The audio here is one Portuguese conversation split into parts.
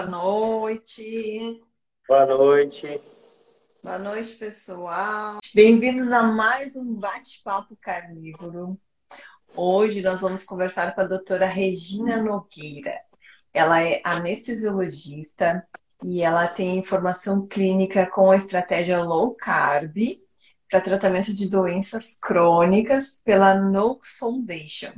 Boa noite. Boa noite. Boa noite, pessoal. Bem-vindos a mais um bate-papo carnívoro. Hoje nós vamos conversar com a doutora Regina Nogueira. Ela é anestesiologista e ela tem formação clínica com a estratégia low carb para tratamento de doenças crônicas pela Noakes Foundation.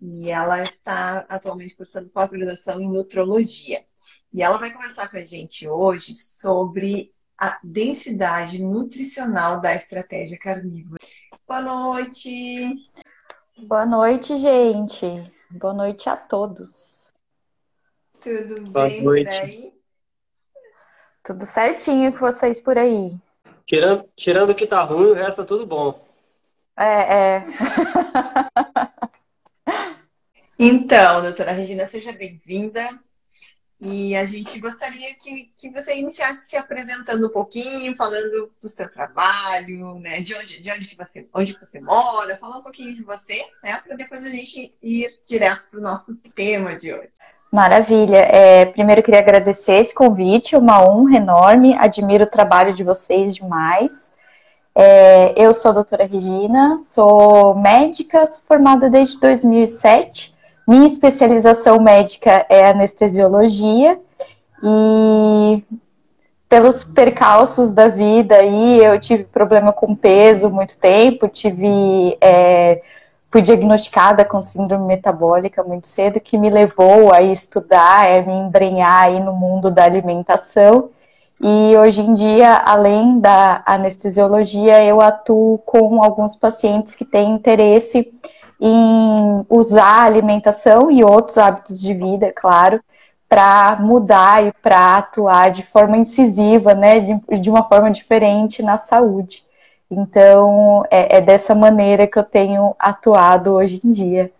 E ela está atualmente cursando pós-graduação em nutrologia. E ela vai conversar com a gente hoje sobre a densidade nutricional da estratégia carnívora. Boa noite! Boa noite, gente. Boa noite a todos. Tudo Boa bem noite. por aí? Tudo certinho com vocês por aí. Tirando, tirando o que tá ruim, o resto é tudo bom. É, é. então, doutora Regina, seja bem-vinda. E a gente gostaria que, que você iniciasse se apresentando um pouquinho, falando do seu trabalho, né? De onde, de onde que você, onde você mora, falar um pouquinho de você, né? Para depois a gente ir direto para o nosso tema de hoje. Maravilha. É, primeiro queria agradecer esse convite, uma honra enorme. Admiro o trabalho de vocês demais. É, eu sou a doutora Regina, sou médica, formada desde 2007 minha especialização médica é anestesiologia e pelos percalços da vida aí eu tive problema com peso muito tempo, tive é, fui diagnosticada com síndrome metabólica muito cedo, que me levou a estudar, a me embrenhar aí no mundo da alimentação. E hoje em dia, além da anestesiologia, eu atuo com alguns pacientes que têm interesse em usar a alimentação e outros hábitos de vida, é claro, para mudar e para atuar de forma incisiva, né, de, de, uma forma diferente na saúde. Então, é, é, dessa maneira que eu tenho atuado hoje em dia.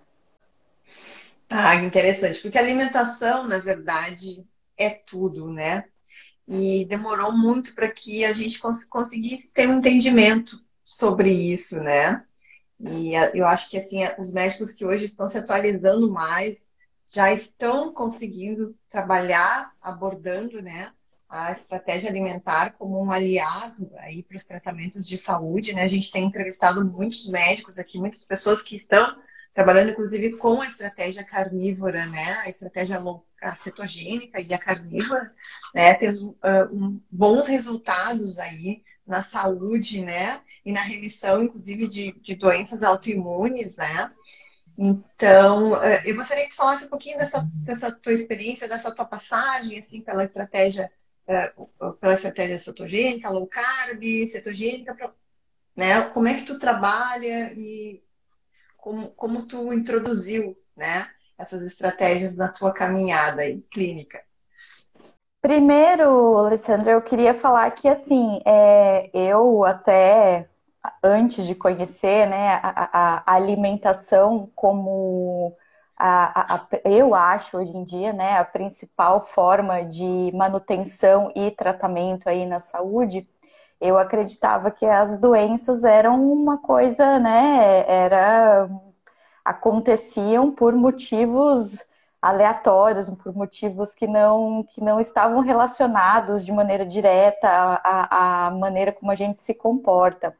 Ah, interessante, porque a alimentação, na verdade, é tudo, né? E demorou muito para que a gente cons conseguisse ter um entendimento sobre isso, né? E eu acho que assim, os médicos que hoje estão se atualizando mais já estão conseguindo trabalhar abordando, né, a estratégia alimentar como um aliado aí para os tratamentos de saúde, né? A gente tem entrevistado muitos médicos aqui, muitas pessoas que estão trabalhando inclusive com a estratégia carnívora, né? A estratégia a cetogênica e a carnívora, né? Tendo uh, um, bons resultados aí na saúde, né? E na remissão, inclusive, de, de doenças autoimunes, né? Então, eh, eu gostaria que tu falasse um pouquinho dessa, dessa tua experiência, dessa tua passagem, assim, pela estratégia, eh, pela estratégia cetogênica, low carb, cetogênica, né? Como é que tu trabalha e como, como tu introduziu, né? Essas estratégias na tua caminhada aí, clínica. Primeiro, Alessandra, eu queria falar que, assim, é, eu até antes de conhecer né, a, a, alimentação como a, a, eu acho hoje em dia né, a principal forma de manutenção e tratamento aí na saúde, eu acreditava que as doenças eram uma coisa, né, era aconteciam por motivos aleatórios, por motivos que não, que não estavam relacionados de maneira direta à, à maneira como a gente se comporta.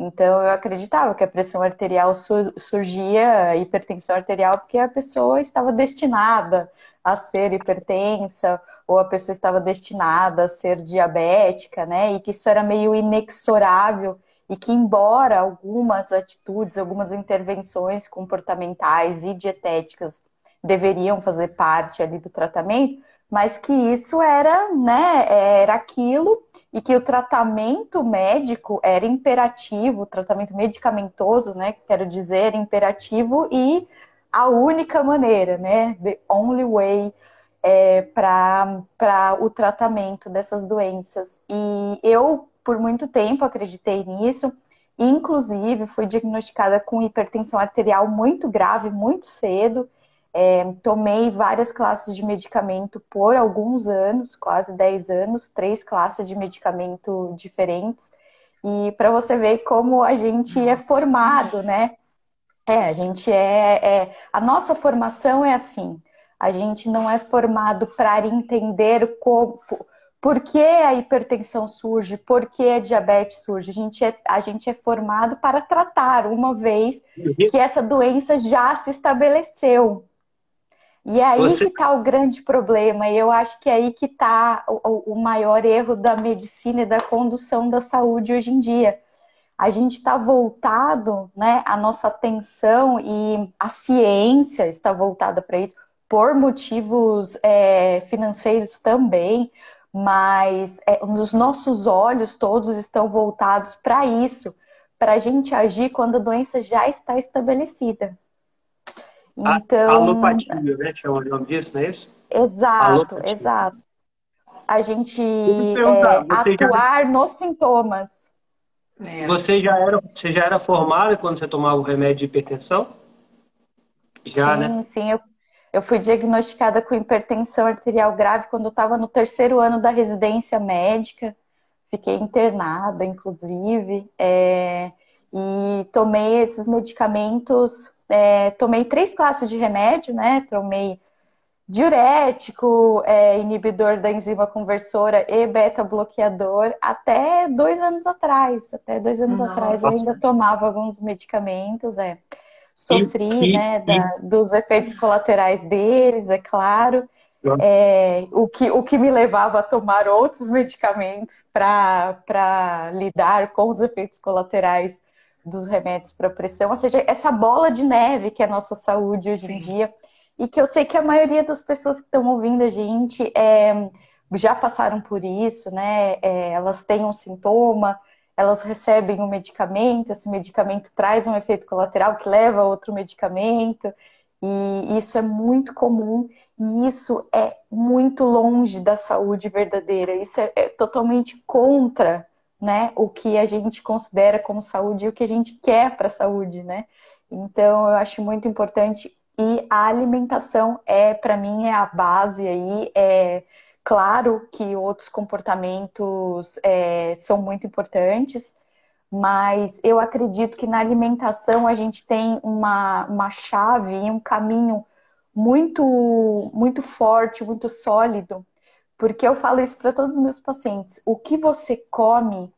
Então, eu acreditava que a pressão arterial surgia, hipertensão arterial, porque a pessoa estava destinada a ser hipertensa, ou a pessoa estava destinada a ser diabética, né? E que isso era meio inexorável, e que, embora algumas atitudes, algumas intervenções comportamentais e dietéticas deveriam fazer parte ali do tratamento, mas que isso era, né, era aquilo e que o tratamento médico era imperativo, o tratamento medicamentoso, né, quero dizer, imperativo e a única maneira, né, the only way é, para o tratamento dessas doenças. E eu, por muito tempo, acreditei nisso, inclusive fui diagnosticada com hipertensão arterial muito grave, muito cedo, é, tomei várias classes de medicamento por alguns anos, quase 10 anos, três classes de medicamento diferentes. E para você ver como a gente é formado, né? É, a gente é, é, A nossa formação é assim. A gente não é formado para entender como, por que a hipertensão surge, por que a diabetes surge. A gente, é, a gente é formado para tratar, uma vez que essa doença já se estabeleceu. E é aí Você... que está o grande problema, e eu acho que é aí que está o, o maior erro da medicina e da condução da saúde hoje em dia. A gente está voltado, né, a nossa atenção e a ciência está voltada para isso, por motivos é, financeiros também, mas é, os nossos olhos todos estão voltados para isso, para a gente agir quando a doença já está estabelecida. Então, a alopatia, né? Chama o nome disso, não é isso? Exato, alopatia. exato. A gente é, atuar já... nos sintomas. É. Você já era, você já era formada quando você tomava o remédio de hipertensão? Já, sim, né? Sim, eu eu fui diagnosticada com hipertensão arterial grave quando eu estava no terceiro ano da residência médica. Fiquei internada, inclusive, é, e tomei esses medicamentos. É, tomei três classes de remédio, né? Tomei diurético, é, inibidor da enzima conversora e beta-bloqueador até dois anos atrás. Até dois anos Nossa. atrás eu ainda tomava alguns medicamentos, é sofri, e, né, e, da, dos efeitos colaterais deles, é claro. É, o, que, o que me levava a tomar outros medicamentos para lidar com os efeitos colaterais dos remédios para pressão, ou seja, essa bola de neve que é a nossa saúde hoje em dia, e que eu sei que a maioria das pessoas que estão ouvindo a gente é, já passaram por isso, né? É, elas têm um sintoma, elas recebem um medicamento, esse medicamento traz um efeito colateral que leva a outro medicamento, e isso é muito comum, e isso é muito longe da saúde verdadeira, isso é, é totalmente contra né, o que a gente considera como saúde e o que a gente quer para a saúde, né? Então eu acho muito importante e a alimentação é para mim é a base aí, é Claro que outros comportamentos é, são muito importantes, mas eu acredito que na alimentação a gente tem uma, uma chave e um caminho muito, muito forte, muito sólido, porque eu falo isso para todos os meus pacientes. O que você come,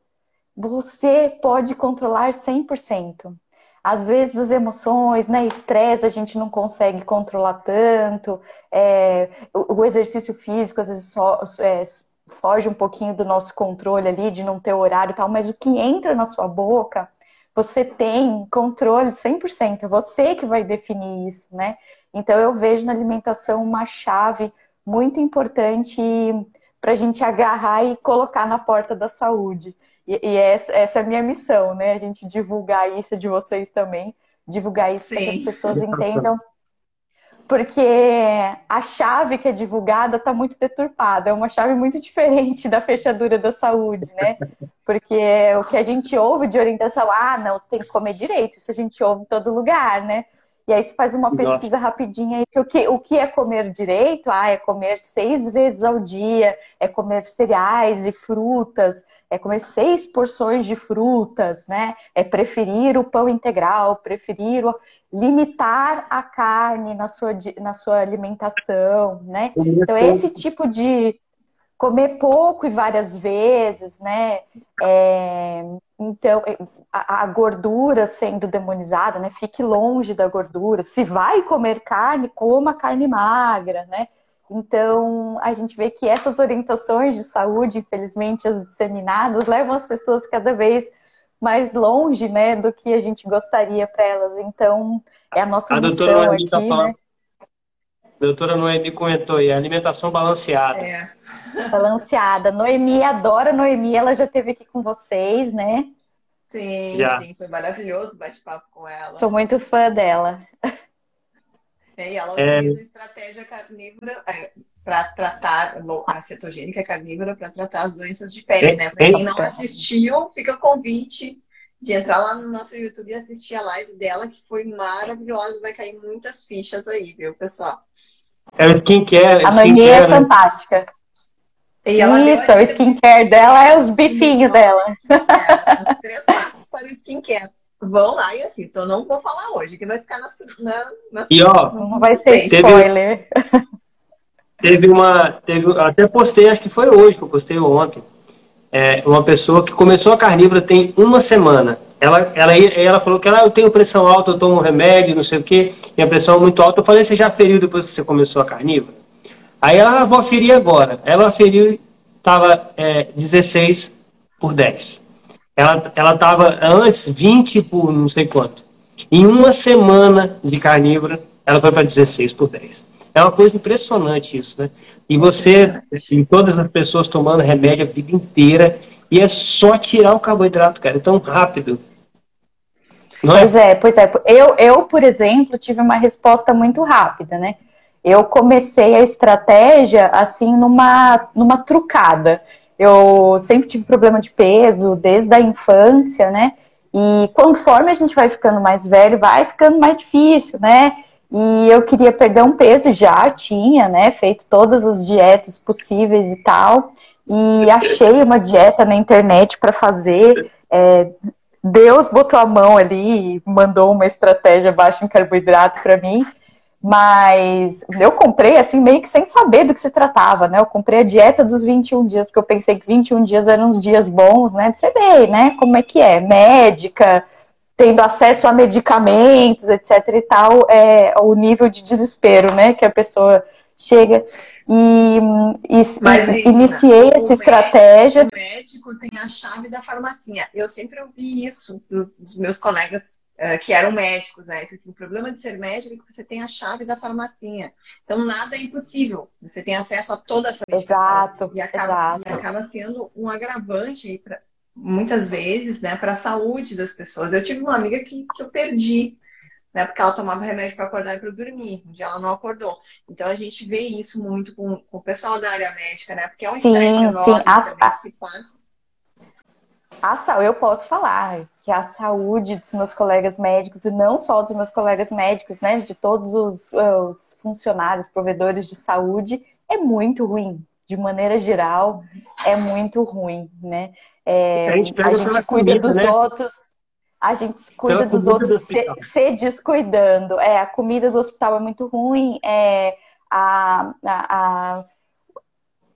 você pode controlar 100% às vezes as emoções, né, estresse a gente não consegue controlar tanto, é, o, exercício físico às vezes só, é, foge um pouquinho do nosso controle ali, de não ter horário e tal, mas o que entra na sua boca, você tem controle 100%, é você que vai definir isso, né? Então eu vejo na alimentação uma chave muito importante para a gente agarrar e colocar na porta da saúde. E, e essa, essa, é a minha missão, né? A gente divulgar isso de vocês também, divulgar isso para que as pessoas entendam. Porque a chave que é divulgada está muito deturpada, é uma chave muito diferente da fechadura da saúde, né? Porque o que a gente ouve de orientação, ah, não, você tem que comer direito, isso a gente ouve em todo lugar, né? E aí você faz uma pesquisa Nossa. rapidinha o, que o que é comer direito? Ah, é comer seis vezes ao dia, é comer cereais e frutas, é comer seis porções de frutas, né? É preferir o pão integral, preferir o... limitar a carne na sua, na sua alimentação, né? Então, esse tipo de comer pouco e várias vezes, né? É, então, é, a, a, gordura sendo demonizada, né? Fique longe da gordura. Se vai comer carne, coma carne magra, né? Então, a gente vê que essas orientações de saúde, infelizmente, as disseminadas, levam as pessoas cada vez mais longe, né, do que a gente gostaria para elas. Então, é a nossa a missão aqui, tá né? A doutora Noemi comentou aí, alimentação balanceada. É. Balanceada. Noemi adora Noemi, ela já esteve aqui com vocês, né? Sim, já. sim, foi maravilhoso bate-papo com ela. Sou muito fã dela. É, e ela é. utiliza é... estratégia carnívora é, para tratar a cetogênica carnívora para tratar as doenças de pele, né? Para quem não assistiu, fica o convite de entrar lá no nosso YouTube e assistir a live dela, que foi maravilhosa. Vai cair muitas fichas aí, viu, pessoal? É o skincare. A Noemi é né? fantástica. Isso, o skincare dela é os bifinhos dela. três passos para o skincare. Vão lá e assistam. Eu não vou falar hoje, que vai ficar na. na, na e ó, não vai ser spoiler. teve uma. Teve, até postei, acho que foi hoje que eu postei ontem. É, uma pessoa que começou a carnívora tem uma semana. Ela, ela, ela falou que ela, eu tenho pressão alta, eu tomo remédio, não sei o quê, minha pressão é muito alta. Eu falei, você já feriu depois que você começou a carnívora? Aí ela, ah, vou aferir agora. Ela feriu, estava é, 16 por 10. Ela ela estava antes 20 por não sei quanto. Em uma semana de carnívora, ela foi para 16 por 10. É uma coisa impressionante isso, né? E você, e todas as pessoas tomando remédio a vida inteira, e é só tirar o carboidrato, cara, é tão rápido. É? Pois é, pois é. Eu, eu, por exemplo, tive uma resposta muito rápida, né? Eu comecei a estratégia assim numa, numa trucada. Eu sempre tive problema de peso desde a infância, né? E conforme a gente vai ficando mais velho, vai ficando mais difícil, né? E eu queria perder um peso, já tinha, né, feito todas as dietas possíveis e tal. E achei uma dieta na internet para fazer. É, Deus botou a mão ali e mandou uma estratégia baixa em carboidrato para mim. Mas eu comprei assim, meio que sem saber do que se tratava, né? Eu comprei a dieta dos 21 dias, porque eu pensei que 21 dias eram uns dias bons, né? Pra você ver, né? Como é que é? Médica, tendo acesso a medicamentos, etc e tal, é o nível de desespero, né? Que a pessoa chega. E, e, e iniciei essa estratégia. o médico tem a chave da farmacinha. Eu sempre ouvi isso dos, dos meus colegas que eram médicos, né? Que, assim, o problema de ser médico é que você tem a chave da farmacinha. Então nada é impossível. Você tem acesso a toda essa medicação. Exato. E acaba, exato. E acaba sendo um agravante para muitas vezes, né, para a saúde das pessoas. Eu tive uma amiga que, que eu perdi né? Porque ela tomava remédio para acordar e para dormir. Um dia ela não acordou. Então a gente vê isso muito com, com o pessoal da área médica, né? Porque é um estresse enorme sim. A, que A, eu posso falar que a saúde dos meus colegas médicos, e não só dos meus colegas médicos, né? De todos os, os funcionários, provedores de saúde, é muito ruim. De maneira geral, é muito ruim, né? É, a gente, a gente cuida comida, dos né? outros a gente cuida dos outros se, se, descuidando. É, a comida do hospital é muito ruim, é, a, a, a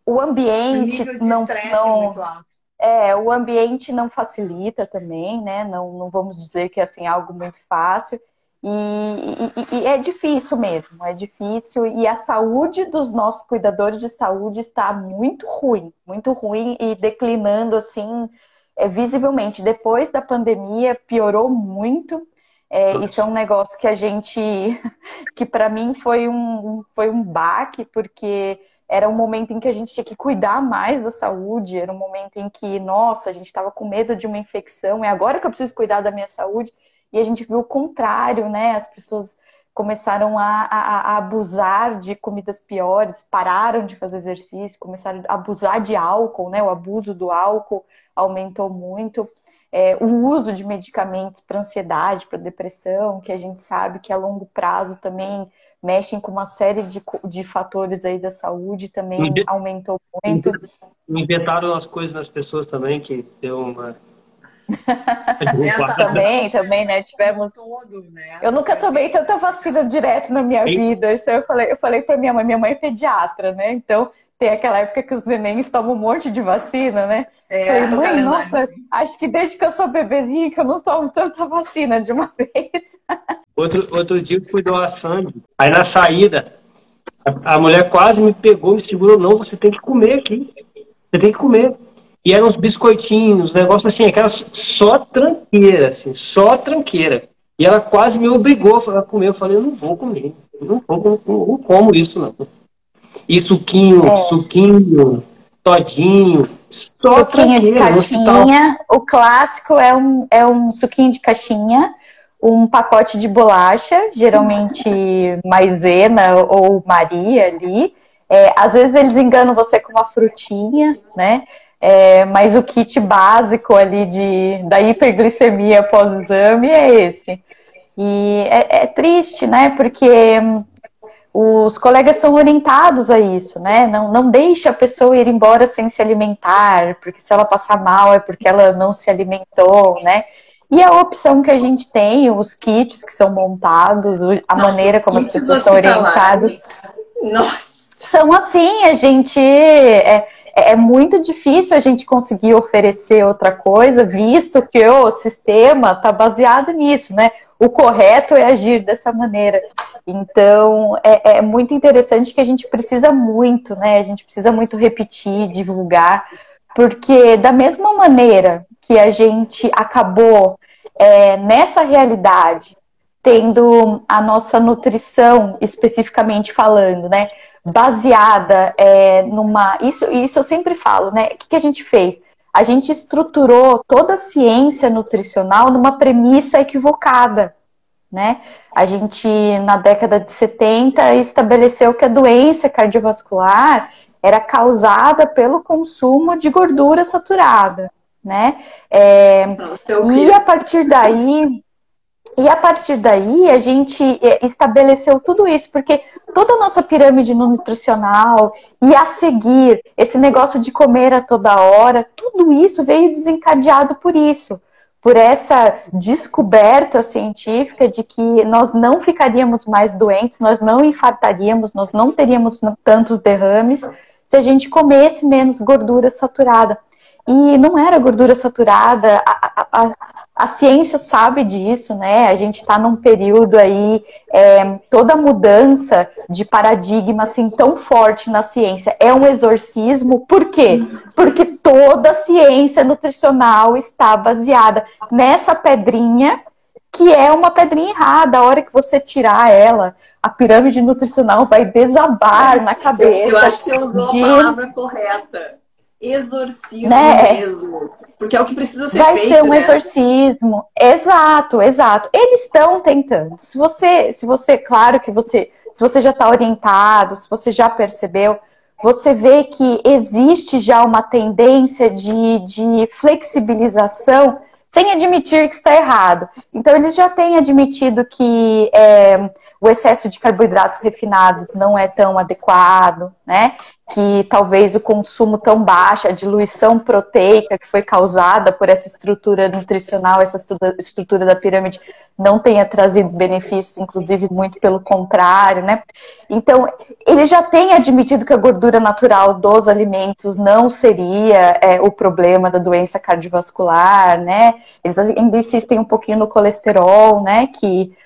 o ambiente o não, é não é, é, o ambiente não facilita também, né? Não, não vamos dizer que é assim algo muito fácil. E, e, e, é difícil mesmo, é difícil. E a saúde dos nossos cuidadores de saúde está muito ruim, muito ruim e declinando assim é, visivelmente. Depois da pandemia, piorou muito. É, isso é um negócio que a gente, que para mim foi um, foi um baque, porque era um momento em que a gente tinha que cuidar mais da saúde, era um momento em que, nossa, a gente estava com medo de uma infecção, é agora que eu preciso cuidar da minha saúde, e a gente viu o contrário, né? As pessoas começaram a, a, a, abusar de comidas piores, pararam de fazer exercício, começaram a abusar de álcool, né? O abuso do álcool aumentou muito. É, o uso de medicamentos para ansiedade, para depressão, que a gente sabe que a longo prazo também mexem com uma série de, de fatores aí da saúde, também aumentou muito. Inventaram as coisas nas pessoas também, que deu uma também, também, né? Tivemos. Né? Eu nunca tomei tanta vacina direto na minha vida. Isso eu falei, eu falei para minha mãe, minha mãe é pediatra, né? Então tem aquela época que os nenéns tomam um monte de vacina, né? É, falei, mãe, nossa, acho que desde que eu sou bebezinha que eu não tomo tanta vacina de uma vez. Outro, outro dia eu fui doar sangue. Aí na saída, a, a mulher quase me pegou, me segurou, não, você tem que comer aqui. Você tem que comer. E eram uns biscoitinhos, negócio assim, aquela só tranqueira, assim, só tranqueira. E ela quase me obrigou a comer. Eu falei, eu não vou comer, não vou, não, não como isso não. E suquinho, é. suquinho, todinho, suquinho de caixinha. O clássico é um, é um suquinho de caixinha, um pacote de bolacha, geralmente maisena ou Maria ali. É, às vezes eles enganam você com uma frutinha, né? É, mas o kit básico ali de, da hiperglicemia pós-exame é esse. E é, é, triste, né? Porque os colegas são orientados a isso, né? Não, não deixa a pessoa ir embora sem se alimentar, porque se ela passar mal é porque ela não se alimentou, né? E a opção que a gente tem, os kits que são montados, a Nossa, maneira como as pessoas são orientadas. Nossa! São assim, a gente é, é muito difícil a gente conseguir oferecer outra coisa, visto que o sistema está baseado nisso, né? O correto é agir dessa maneira. Então, é, é, muito interessante que a gente precisa muito, né? A gente precisa muito repetir, divulgar, porque da mesma maneira que a gente acabou é, nessa realidade tendo a nossa nutrição especificamente falando, né? Baseada é, numa. Isso, isso eu sempre falo, né? O que, que a gente fez? A gente estruturou toda a ciência nutricional numa premissa equivocada. Né? A gente, na década de 70, estabeleceu que a doença cardiovascular era causada pelo consumo de gordura saturada, né? É, e a partir daí, e a partir daí a gente é, estabeleceu tudo isso, porque toda a nossa pirâmide nutricional e a seguir esse negócio de comer a toda hora, tudo isso veio desencadeado por isso, por essa descoberta científica de que nós não ficaríamos mais doentes, nós não infartaríamos, nós não teríamos tantos derrames se a gente comesse menos gordura saturada. E não era gordura saturada, a, a, a ciência sabe disso, né? A gente está num período aí, é, toda mudança de paradigma assim tão forte na ciência é um exorcismo. Por quê? Porque toda a ciência nutricional está baseada nessa pedrinha que é uma pedrinha errada. A hora que você tirar ela, a pirâmide nutricional vai desabar na cabeça. Eu, eu acho que você usou de... a palavra correta exorcismo né? mesmo. Porque é o que precisa ser Vai feito. Vai ser um né? exorcismo. Exato, exato. Eles estão tentando. Se você, se você, claro que você, se você já está orientado, se você já percebeu, você vê que existe já uma tendência de, de flexibilização sem admitir que está errado. Então, eles já têm admitido que é, o excesso de carboidratos refinados não é tão adequado, né? Que talvez o consumo tão baixo, a diluição proteica que foi causada por essa estrutura nutricional, essa estrutura da pirâmide, não tenha trazido benefícios, inclusive muito pelo contrário, né? Então, ele já tem admitido que a gordura natural dos alimentos não seria é, o problema da doença cardiovascular, né? Eles ainda insistem um pouquinho no colesterol, né? Que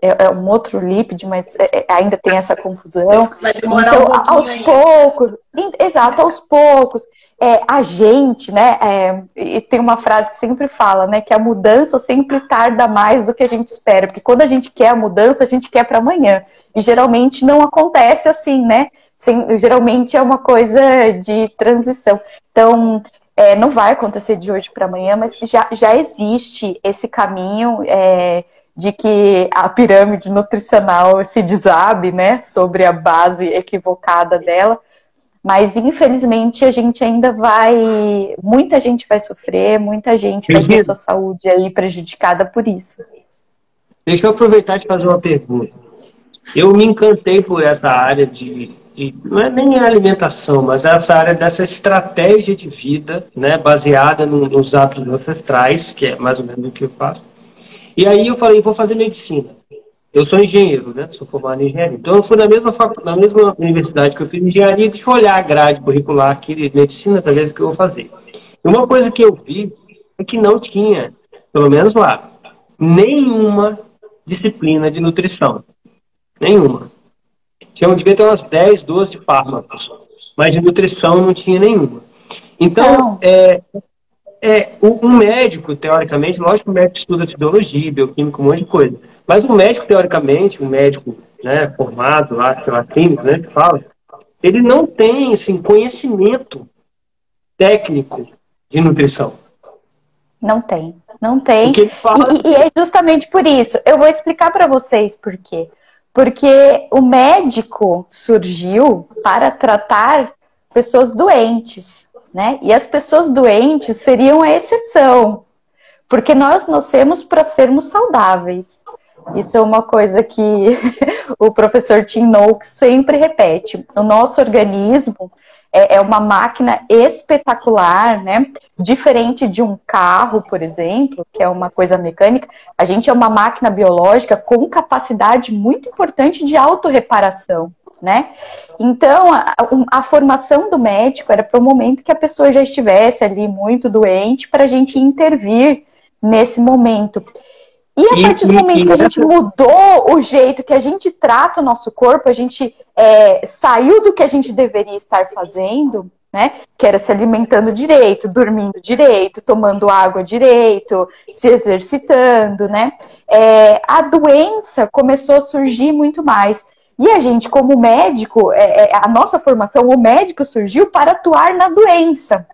é, é, um outro lípido, mas é, é ainda tem essa confusão. então, um aos aí. poucos, exato, aos poucos, é, a gente, né? É, e tem uma frase que sempre fala, né? Que a mudança sempre tarda mais do que a gente espera, porque quando a gente quer a mudança, a gente quer para amanhã. E geralmente não acontece assim, né? Sim, geralmente é uma coisa de transição. Então, é, não vai acontecer de hoje para amanhã, mas já, já existe esse caminho. É, de que a pirâmide nutricional se desabe, né, sobre a base equivocada dela. Mas infelizmente a gente ainda vai, muita gente vai sofrer, muita gente vai ter sua saúde aí prejudicada por isso. Deixa eu aproveitar e fazer uma pergunta. Eu me encantei por essa área de, de, não é nem a alimentação, mas essa área dessa estratégia de vida, né, baseada no, nos hábitos ancestrais, que é mais ou menos o que eu faço. E aí eu falei, vou fazer medicina. Eu sou engenheiro, né? Sou formado em engenharia. Então eu fui na mesma, na mesma universidade que eu fiz engenharia, deixa eu olhar a grade curricular aqui de medicina o que eu vou fazer. E uma coisa que eu vi é que não tinha, pelo menos lá, nenhuma disciplina de nutrição. Nenhuma. Tinha, devia ter umas 10, 12 fármacos. Mas de nutrição não tinha nenhuma. Então, é, é, um médico, teoricamente, lógico que o médico estuda fisiologia, bioquímica, um monte de coisa. Mas um médico, teoricamente, um médico né, formado lá, sei lá, clínico, né, que fala, ele não tem, assim, conhecimento técnico de nutrição. Não tem, não tem. Fala... E, e, é justamente por isso. Eu vou explicar para vocês por quê. Porque o médico surgiu para tratar pessoas doentes né? E as pessoas doentes seriam a exceção, porque nós nascemos para sermos saudáveis. Isso é uma coisa que o professor Tim Noakes sempre repete. O nosso organismo é, é uma máquina espetacular, né? Diferente de um carro, por exemplo, que é uma coisa mecânica, a gente é uma máquina biológica com capacidade muito importante de autorreparação. Né? Então, a, a formação do médico era para o momento que a pessoa já estivesse ali muito doente, para a gente intervir nesse momento. E a partir do momento que a gente mudou o jeito que a gente trata o nosso corpo, a gente é, saiu do que a gente deveria estar fazendo, né? Que era se alimentando direito, dormindo direito, tomando água direito, se exercitando, né? É, a doença começou a surgir muito mais. E a gente, como médico, é, é, a nossa formação, o médico surgiu para atuar na doença.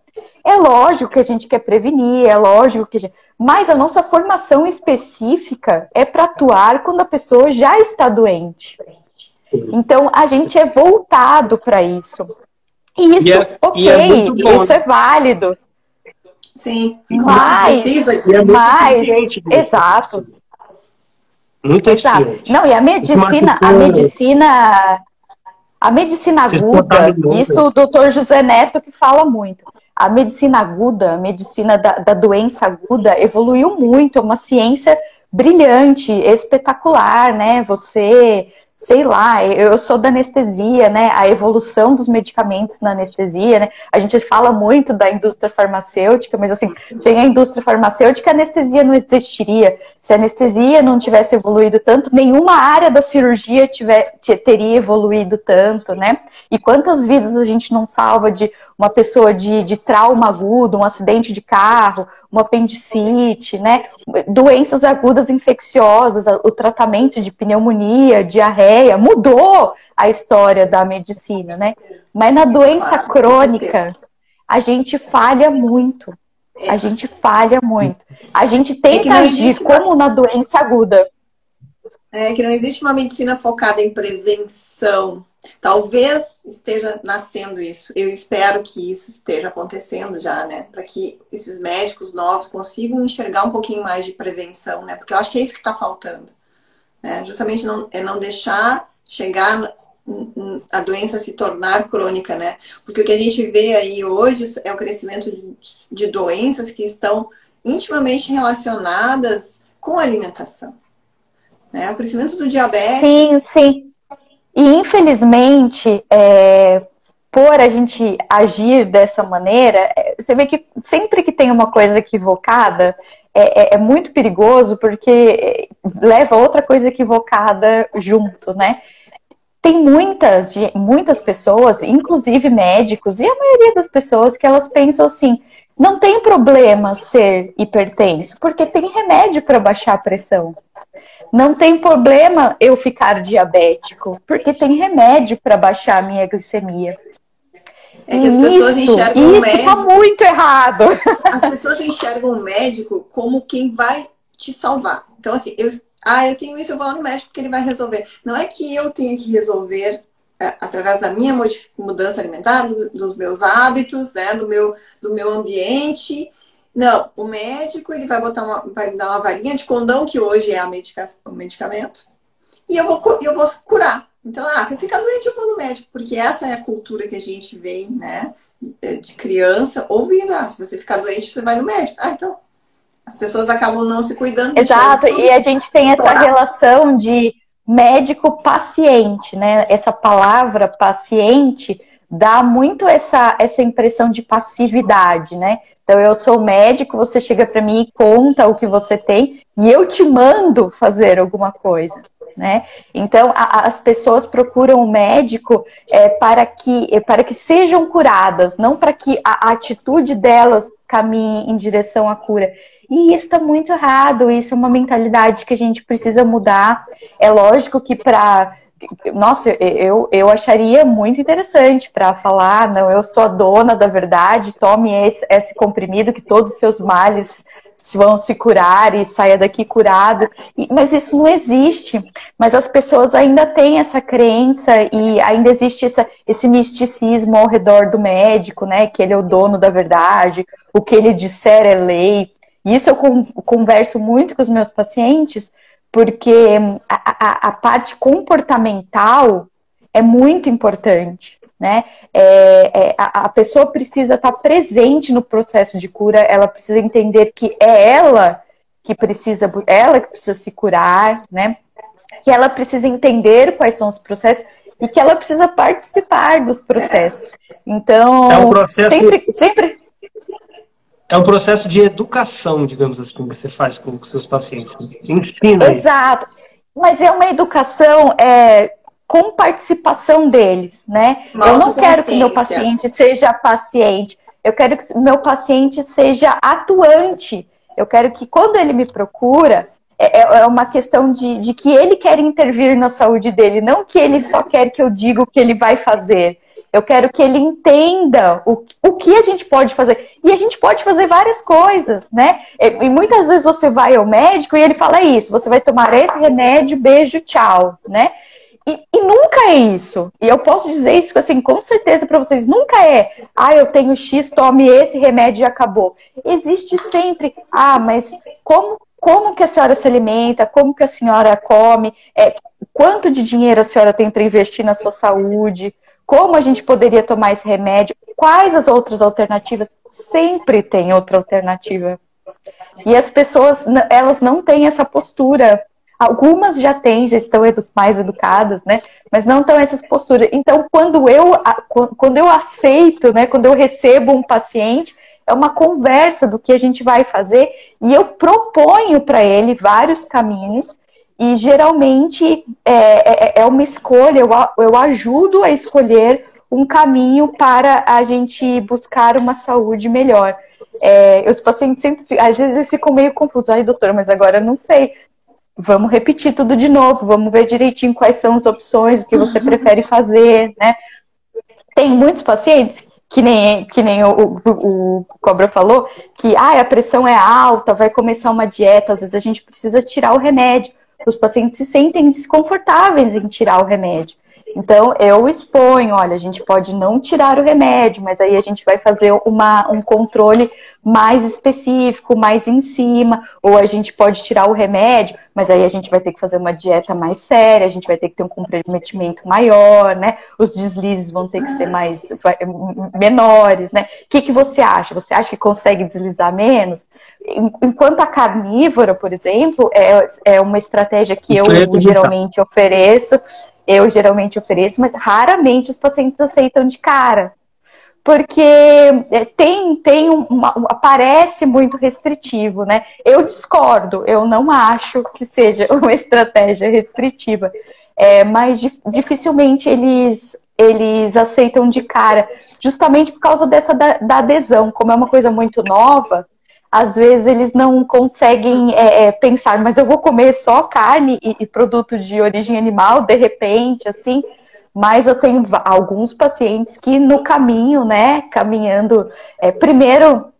É lógico que a gente quer prevenir, é lógico que a gente... Mas a nossa formação específica é para atuar quando a pessoa já está doente. Então, a gente é voltado para isso. Isso, é, ok, é isso é válido. Sim, mas, precisa disso. É mas, exato. Muito Exato. eficiente. Não, e a medicina, a medicina, a medicina aguda, isso o doutor José Neto que fala muito. A medicina aguda, a medicina da, da doença aguda evoluiu muito, é uma ciência brilhante, espetacular, né? Você sei lá, eu sou da anestesia, né? A evolução dos medicamentos na anestesia, né? A gente fala muito da indústria farmacêutica, mas assim, sem a indústria farmacêutica, a anestesia não existiria. Se a anestesia não tivesse evoluído tanto, nenhuma área da cirurgia tiver, teria evoluído tanto, né? E quantas vidas a gente não salva de uma pessoa de, de trauma agudo, um acidente de carro, uma apendicite, né? Doenças agudas infecciosas, o tratamento de pneumonia, diarreia, mudou a história da medicina, né? Mas na doença claro, crônica, a gente falha muito. A gente falha muito. A gente é tenta é agir como na doença aguda. É que não existe uma medicina focada em prevenção. Talvez esteja nascendo isso. Eu espero que isso esteja acontecendo já, né? Para que esses médicos novos consigam enxergar um pouquinho mais de prevenção, né? Porque eu acho que é isso que está faltando. Né? Justamente não, é não deixar chegar a doença se tornar crônica, né? Porque o que a gente vê aí hoje é o crescimento de, doenças que estão intimamente relacionadas com a alimentação. Né? O crescimento do diabetes. Sim, sim. E infelizmente, é, por a gente agir dessa maneira, é, você vê que sempre que tem uma coisa equivocada, é, é, é muito perigoso porque leva outra coisa equivocada junto, né? Tem muitas, muitas pessoas, inclusive médicos, e a maioria das pessoas que elas pensam assim: não tem problema ser hipertenso, porque tem remédio para baixar a pressão. Não tem problema eu ficar diabético, porque tem remédio para baixar a minha glicemia. É que as pessoas isso, enxergam isso o médico. Tá muito errado. As pessoas enxergam o médico como quem vai te salvar. Então, assim, eu, ah, eu tenho isso, eu vou lá no médico porque ele vai resolver. Não é que eu tenha que resolver é, através da minha mudança alimentar, dos meus hábitos, né, do meu, do meu ambiente não, o médico ele vai botar uma, vai me dar uma varinha de condão, que hoje é a medica, o medicamento, e eu vou, eu vou curar. Então, ah, você fica doente, eu vou no médico, porque essa é a cultura que a gente vem, né, de criança, ouvindo, ah, se você ficar doente, você vai no médico. Ah, então, as pessoas acabam não se cuidando. Exato, e a gente tem essa relação de médico-paciente, né? Essa palavra paciente dá muito essa, essa impressão de passividade, né? Então, eu sou médico, você chega para mim e conta o que você tem, e eu te mando fazer alguma coisa. Né? Então, a, as pessoas procuram o médico é, para, que, é, para que sejam curadas, não para que a, a atitude delas caminhe em direção à cura. E isso está muito errado, isso é uma mentalidade que a gente precisa mudar. É lógico que para nossa, eu, eu acharia muito interessante para falar, não, eu sou a dona da verdade, tome esse, esse comprimido que todos os seus males vão se curar e saia daqui curado. Mas isso não existe. Mas as pessoas ainda têm essa crença e ainda existe essa, esse misticismo ao redor do médico, né? Que ele é o dono da verdade, o que ele disser é lei. E isso eu converso muito com os meus pacientes, porque a, a, a parte comportamental é muito importante. Né? É, é, a, a, pessoa precisa estar presente no processo de cura, ela precisa entender que é ela que precisa, ela que precisa se curar, né? Que ela precisa entender quais são os processos e que ela precisa participar dos processos. Então, é um processo sempre, sempre é um processo de educação, digamos assim, que você faz com os seus pacientes. Ensina. Exato. Isso. Mas é uma educação é, com participação deles, né? Eu não quero que meu paciente seja paciente. Eu quero que meu paciente seja atuante. Eu quero que quando ele me procura, é, é, é uma questão de, de que ele quer intervir na saúde dele, não que ele só quer que eu diga o que ele vai fazer. Eu quero que ele entenda o, o que a gente pode fazer. E a gente pode fazer várias coisas, né? E muitas vezes você vai ao médico e ele fala isso: você vai tomar esse remédio, beijo, tchau, né? E, e, nunca é isso. E eu posso dizer isso assim, com certeza para vocês. Nunca é, ah, eu tenho X, tome esse remédio e acabou. Existe sempre, ah, mas como, como que a senhora se alimenta? Como que a senhora come? É, quanto de dinheiro a senhora tem para investir na sua saúde? como a gente poderia tomar esse remédio, quais as outras alternativas. Sempre tem outra alternativa. E as pessoas, elas não têm essa postura. Algumas já têm, já estão edu mais educadas, né? Mas não estão essas posturas. Então, quando eu, quando eu aceito, né? Quando eu recebo um paciente, é uma conversa do que a gente vai fazer e eu proponho para ele vários caminhos e geralmente é, é, é uma escolha, eu, eu ajudo a escolher um caminho para a gente buscar uma saúde melhor. É, os pacientes sempre, às vezes eles ficam meio confusos, ai doutora, mas agora eu não sei. Vamos repetir tudo de novo, vamos ver direitinho quais são as opções, o que você uhum. prefere fazer, né? Tem muitos pacientes que nem, que nem o, o, o, Cobra falou, que ah, a pressão é alta, vai começar uma dieta, às vezes a gente precisa tirar o remédio os pacientes se sentem desconfortáveis em tirar o remédio. Então, eu exponho, olha, a gente pode não tirar o remédio, mas aí a gente vai fazer uma, um controle mais específico, mais em cima, ou a gente pode tirar o remédio, mas aí a gente vai ter que fazer uma dieta mais séria, a gente vai ter que ter um comprometimento maior, né? Os deslizes vão ter que ser mais menores, né? O que, que você acha? Você acha que consegue deslizar menos? Enquanto a carnívora, por exemplo, é, é uma estratégia que eu geralmente ofereço eu geralmente ofereço, mas raramente os pacientes aceitam de cara. Porque é, tem, tem uma, parece muito restritivo, né? Eu discordo, eu não acho que seja uma estratégia restritiva. É, mas dificilmente eles, eles aceitam de cara, justamente por causa dessa da, da adesão, como é uma coisa muito nova, às vezes eles não conseguem é, é, pensar, mas eu vou comer só carne e, e produto de origem animal, de repente, assim. Mas eu tenho alguns pacientes que no caminho, né, caminhando, é, primeiro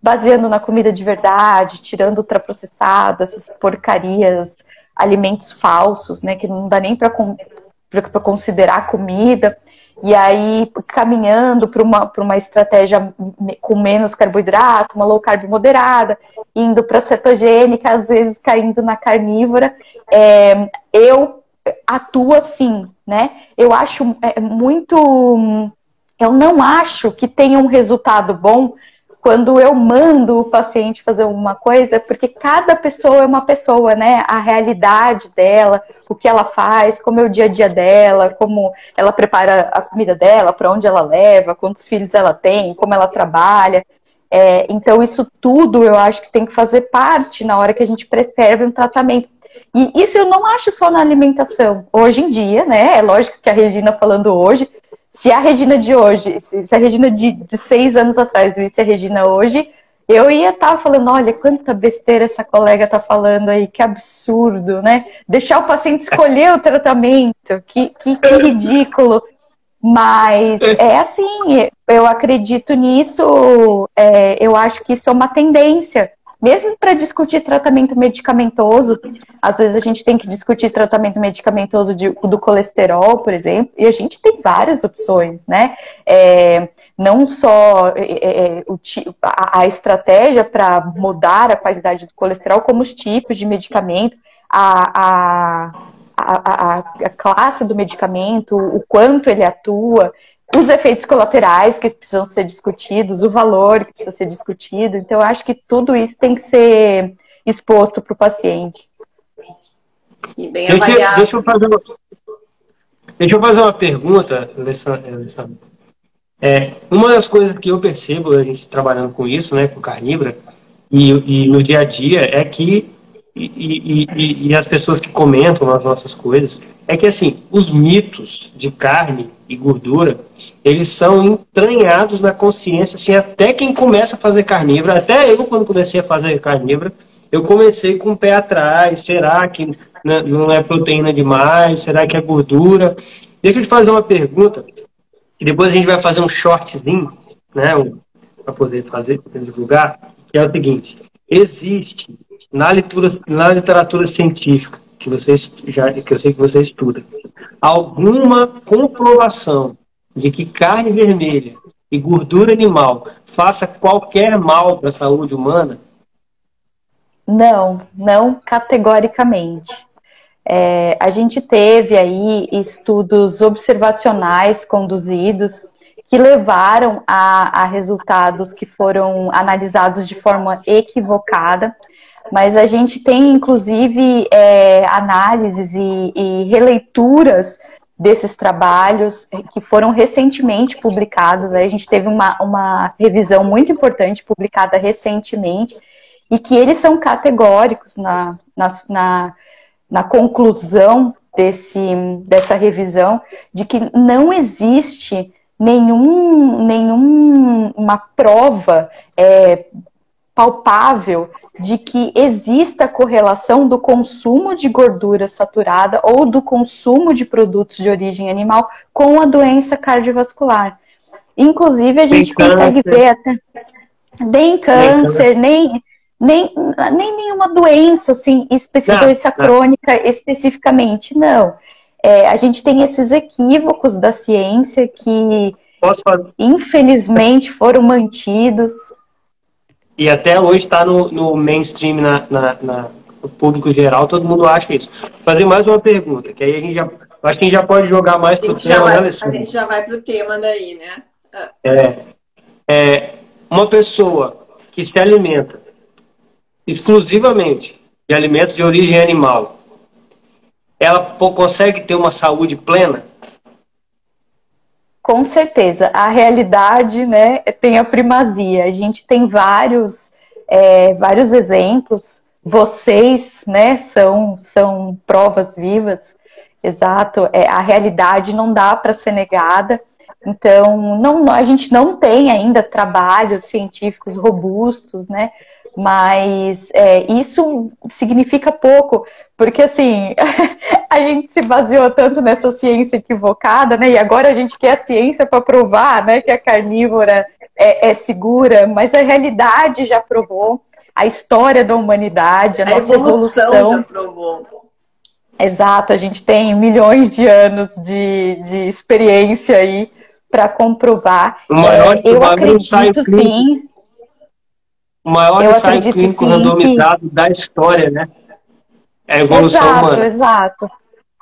baseando na comida de verdade, tirando ultraprocessado, essas porcarias, alimentos falsos, né, que não dá nem para considerar comida e aí caminhando para uma, uma estratégia com menos carboidrato, uma low carb moderada, indo para cetogênica, às vezes caindo na carnívora, é, eu atuo assim, né? Eu acho é, muito. Eu não acho que tenha um resultado bom quando eu mando o paciente fazer uma coisa, porque cada pessoa é uma pessoa, né? A realidade dela, o que ela faz, como é o dia a dia dela, como ela prepara a comida dela, para onde ela leva, quantos filhos ela tem, como ela trabalha. É, então, isso tudo eu acho que tem que fazer parte na hora que a gente prescreve um tratamento. E isso eu não acho só na alimentação. Hoje em dia, né? É lógico que a Regina falando hoje, se a Regina de hoje, se a Regina de, de seis anos atrás visse a Regina hoje, eu ia estar tá falando, olha, quanta besteira essa colega está falando aí, que absurdo, né? Deixar o paciente escolher o tratamento, que, que, que ridículo. Mas é assim, eu acredito nisso, é, eu acho que isso é uma tendência mesmo para discutir tratamento medicamentoso, às vezes a gente tem que discutir tratamento medicamentoso de, do colesterol, por exemplo, e a gente tem várias opções, né? É, não só é, é, é a, a estratégia para mudar a qualidade do colesterol, como os tipos de medicamento, a, a, a, a classe do medicamento, o quanto ele atua os efeitos colaterais que precisam ser discutidos, o valor que precisa ser discutido. Então, eu acho que tudo isso tem que ser exposto para o paciente. E bem deixa, avaliado. Deixa eu fazer uma... Deixa eu fazer uma pergunta, Alessandro. É, uma das coisas que eu percebo, a gente trabalhando com isso, né, com carnívora, e, e no dia a dia, é que, e, e, e, as pessoas que comentam as nossas coisas, é que, assim, os mitos de carne e gordura, eles são entranhados na consciência, assim, até quem começa a fazer carnívora, até eu, quando comecei a fazer carnívora, eu comecei com o pé atrás, será que não é proteína demais, será que é gordura? Deixa eu te fazer uma pergunta, e depois a gente vai fazer um shortzinho, né, para poder fazer, para divulgar, que é o seguinte: existe na literatura, na literatura científica que vocês já que eu sei que você estuda alguma comprovação de que carne vermelha e gordura animal faça qualquer mal para a saúde humana? Não, não categoricamente. É, a gente teve aí estudos observacionais conduzidos que levaram a, a, resultados que foram analisados de forma equivocada, mas a gente tem inclusive é, análises e, e releituras desses trabalhos que foram recentemente publicados. A gente teve uma, uma revisão muito importante publicada recentemente e que eles são categóricos na, na, na na conclusão desse, dessa revisão de que não existe nenhum, nenhum uma prova é, palpável de que exista correlação do consumo de gordura saturada ou do consumo de produtos de origem animal com a doença cardiovascular. Inclusive, a gente consegue ver até nem câncer, nem nem, nem nenhuma doença assim específica, doença crônica especificamente, não. É, a gente tem esses equívocos da ciência que infelizmente foram mantidos. E até hoje está no, no mainstream, na, na, na, no público geral, todo mundo acha isso. Vou fazer mais uma pergunta, que aí a gente já. Acho que a gente já pode jogar mais para o tema, vai, né, A gente já vai para o tema daí, né? Ah. É, é, uma pessoa que se alimenta exclusivamente de alimentos de origem animal, ela consegue ter uma saúde plena? Com certeza. A realidade né, tem a primazia. A gente tem vários, é, vários exemplos. Vocês né, são, são provas vivas. Exato. É, a realidade não dá para ser negada. Então, não, a gente não tem ainda trabalhos científicos robustos, né, mas é, isso significa pouco, porque assim, a gente se baseou tanto nessa ciência equivocada, né? E agora a gente quer a ciência para provar né, que a carnívora é, é, segura, mas a realidade já provou, a história da humanidade, a, a nossa evolução, evolução já provou. Exato, a gente tem milhões de anos de, de experiência aí para comprovar. O maior é, eu acredito sim o maior eu ensaio clínico sim, randomizado que... da história, né? É a evolução exato, humana. Exato,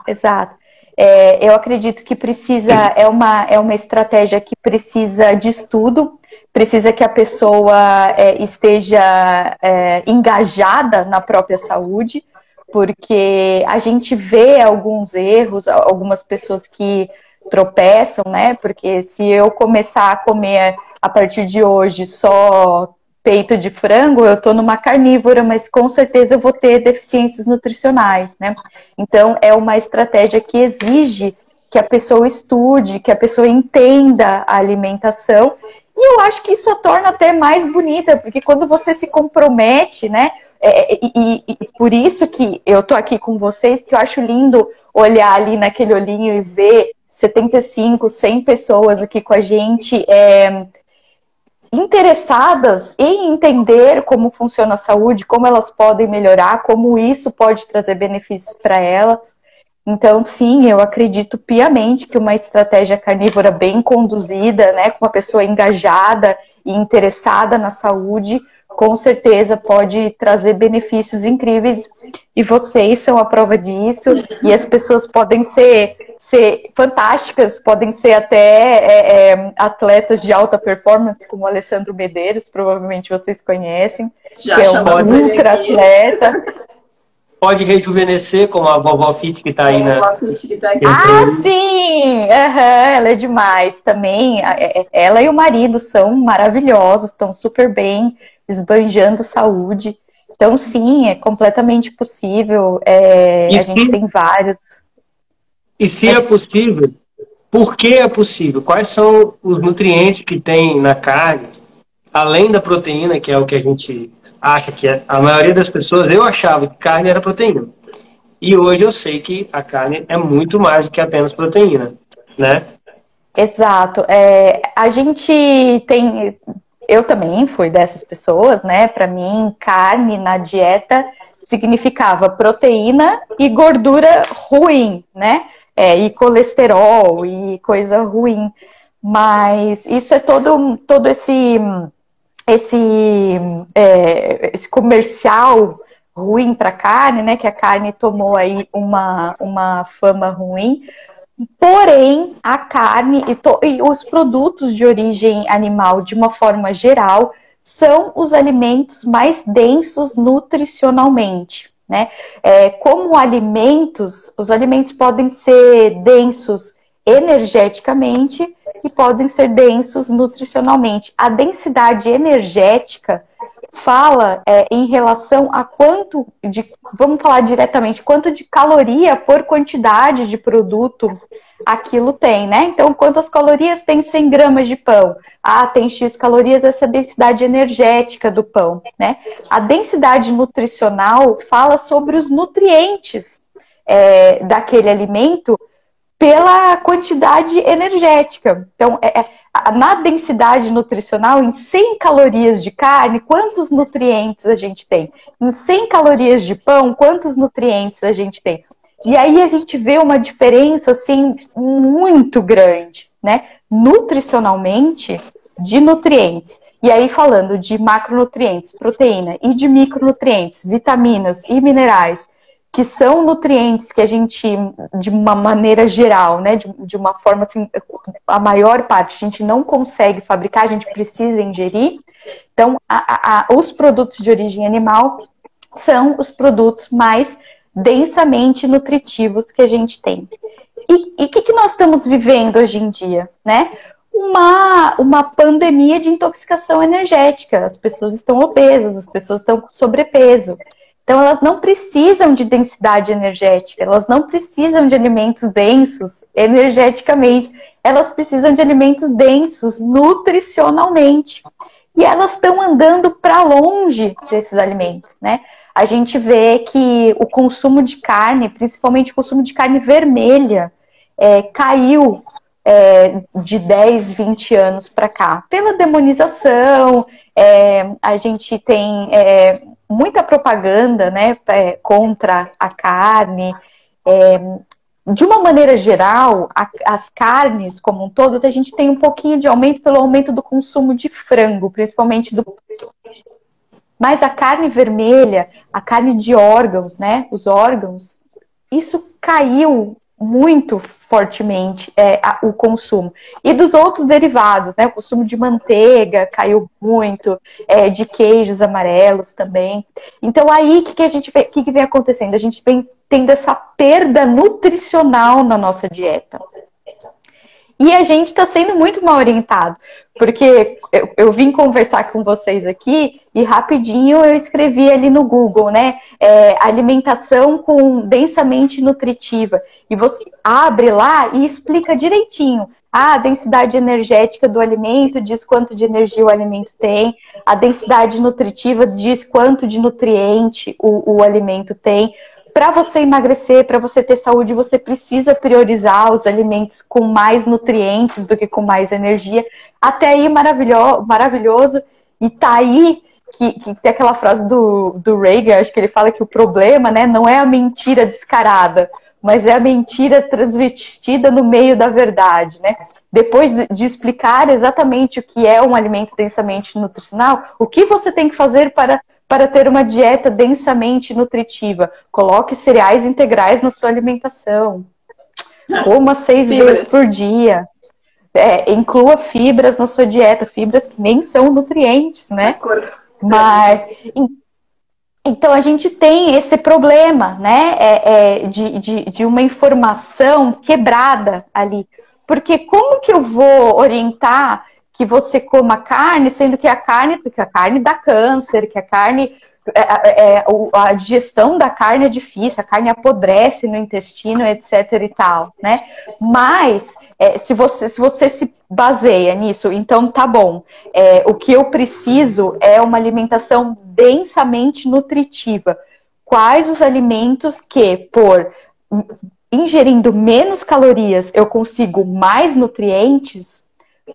exato. É, eu acredito que precisa, é uma, é uma estratégia que precisa de estudo, precisa que a pessoa é, esteja é, engajada na própria saúde, porque a gente vê alguns erros, algumas pessoas que tropeçam, né? Porque se eu começar a comer a partir de hoje só peito de frango, eu estou numa carnívora, mas com certeza eu vou ter deficiências nutricionais, né? Então, é uma estratégia que exige que a pessoa estude, que a pessoa entenda a alimentação. E eu acho que isso a torna até mais bonita, porque quando você se compromete, né? É, e, e, e, por isso que eu tô aqui com vocês, que eu acho lindo olhar ali naquele olhinho e ver 75, 100 pessoas aqui com a gente. É, interessadas em entender como funciona a saúde, como elas podem melhorar, como isso pode trazer benefícios para elas. Então, sim, eu acredito piamente que uma estratégia carnívora bem conduzida, né, com uma pessoa engajada e interessada na saúde, com certeza pode trazer benefícios incríveis. E vocês são a prova disso. E as pessoas podem ser, ser fantásticas, podem ser até é, é, atletas de alta performance, como o Alessandro Medeiros, provavelmente vocês conhecem, Já que é um ultra atleta. Pode rejuvenescer, como a vovó Fit que está aí na. Vovó Fit que tá aí. Ah, sim! Uhum, ela é demais também. É, é, ela e o marido são maravilhosos, estão super bem, esbanjando saúde. Então, sim, é completamente possível. É, a se... gente tem vários. E se é possível, por que é possível? Quais são os nutrientes que tem na carne, além da proteína, que é o que a gente acha que a maioria das pessoas, eu achava que carne era proteína. E hoje eu sei que a carne é muito mais do que apenas proteína, né? Exato. É, a gente tem. Eu também fui dessas pessoas, né? Para mim, carne na dieta significava proteína e gordura ruim, né? É, e colesterol e coisa ruim. Mas isso é todo, todo esse esse, é, esse comercial ruim para carne, né? Que a carne tomou aí uma, uma fama ruim. Porém, a carne e, to, e os produtos de origem animal, de uma forma geral, são os alimentos mais densos nutricionalmente. Né? É, como alimentos, os alimentos podem ser densos energeticamente e podem ser densos nutricionalmente. A densidade energética fala é, em relação a quanto de, vamos falar diretamente, quanto de caloria por quantidade de produto aquilo tem, né? Então, quantas calorias tem 100 gramas de pão? Ah, tem X calorias, essa é a densidade energética do pão, né? A densidade nutricional fala sobre os nutrientes é, daquele alimento pela quantidade energética. Então, é, é, na densidade nutricional, em 100 calorias de carne, quantos nutrientes a gente tem? Em 100 calorias de pão, quantos nutrientes a gente tem? E aí a gente vê uma diferença assim muito grande, né? Nutricionalmente, de nutrientes. E aí falando de macronutrientes, proteína e de micronutrientes, vitaminas e minerais que são nutrientes que a gente, de uma maneira geral, né, de, de uma forma assim, a maior parte a gente não consegue fabricar, a gente precisa ingerir. Então, a, a, os produtos de origem animal são os produtos mais densamente nutritivos que a gente tem. E o que, que nós estamos vivendo hoje em dia, né? Uma, uma pandemia de intoxicação energética. As pessoas estão obesas, as pessoas estão com sobrepeso. Então, elas não precisam de densidade energética, elas não precisam de alimentos densos energeticamente, elas precisam de alimentos densos nutricionalmente. E elas estão andando para longe desses alimentos, né? A gente vê que o consumo de carne, principalmente o consumo de carne vermelha, é, caiu é, de 10, 20 anos para cá, pela demonização, é, a gente tem é, muita propaganda né, é, contra a carne. É, de uma maneira geral, a, as carnes como um todo, a gente tem um pouquinho de aumento pelo aumento do consumo de frango, principalmente do. Mas a carne vermelha, a carne de órgãos, né? Os órgãos, isso caiu muito fortemente é, a, o consumo. E dos outros derivados, né? O consumo de manteiga caiu muito, é, de queijos amarelos também. Então aí o que, que a gente que, que vem acontecendo? A gente vem tendo essa perda nutricional na nossa dieta. E a gente está sendo muito mal orientado, porque eu, eu, vim conversar com vocês aqui e rapidinho eu escrevi ali no Google, né? É, alimentação com densamente nutritiva. E você abre lá e explica direitinho. Ah, a densidade energética do alimento diz quanto de energia o alimento tem, a densidade nutritiva diz quanto de nutriente o, o alimento tem para você emagrecer, para você ter saúde, você precisa priorizar os alimentos com mais nutrientes do que com mais energia. Até aí, maravilhoso. E tá aí que, que, tem aquela frase do, do Reagan, acho que ele fala que o problema né, não é a mentira descarada, mas é a mentira transvestida no meio da verdade, né? Depois de explicar exatamente o que é um alimento densamente nutricional, o que você tem que fazer para para ter uma dieta densamente nutritiva. Coloque cereais integrais na sua alimentação. Coma seis fibras. vezes por dia. É, inclua fibras na sua dieta, fibras que nem são nutrientes, né? Mas Então a gente tem esse problema, né, é, é, de, de, de uma informação quebrada ali. Porque como que eu vou orientar que você coma carne, sendo que a carne, que a carne dá câncer, que a carne é, é, é a digestão da carne é difícil, a carne apodrece no intestino, etc. e tal, né? Mas é, se, você, se você se baseia nisso, então tá bom. É, o que eu preciso é uma alimentação densamente nutritiva. Quais os alimentos que, por ingerindo menos calorias, eu consigo mais nutrientes?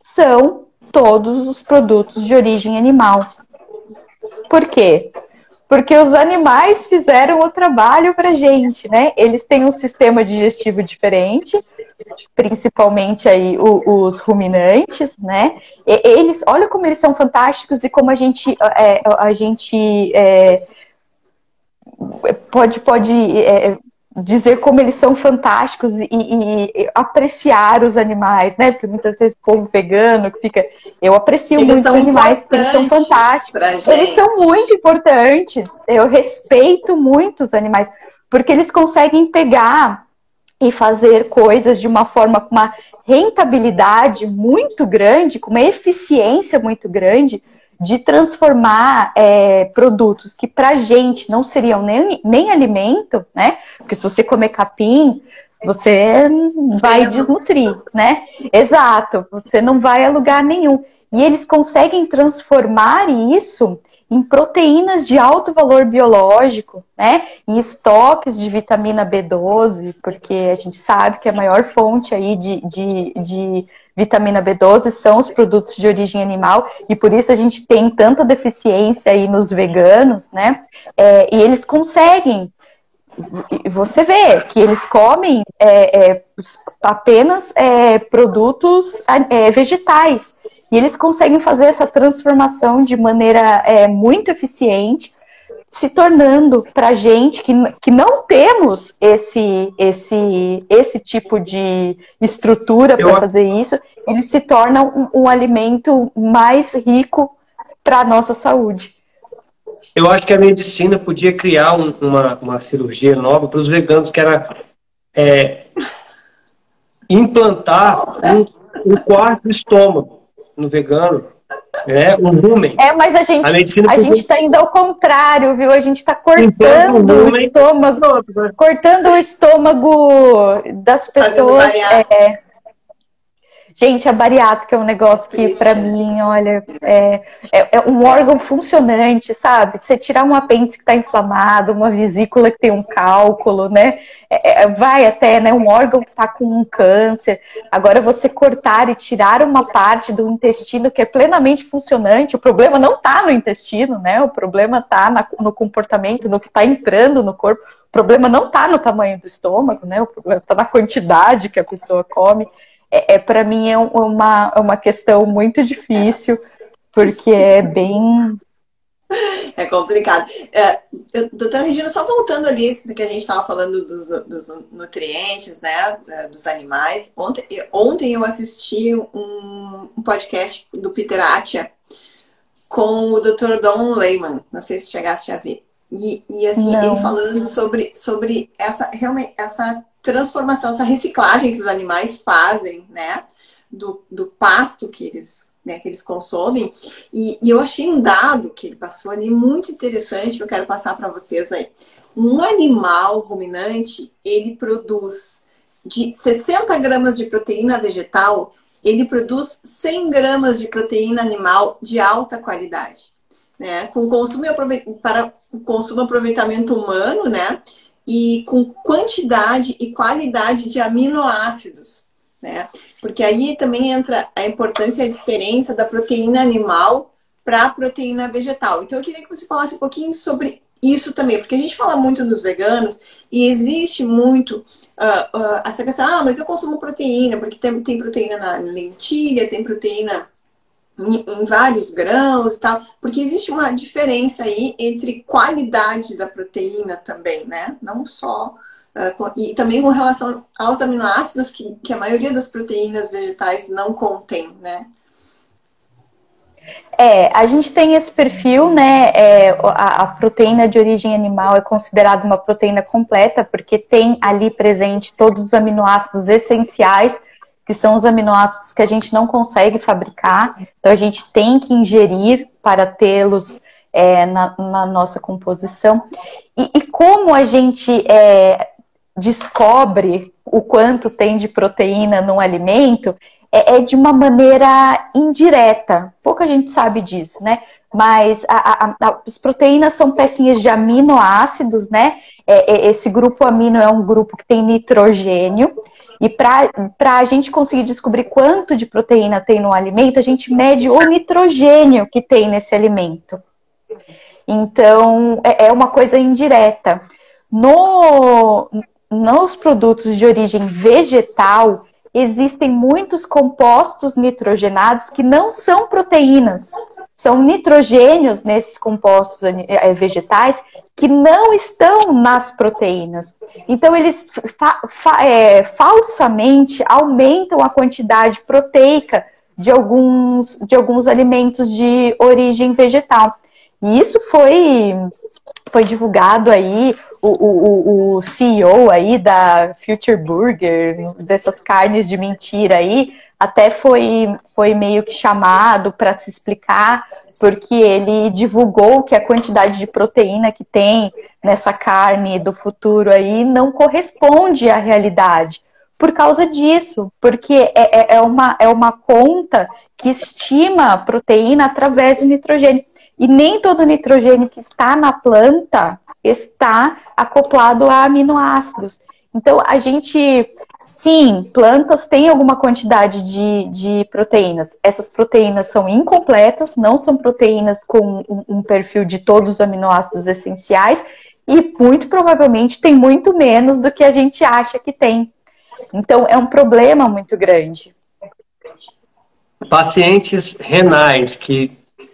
São todos os produtos de origem animal. Por quê? Porque os animais fizeram o trabalho para gente, né? Eles têm um sistema digestivo diferente, principalmente aí os ruminantes, né? Eles, olha como eles são fantásticos e como a gente, é, a gente é, pode, pode é, dizer como eles são fantásticos e, e, apreciar os animais, né? Porque muitas vezes o povo vegano que fica. Eu aprecio eles muito os animais porque eles são fantásticos. Eles são muito importantes. Eu respeito muito os animais, porque eles conseguem pegar e fazer coisas de uma forma com uma rentabilidade muito grande, com uma eficiência muito grande de transformar é, produtos que para gente não seriam nem, nem alimento, né? Porque se você comer capim, você vai desnutrir, né? Exato, você não vai a lugar nenhum. E eles conseguem transformar isso em proteínas de alto valor biológico, né? Em estoques de vitamina B12, porque a gente sabe que a maior fonte aí de, de, de vitamina B12 são os produtos de origem animal, e por isso a gente tem tanta deficiência aí nos veganos, né? É, e eles conseguem. Você vê que eles comem é, é, apenas é, produtos é, vegetais. E eles conseguem fazer essa transformação de maneira é, muito eficiente, se tornando para gente que, que não temos esse, esse, esse tipo de estrutura para fazer isso, ele se torna um, um alimento mais rico para a nossa saúde. Eu acho que a medicina podia criar um, uma, uma cirurgia nova para os veganos, que era é, implantar um, um quarto estômago no vegano. É, um rumen. É, mas a gente a, a gente está indo ao contrário, viu? A gente está cortando o estômago, né? cortando o estômago das pessoas. É, Gente, a bariátrica é um negócio que, para mim, olha, é, é, é, um órgão funcionante, sabe? Você tirar um apêndice que está inflamado, uma vesícula que tem um cálculo, né? É, é vai até, né? Um órgão que está com um câncer. Agora, você cortar e tirar uma parte do intestino que é plenamente funcionante, o problema não está no intestino, né? O problema está no comportamento, no que está entrando no corpo. O problema não está no tamanho do estômago, né? O problema está na quantidade que a pessoa come é, é para mim é uma, é uma questão muito difícil, porque é bem. É complicado. É, doutora Regina, só voltando ali que a gente estava falando dos, dos, nutrientes, né, dos animais. Ontem, ontem eu assisti um, um podcast do Peter Atia com o Dr. Don Lehman. Não sei se chegaste a ver. E, e assim, Não. ele falando sobre, sobre essa, realmente, essa transformação, essa reciclagem que os animais fazem, né? Do, do pasto que eles, né, que eles consomem. E, e eu achei um dado que ele passou ali muito interessante que eu quero passar para vocês aí. Um animal ruminante, ele produz de 60 gramas de proteína vegetal, ele produz 100 gramas de proteína animal de alta qualidade. Né? Com consumo para o consumo aproveitamento humano, né? e com quantidade e qualidade de aminoácidos, né? Porque aí também entra a importância e a diferença da proteína animal para a proteína vegetal. Então eu queria que você falasse um pouquinho sobre isso também, porque a gente fala muito dos veganos e existe muito uh, uh, essa questão, ah, mas eu consumo proteína, porque tem, tem proteína na lentilha, tem proteína em, vários grãos e tal, porque existe uma diferença aí entre qualidade da proteína também, né? Não só. Uh, e também com relação aos aminoácidos que, que a maioria das proteínas vegetais não contém, né? É, a gente tem esse perfil, né? É, a, a, proteína de origem animal é considerada uma proteína completa, porque tem ali presente todos os aminoácidos essenciais, que são os aminoácidos que a gente não consegue fabricar, então a gente tem que ingerir para tê-los é, na, na, nossa composição. E, e como a gente é, descobre o quanto tem de proteína num alimento, é, é, de uma maneira indireta. Pouca gente sabe disso, né? Mas a, a, a, as proteínas são pecinhas de aminoácidos, né? É, é esse grupo amino é um grupo que tem nitrogênio. E para a gente conseguir descobrir quanto de proteína tem no alimento, a gente mede o nitrogênio que tem nesse alimento. Então, é, é uma coisa indireta. No, nos produtos de origem vegetal, existem muitos compostos nitrogenados que não são proteínas, são nitrogênios nesses compostos eh, vegetais que não estão nas proteínas. Então, eles fa fa é, falsamente aumentam a quantidade proteica de alguns, de alguns alimentos de origem vegetal. E isso foi, foi divulgado aí o, o, o CEO aí da Future Burger, dessas carnes de mentira aí, até foi, foi meio que chamado para se explicar, porque ele divulgou que a quantidade de proteína que tem nessa carne do futuro aí não corresponde à realidade. Por causa disso, porque é, é, é uma, é uma conta que estima a proteína através do nitrogênio. E nem todo nitrogênio que está na planta está acoplado a aminoácidos. Então, a gente, sim, plantas têm alguma quantidade de, de proteínas. Essas proteínas são incompletas, não são proteínas com um, um perfil de todos os aminoácidos essenciais, e muito provavelmente tem muito menos do que a gente acha que tem. Então, é um problema muito grande. Pacientes renais que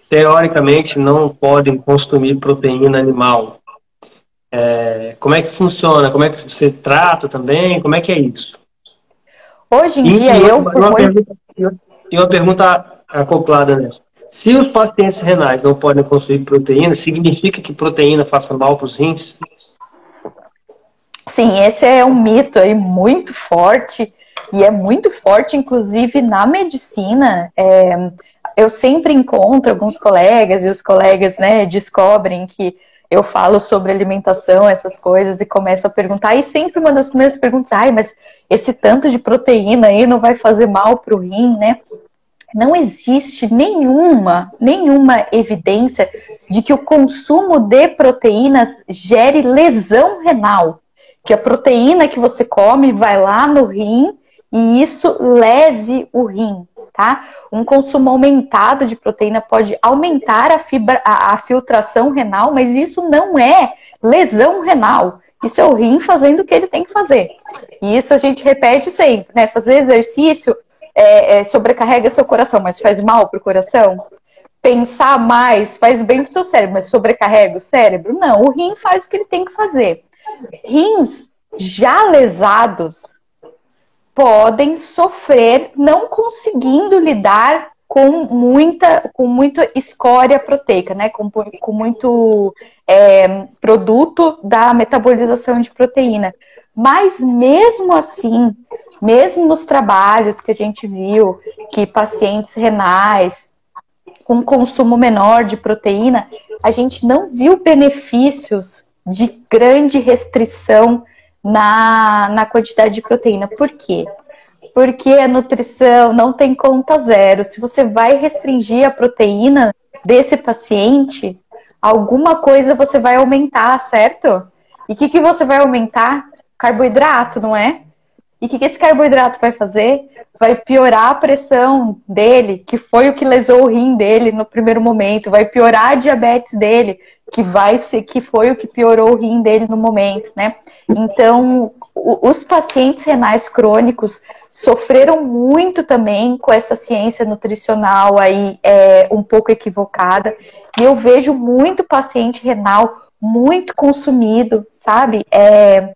teoricamente não podem consumir proteína animal, é, como é que funciona? Como é que você trata também? Como é que é isso? Hoje em e dia, eu. Uma, uma pergunta, e uma pergunta acoplada nessa. Se os pacientes renais não podem consumir proteína, significa que proteína faça mal para os rins? Sim, esse é um mito aí muito forte e é muito forte, inclusive na medicina. É, eu sempre encontro alguns colegas e os colegas né, descobrem que eu falo sobre alimentação, essas coisas, e começo a perguntar, e sempre uma das primeiras perguntas, ai, mas esse tanto de proteína aí não vai fazer mal para o rim, né? Não existe nenhuma, nenhuma evidência de que o consumo de proteínas gere lesão renal. Que a proteína que você come vai lá no rim e isso lese o rim tá? Um consumo aumentado de proteína pode aumentar a, fibra, a, a filtração renal, mas isso não é lesão renal. Isso é o rim fazendo o que ele tem que fazer. E isso a gente repete sempre, né? Fazer exercício é, é, sobrecarrega seu coração, mas faz mal para o coração. Pensar mais faz bem para o seu cérebro, mas sobrecarrega o cérebro? Não, o rim faz o que ele tem que fazer. Rins já lesados podem sofrer não conseguindo lidar com muita, com muita escória proteica, né? Com, com muito é, produto da metabolização de proteína. Mas mesmo assim, mesmo nos trabalhos que a gente viu que pacientes renais com consumo menor de proteína, a gente não viu benefícios de grande restrição na, na quantidade de proteína. Por quê? Porque a nutrição não tem conta zero. Se você vai restringir a proteína desse paciente, alguma coisa você vai aumentar, certo? E o que, que você vai aumentar? Carboidrato, não é? E o que, que esse carboidrato vai fazer? Vai piorar a pressão dele, que foi o que lesou o rim dele no primeiro momento, vai piorar a diabetes dele, que vai ser que foi o que piorou o rim dele no momento, né? Então, os pacientes renais crônicos sofreram muito também com essa ciência nutricional aí é, um pouco equivocada. E eu vejo muito paciente renal muito consumido, sabe? É,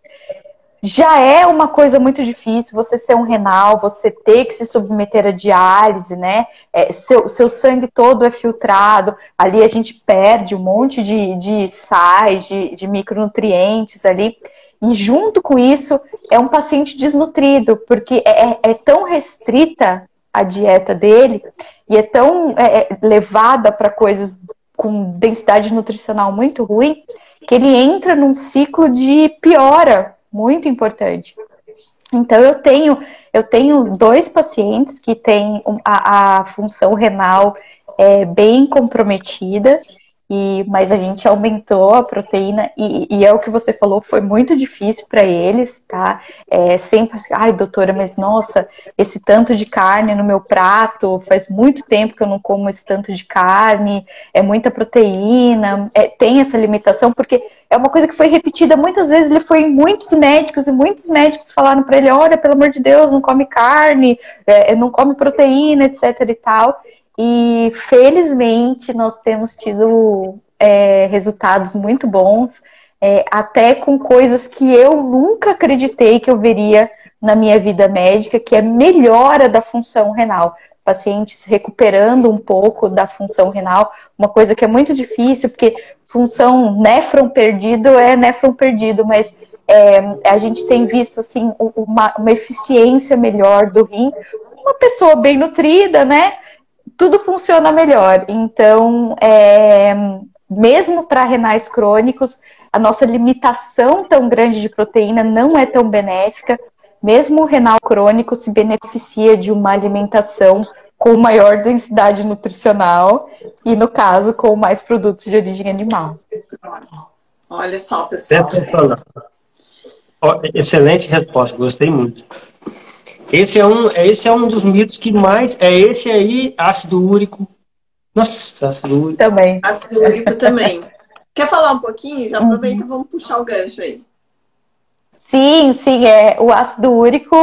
já é uma coisa muito difícil você ser um renal, você ter que se submeter a diálise, né? É, seu, seu sangue todo é filtrado, ali a gente perde um monte de, de sais, de, de micronutrientes ali. E junto com isso, é um paciente desnutrido, porque é, é, é tão restrita a dieta dele e é tão é, é levada para coisas com densidade nutricional muito ruim que ele entra num ciclo de piora muito importante. Então eu tenho eu tenho dois pacientes que têm a, a função renal é, bem comprometida e, mas a gente aumentou a proteína e, e é o que você falou, foi muito difícil para eles, tá? É, sempre, ai, doutora, mas nossa, esse tanto de carne no meu prato, faz muito tempo que eu não como esse tanto de carne, é muita proteína, é, tem essa limitação, porque é uma coisa que foi repetida muitas vezes, ele foi em muitos médicos e muitos médicos falaram para ele, olha, pelo amor de Deus, não come carne, é, não come proteína, etc e tal. E felizmente nós temos tido é, resultados muito bons, é, até com coisas que eu nunca acreditei que eu veria na minha vida médica, que é melhora da função renal. Pacientes recuperando um pouco da função renal, uma coisa que é muito difícil, porque função néfron perdido é néfron perdido, mas é, a gente tem visto assim uma, uma eficiência melhor do rim. Uma pessoa bem nutrida, né? Tudo funciona melhor. Então, é, mesmo para renais crônicos, a nossa limitação tão grande de proteína não é tão benéfica. Mesmo o renal crônico se beneficia de uma alimentação com maior densidade nutricional e, no caso, com mais produtos de origem animal. Olha só, pessoal. Excelente resposta, gostei muito. Esse é um, esse é um dos mitos que mais. É esse aí, ácido úrico. Nossa, ácido úrico. Também. Ácido úrico também. Quer falar um pouquinho? Já aproveita e uhum. vamos puxar o gancho aí. Sim, sim, é, o ácido úrico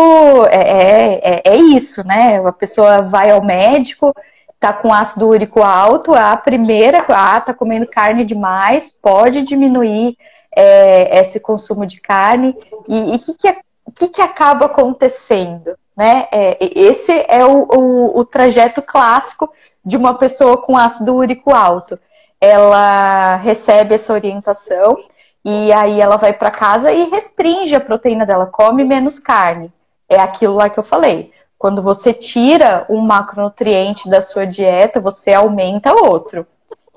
é, é, é, é isso, né? A pessoa vai ao médico, tá com ácido úrico alto, a primeira, ah, tá comendo carne demais, pode diminuir é, esse consumo de carne. E o que, que, que, que acaba acontecendo? Né? É, esse é o, o, o trajeto clássico de uma pessoa com ácido úrico alto. Ela recebe essa orientação e aí ela vai para casa e restringe a proteína dela, come menos carne. É aquilo lá que eu falei. Quando você tira um macronutriente da sua dieta, você aumenta outro.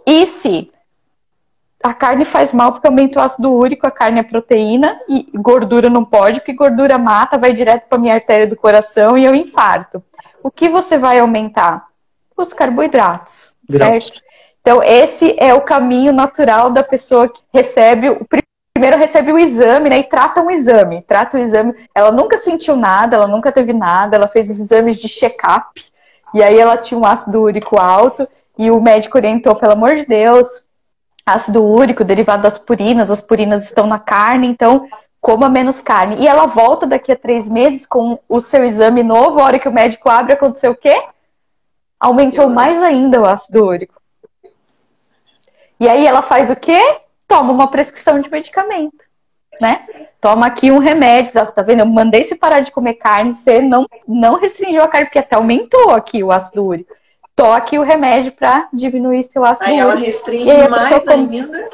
E se a carne faz mal porque aumenta o ácido úrico, a carne é proteína e gordura não pode, porque gordura mata, vai direto para minha artéria do coração e eu infarto. O que você vai aumentar? Os carboidratos, certo? Então, esse é o caminho natural da pessoa que recebe o primeiro recebe o exame, né? E trata um exame. Trata o exame. Ela nunca sentiu nada, ela nunca teve nada, ela fez os exames de check-up. E aí ela tinha um ácido úrico alto. E o médico orientou, pelo amor de Deus, ácido úrico, derivado das purinas, as purinas estão na carne, então coma menos carne. E ela volta daqui a três meses com o seu exame novo, a hora que o médico abre, aconteceu o quê? Aumentou mais ainda o ácido úrico. E aí ela faz o quê? Toma uma prescrição de medicamento, né? Toma aqui um remédio, tá, tá vendo? Eu mandei você parar de comer carne, você não, não restringiu a carne, porque até aumentou aqui o ácido úrico toque o remédio para diminuir seu ácido Aí ela restringe aí mais ainda.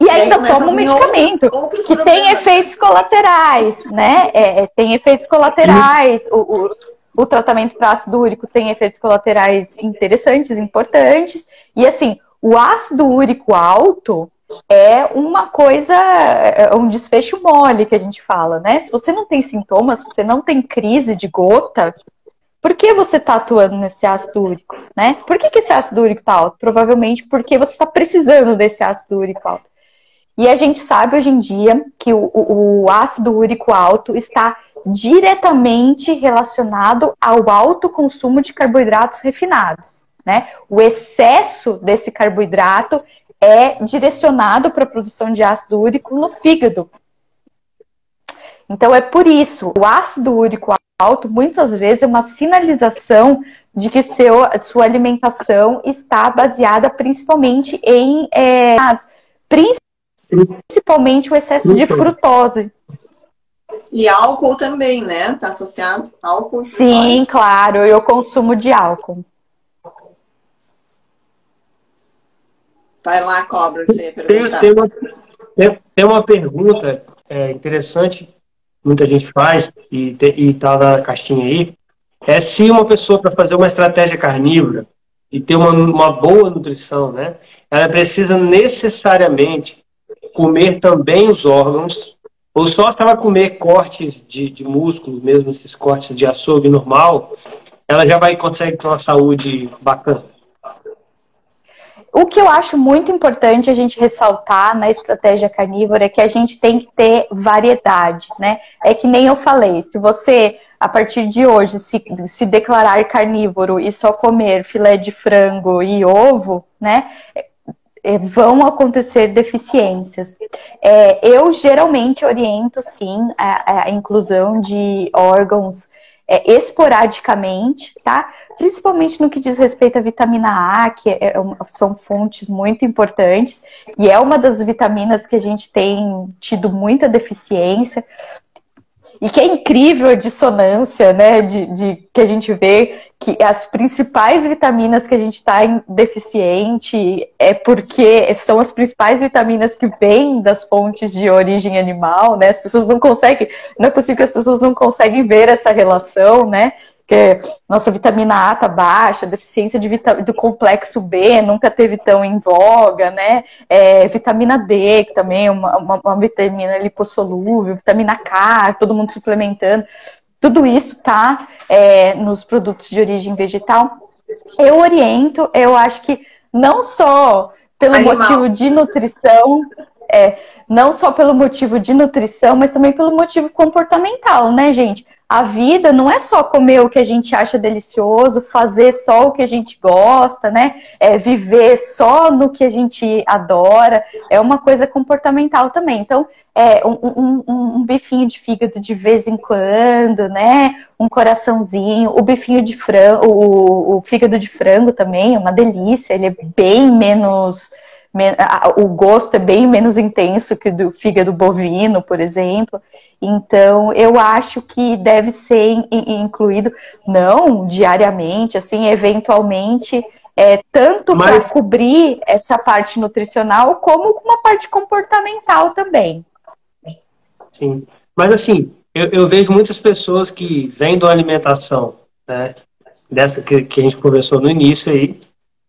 E ainda toma um medicamento outros, outros que problemas. tem efeitos colaterais, né? É, é tem efeitos colaterais. O, o, o tratamento para ácido úrico tem efeitos colaterais interessantes, importantes. E assim, o ácido úrico alto é uma coisa, é um desfecho mole que a gente fala, né? Se você não tem sintomas, se você não tem crise de gota, por que você está atuando nesse ácido úrico, né? Por que, que esse ácido úrico está alto? Provavelmente porque você está precisando desse ácido úrico alto. E a gente sabe hoje em dia que o, o, o ácido úrico alto está diretamente relacionado ao alto consumo de carboidratos refinados, né? O excesso desse carboidrato é direcionado para a produção de ácido úrico no fígado. Então é por isso, o ácido úrico alto muitas vezes é uma sinalização de que seu, sua alimentação está baseada principalmente em é, principalmente o excesso de frutose. E álcool também, né? Tá associado álcool? Sim, claro, eu consumo de álcool. Vai lá, cobra, você ia perguntar. Tem, tem, uma, tem, tem uma pergunta é, interessante, muita gente faz, e, e tá na caixinha aí, é se uma pessoa, para fazer uma estratégia carnívora e ter uma, uma boa nutrição, né, ela precisa necessariamente comer também os órgãos, ou só se ela comer cortes de, de músculo, mesmo esses cortes de açougue normal, ela já vai conseguir ter uma saúde bacana. O que eu acho muito importante a gente ressaltar na estratégia carnívora é que a gente tem que ter variedade, né? É que nem eu falei, se você a partir de hoje se, se declarar carnívoro e só comer filé de frango e ovo, né? É, vão acontecer deficiências. É, eu geralmente oriento sim a, a inclusão de órgãos é, esporadicamente, tá? Principalmente no que diz respeito à vitamina A, que é, é são fontes muito importantes, e é uma das vitaminas que a gente tem tido muita deficiência. E que é incrível a dissonância, né? De, de que a gente vê que as principais vitaminas que a gente está deficiente é porque são as principais vitaminas que vêm das fontes de origem animal, né? As pessoas não conseguem, não é possível que as pessoas não conseguem ver essa relação, né? Que nossa vitamina A tá baixa, deficiência de do complexo B nunca teve tão em voga, né? É, vitamina D, que também é uma, uma, uma vitamina lipossolúvel, vitamina K, todo mundo suplementando. Tudo isso tá é, nos produtos de origem vegetal. Eu oriento, eu acho que não só pelo Animal. motivo de nutrição, é, não só pelo motivo de nutrição, mas também pelo motivo comportamental, né, gente? A vida não é só comer o que a gente acha delicioso, fazer só o que a gente gosta, né? É viver só no que a gente adora. É uma coisa comportamental também. Então, é um, um, um, bifinho de fígado de vez em quando, né? Um coraçãozinho, o bifinho de frango, o, o fígado de frango também, é uma delícia. Ele é bem menos o gosto é bem menos intenso que o do fígado bovino, por exemplo. Então, eu acho que deve ser incluído, não diariamente, assim, eventualmente, é, tanto Mas... para cobrir essa parte nutricional, como uma parte comportamental também. Sim. Mas, assim, eu, eu vejo muitas pessoas que vêm da alimentação, né, dessa que, que a gente conversou no início aí,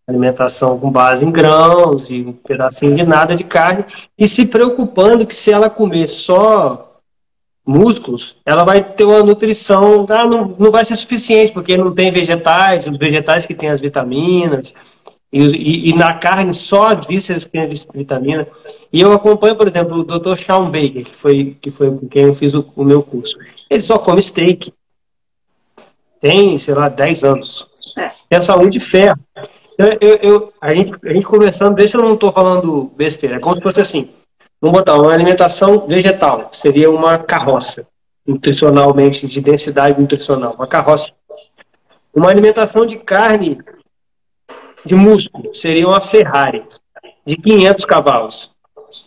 alimentação com base em grãos e um pedacinho de nada de carne, e se preocupando que se ela comer só músculos, ela vai ter uma nutrição, ah, não, não vai ser suficiente, porque não tem vegetais, os vegetais que têm as vitaminas, e, e, e na carne só as vísceras que têm vitamina. E eu acompanho, por exemplo, o Dr. Sean Baker, que foi, que foi com quem eu fiz o, o meu curso. Ele só come steak. Tem, sei lá, 10 anos. É. Tem a saúde ferro. Eu, eu, a, gente, a gente conversando, deixa eu não estou falando besteira. É como se fosse assim: vamos botar uma alimentação vegetal, seria uma carroça, nutricionalmente, de densidade nutricional, uma carroça. Uma alimentação de carne, de músculo, seria uma Ferrari, de 500 cavalos.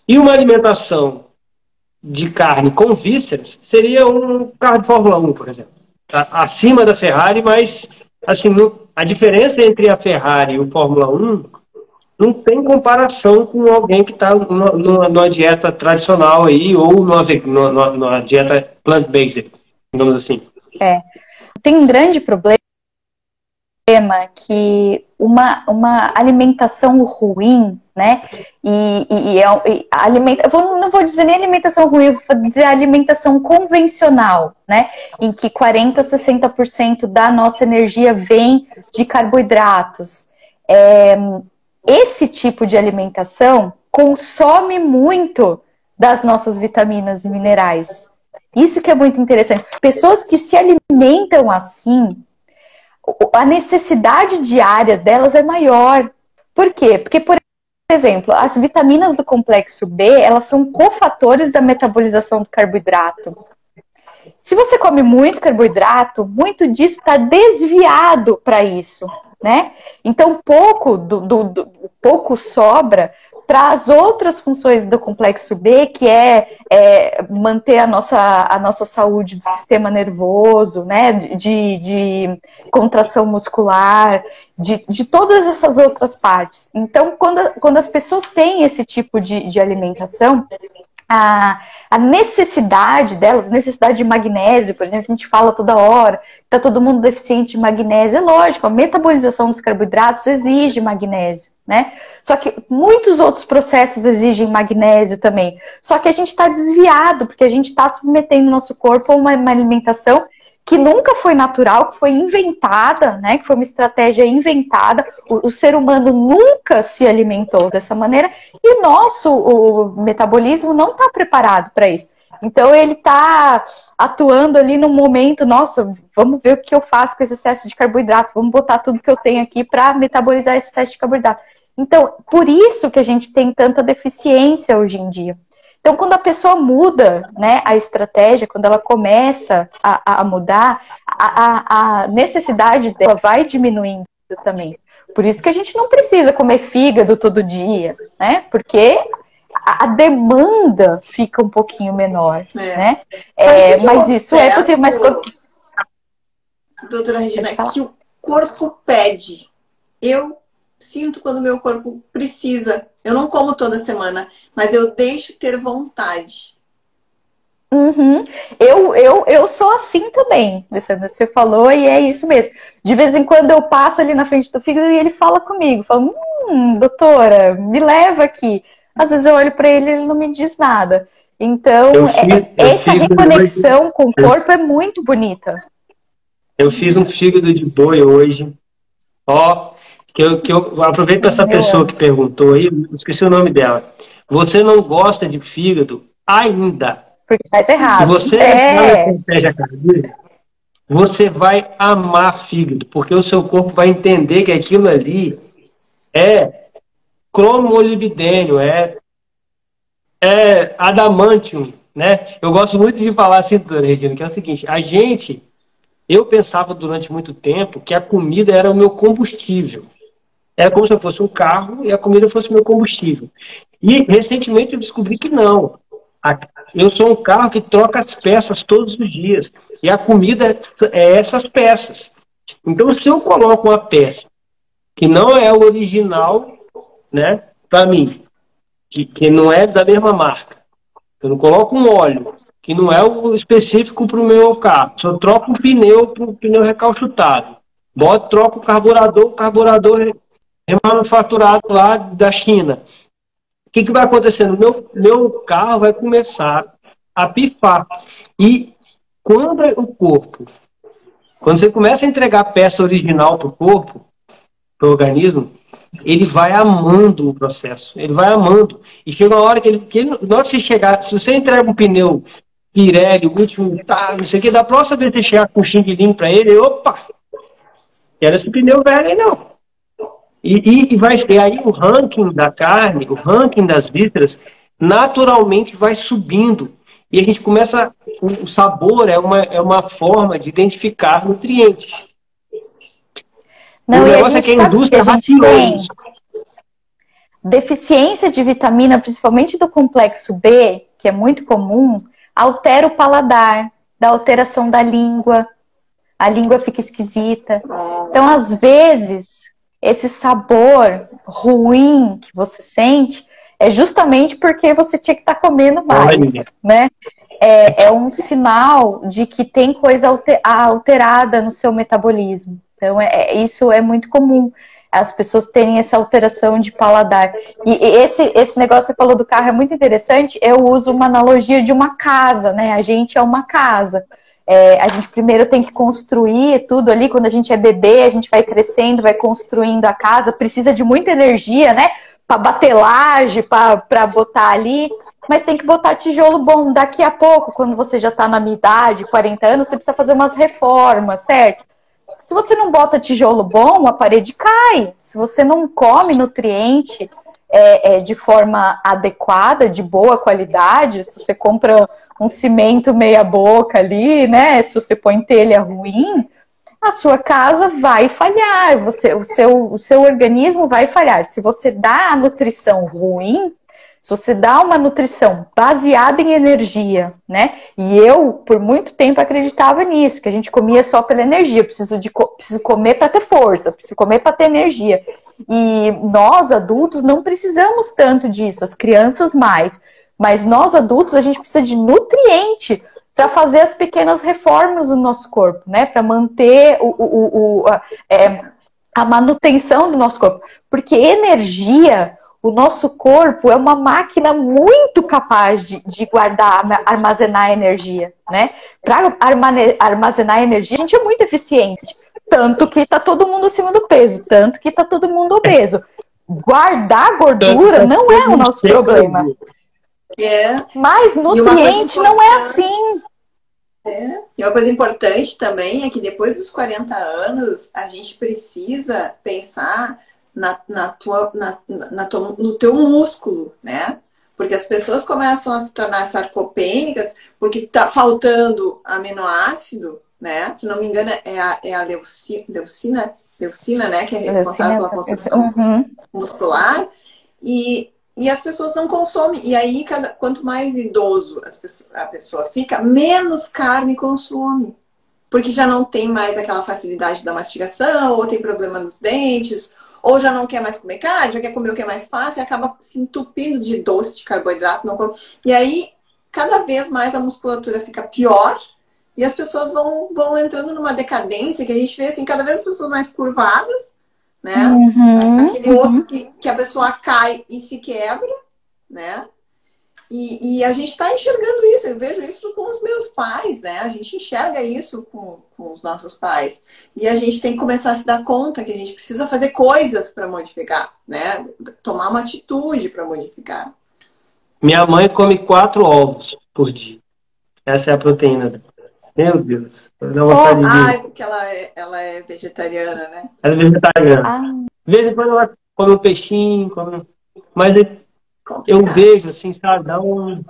E uma alimentação de carne com vísceras seria um carro de Fórmula 1, por exemplo. Acima da Ferrari, mas assim, no, a diferença entre a Ferrari e o Fórmula 1 não tem comparação com alguém que está numa, numa, dieta tradicional aí ou numa, numa, numa dieta plant-based, digamos assim. É. Tem um grande problema que uma, uma alimentação ruim, né? E, e, e, é, alimenta, vou, não vou dizer nem alimentação ruim, vou dizer alimentação convencional, né? Em que 40%, 60% da nossa energia vem de carboidratos. É, esse tipo de alimentação consome muito das nossas vitaminas e minerais. Isso que é muito interessante. Pessoas que se alimentam assim, a necessidade diária delas é maior. Por quê? Porque, por exemplo, as vitaminas do complexo B, elas são cofatores da metabolização do carboidrato. Se você come muito carboidrato, muito disso está desviado para isso, né? Então pouco do, do, do, pouco sobra para as outras funções do complexo B, que é, é, manter a nossa, a nossa saúde do sistema nervoso, né, de, de contração muscular, de, de todas essas outras partes. Então, quando, quando as pessoas têm esse tipo de, de alimentação, a, a, necessidade delas, necessidade de magnésio, por exemplo, a gente fala toda hora, está todo mundo deficiente de magnésio, é lógico, a metabolização dos carboidratos exige magnésio, né? Só que muitos outros processos exigem magnésio também. Só que a gente está desviado, porque a gente está submetendo o nosso corpo a uma, uma alimentação que nunca foi natural, que foi inventada, né? Que foi uma estratégia inventada. O, o, ser humano nunca se alimentou dessa maneira e nosso o metabolismo não está preparado para isso. Então ele está atuando ali no momento, nossa, vamos ver o que eu faço com esse excesso de carboidrato, vamos botar tudo que eu tenho aqui para metabolizar esse excesso de carboidrato. Então, por isso que a gente tem tanta deficiência hoje em dia. Então, quando a pessoa muda né, a estratégia, quando ela começa a, a mudar, a, a, necessidade dela vai diminuindo também. Por isso que a gente não precisa comer fígado todo dia, né? Porque a, demanda fica um pouquinho menor, é. né? É, mas isso é possível, mas Doutora Regina, que o corpo pede. Eu sinto quando meu corpo precisa. Eu não como toda semana, mas eu deixo ter vontade. Uhum. Eu, eu, eu sou assim também, Você falou e é isso mesmo. De vez em quando eu passo ali na frente do fígado e ele fala comigo, fala, hum, doutora, me leva aqui. Às vezes eu olho para ele e ele não me diz nada. Então, fiz, é, essa reconexão com o corpo é muito bonita. Eu fiz um fígado de boi hoje. Ó, que eu, que eu aproveito para essa pessoa que perguntou aí, esqueci o nome dela. Você não gosta de fígado ainda? Porque faz errado. Se você é. estratégia cardíaca, você vai amar fígado, porque o seu corpo vai entender que aquilo ali é cromolibdênio, é, é adamantium, né? Eu gosto muito de falar assim, Regina, que é o seguinte, a gente, eu pensava durante muito tempo que a comida era o meu combustível. Era como se eu fosse um carro e a comida fosse meu combustível. E recentemente eu descobri que não. Eu sou um carro que troca as peças todos os dias. E a comida é essas peças. Então, se eu coloco uma peça que não é o original, né, para mim, que, que não é da mesma marca, eu não coloco um óleo que não é o específico para o meu carro, se eu troco um pneu para um pneu recalchutado, boto, troco o carburador, o carburador remanufaturado lá da China. O que, que vai acontecendo? Meu, meu carro vai começar a pifar. E quando o corpo, quando você começa a entregar a peça original para o corpo, para o organismo, ele vai amando o processo. Ele vai amando. E chega uma hora que ele. Que ele na hora que você chegar, se você entrega um pneu Pirelli, último, tá, não sei o que, da próxima vez que chegar com um xing para ele, opa! Quero esse pneu velho aí não. E, e, e, vai, e aí o ranking da carne, o ranking das vísceras, naturalmente vai subindo. E a gente começa. O sabor é uma, é uma forma de identificar nutrientes. Não, o negócio é que a indústria rateou isso. Deficiência de vitamina, principalmente do complexo B, que é muito comum, altera o paladar, dá alteração da língua, a língua fica esquisita. Então, às vezes, esse sabor ruim que você sente é justamente porque você tinha que estar tá comendo mais, né? É, é, um sinal de que tem coisa alterada no seu metabolismo. Então, é, é, isso é muito comum. As pessoas terem essa alteração de paladar. E esse, esse negócio que você falou do carro é muito interessante. Eu uso uma analogia de uma casa, né? A gente é uma casa. É, a gente primeiro tem que construir tudo ali. Quando a gente é bebê, a gente vai crescendo, vai construindo a casa. Precisa de muita energia, né? Para bater laje, para botar ali. Mas tem que botar tijolo bom. Daqui a pouco, quando você já está na minha idade, 40 anos, você precisa fazer umas reformas, certo? Se você não bota tijolo bom, a parede cai. Se você não come nutriente é, é, de forma adequada, de boa qualidade, se você compra um cimento meia boca ali, né? Se você põe telha ruim, a sua casa vai falhar, você, o, seu, o seu organismo vai falhar. Se você dá a nutrição ruim, se você dá uma nutrição baseada em energia, né? E eu, por muito tempo, acreditava nisso, que a gente comia só pela energia. Preciso, de, preciso comer para ter força, preciso comer para ter energia. E nós, adultos, não precisamos tanto disso, as crianças mais. Mas nós, adultos, a gente precisa de nutriente para fazer as pequenas reformas no nosso corpo, né? Para manter o, o, o a, é, a manutenção do nosso corpo. Porque energia o nosso corpo é uma máquina muito capaz de, de guardar, armazenar energia, né? Para armazenar energia, a gente é muito eficiente. Tanto que tá todo mundo acima do peso, tanto que tá todo mundo obeso. Guardar gordura não é o nosso problema. É. Mas nutriente não é assim. É. E uma coisa importante também é que depois dos 40 anos, a gente precisa pensar na, na tua, na, na tua, no teu músculo, né? Porque as pessoas começam a se tornar sarcopênicas porque tá faltando aminoácido, né? Se não me engano, é a, é a leucina, leucina, leucina, né? Que é responsável pela construção uhum. muscular. E, e as pessoas não consomem. E aí, cada, quanto mais idoso pessoas, a pessoa fica, menos carne consome. Porque já não tem mais aquela facilidade da mastigação, ou tem problema nos dentes, ou já não quer mais comer carne, já quer comer o que é mais fácil e acaba se entupindo de doce, de carboidrato. Não come. E aí, cada vez mais a musculatura fica pior e as pessoas vão, vão entrando numa decadência que a gente vê assim, cada vez as pessoas mais curvadas, né? Uhum, Aquele uhum. osso que, que a pessoa cai e se quebra, né? E, e, a gente está enxergando isso, eu vejo isso com os meus pais, né? A gente enxerga isso com, com os nossos pais. E a gente tem que começar a se dar conta que a gente precisa fazer coisas para modificar, né? Tomar uma atitude para modificar. Minha mãe come quatro ovos por dia. Essa é a proteína dela. Meu Deus. Só... Ah, porque ela é, ela é vegetariana, né? Ela é vegetariana. Ah. De vez em quando ela come um peixinho, come... mas eu vejo, assim, sabe, dá um,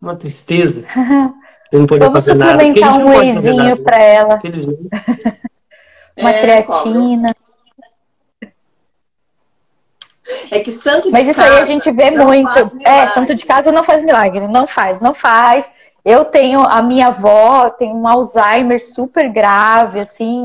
uma tristeza. Eu não Vamos suplementar um wheyzinho para ela. uma é, creatina. É que santo de Mas isso aí a gente vê muito. É, santo de casa não faz milagre. Não faz, não faz. Eu tenho a minha avó tem um Alzheimer super grave, assim,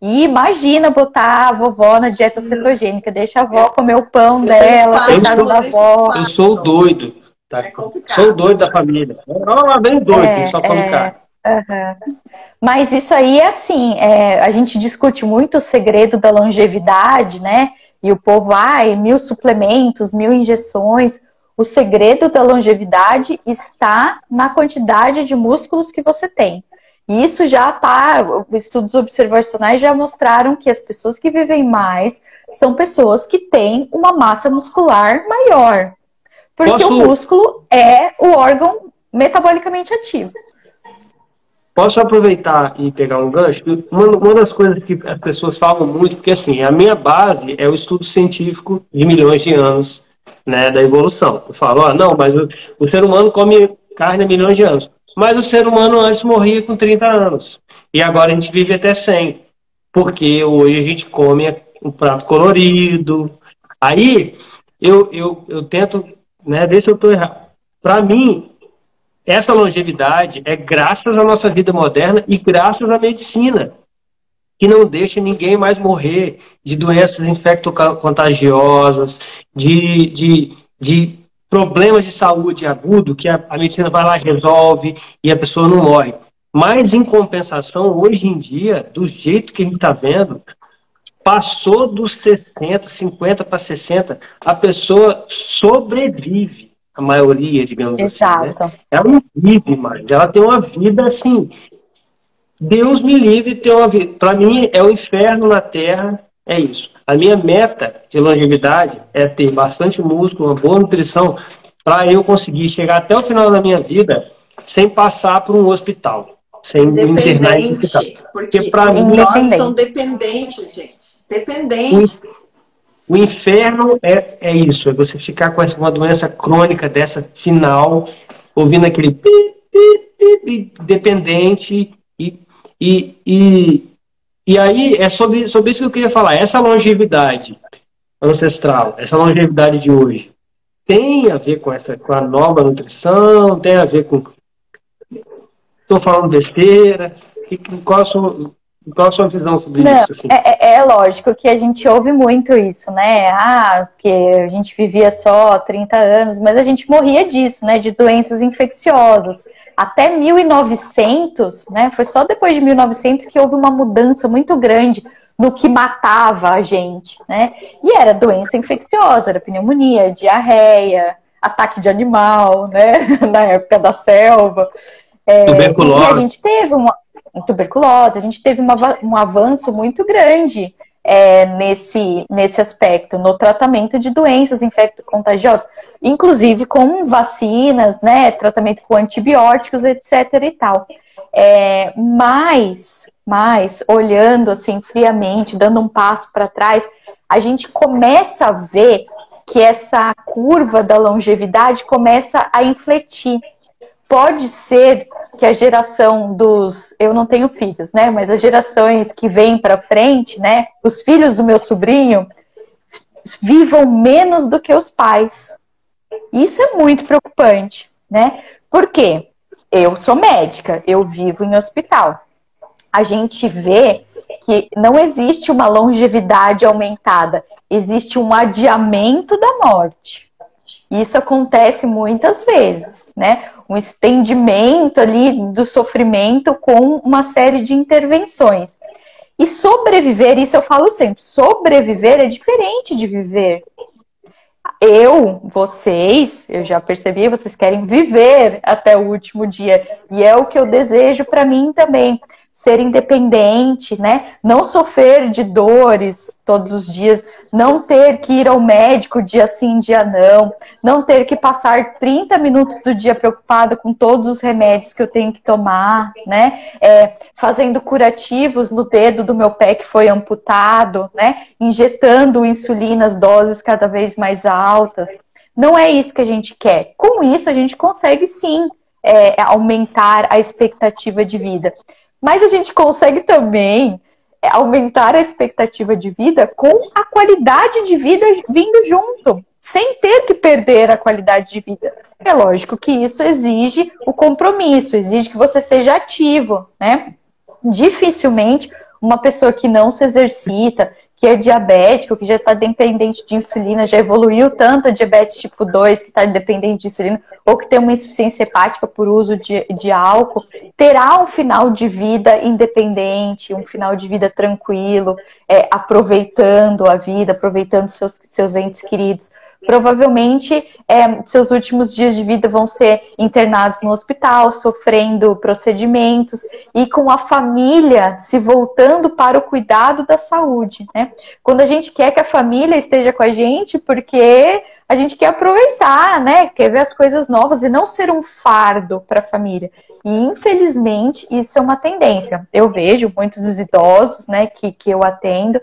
e imagina botar a vovó na dieta hum. cetogênica, deixa a avó comer o pão eu dela, coitada da avó. Eu sou doido. Tá? É sou doido da família. Ah, bem doido, é, só come é, Uhum. Mas isso aí é assim, é, a gente discute muito o segredo da longevidade, né? E o povo, ai, mil suplementos, mil injeções. O segredo da longevidade está na quantidade de músculos que você tem. E isso já está, estudos observacionais já mostraram que as pessoas que vivem mais são pessoas que têm uma massa muscular maior. Porque Posso... o músculo é o órgão metabolicamente ativo. Posso aproveitar e pegar um gancho? Uma, uma, das coisas que as pessoas falam muito, porque assim, a minha base é o estudo científico de milhões de anos né, da evolução. Eu falo, ah, não, mas o, o ser humano come carne há milhões de anos. Mas o ser humano antes morria com 30 anos. E agora a gente vive até 100. Porque hoje a gente come um prato colorido. Aí eu, eu, eu tento, né, ver se eu estou errado. Para mim, essa longevidade é graças à nossa vida moderna e graças à medicina, que não deixa ninguém mais morrer de doenças infectocontagiosas, de, de, de problemas de saúde agudo que a, a medicina vai lá resolve e a pessoa não morre. Mas, em compensação, hoje em dia, do jeito que a gente está vendo, passou dos 60, 50 para 60, a pessoa sobrevive, a maioria, digamos Exato. assim. Né? Ela não vive mais, ela tem uma vida assim. Deus me livre de ter uma vida. Para mim, é o inferno na terra é isso. A minha meta de longevidade é ter bastante músculo, uma boa nutrição, para eu conseguir chegar até o final da minha vida sem passar por um hospital, sem internar em hospital. Porque, porque para mim nós são dependentes, gente. Dependentes. O, o inferno é, é isso, é você ficar com essa, uma doença crônica dessa final, ouvindo aquele pi, pi, pi, dependente e, e, e E aí é sobre, sobre isso que eu queria falar. Essa longevidade ancestral, essa longevidade de hoje, tem a ver com essa com a nova nutrição, tem a ver com estou falando besteira, qual a sua, qual a sua visão sobre Não, isso? Assim? É, é, é, lógico que a gente ouve muito isso, né? Ah, que a gente vivia só 30 anos, mas a gente morria disso, né? De doenças infecciosas. Até 1900, né? Foi só depois de 1900 que houve uma mudança muito grande no que matava a gente, né? E era doença infecciosa, era pneumonia, diarreia, ataque de animal, né? Na época da selva. É, tuberculose. E a gente teve uma tuberculose, a gente teve uma, um avanço muito grande é, nesse, nesse aspecto, no tratamento de doenças infecto-contagiosas, inclusive com vacinas, né? Tratamento com antibióticos, etc. e tal. É, mas, mas, olhando assim friamente, dando um passo para trás, a gente começa a ver que essa curva da longevidade começa a infletir. Pode ser que a geração dos, eu não tenho filhos, né, mas as gerações que vêm para frente, né, os filhos do meu sobrinho vivam menos do que os pais. Isso é muito preocupante, né? Por quê? Eu sou médica, eu vivo em hospital. A gente vê que não existe uma longevidade aumentada, existe um adiamento da morte. Isso acontece muitas vezes, né? Um estendimento ali do sofrimento com uma série de intervenções. E sobreviver, isso eu falo sempre, sobreviver é diferente de viver eu, vocês, eu já percebi, vocês querem viver até o último dia. E é o que eu desejo para mim também. Ser independente, né? Não sofrer de dores todos os dias, não ter que ir ao médico dia sim, dia não, não ter que passar 30 minutos do dia preocupada com todos os remédios que eu tenho que tomar, né? É, fazendo curativos no dedo do meu pé que foi amputado, né? Injetando insulina, as doses cada vez mais altas. Não é isso que a gente quer. Com isso, a gente consegue sim é, aumentar a expectativa de vida. Mas a gente consegue também é aumentar a expectativa de vida com a qualidade de vida vindo junto, sem ter que perder a qualidade de vida. É lógico que isso exige o compromisso, exige que você seja ativo, né? Dificilmente uma pessoa que não se exercita, que é diabético, que já está dependente de insulina, já evoluiu tanto a diabetes tipo 2, que está dependente de insulina, ou que tem uma insuficiência hepática por uso de, de álcool, terá um final de vida independente, um final de vida tranquilo, é, aproveitando a vida, aproveitando seus, seus entes queridos provavelmente é, seus últimos dias de vida vão ser internados no hospital, sofrendo procedimentos e com a família se voltando para o cuidado da saúde, né? Quando a gente quer que a família esteja com a gente, porque a gente quer aproveitar, né? Quer ver as coisas novas e não ser um fardo para a família. E infelizmente isso é uma tendência. Eu vejo muitos dos idosos, né, que, que eu atendo,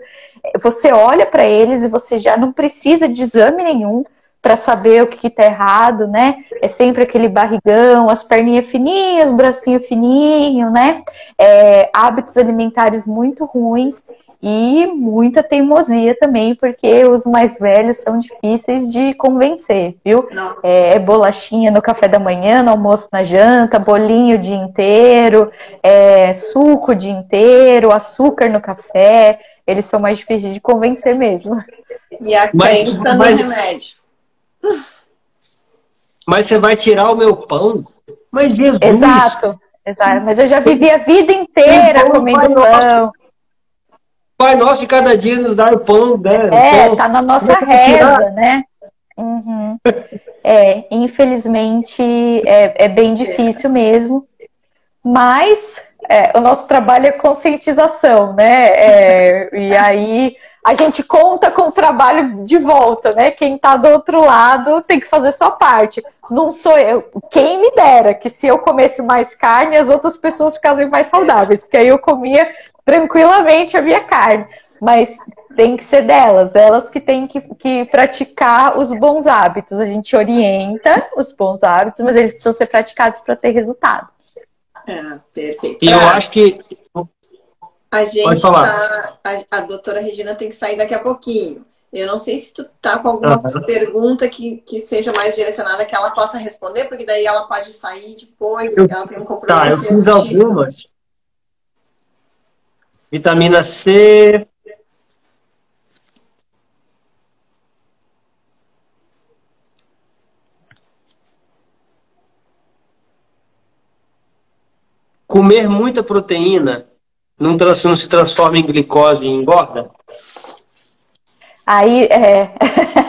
você olha para eles e você já não precisa de exame nenhum para saber o que está errado, né? É sempre aquele barrigão, as perninhas fininhas, bracinho fininho, né? É, hábitos alimentares muito ruins e muita teimosia também, porque os mais velhos são difíceis de convencer, viu? É, é, bolachinha no café da manhã, no almoço, na janta, bolinho o dia inteiro, é, suco o dia inteiro, açúcar no café eles são mais difíceis de convencer mesmo. E a crença mas, no remédio. Mas você vai tirar o meu pão? Mas Jesus! Exato, exato. Mas eu já vivi a vida inteira comendo pai pão. Nosso, pai nosso de cada dia nos dá o pão, né? É, pão. tá na nossa reza, tirar. né? Uhum. É, infelizmente é, é bem difícil mesmo. Mas é, o nosso trabalho é conscientização, né? É, e aí a gente conta com o trabalho de volta, né? Quem está do outro lado tem que fazer sua parte. Não sou eu. Quem me dera que se eu comesse mais carne, as outras pessoas ficassem mais saudáveis, porque aí eu comia tranquilamente a minha carne. Mas tem que ser delas, elas que têm que, que praticar os bons hábitos. A gente orienta os bons hábitos, mas eles precisam ser praticados para ter resultado. É, perfeito. E eu acho que A gente tá. A, a doutora Regina tem que sair daqui a pouquinho. Eu não sei se tu tá com alguma uhum. pergunta que, que seja mais direcionada que ela possa responder, porque daí ela pode sair depois, eu, ela tem um compromisso. Tá, eu fiz algumas. Vitamina C. Comer muita proteína não, não se transforma em glicose e engorda? Aí, é...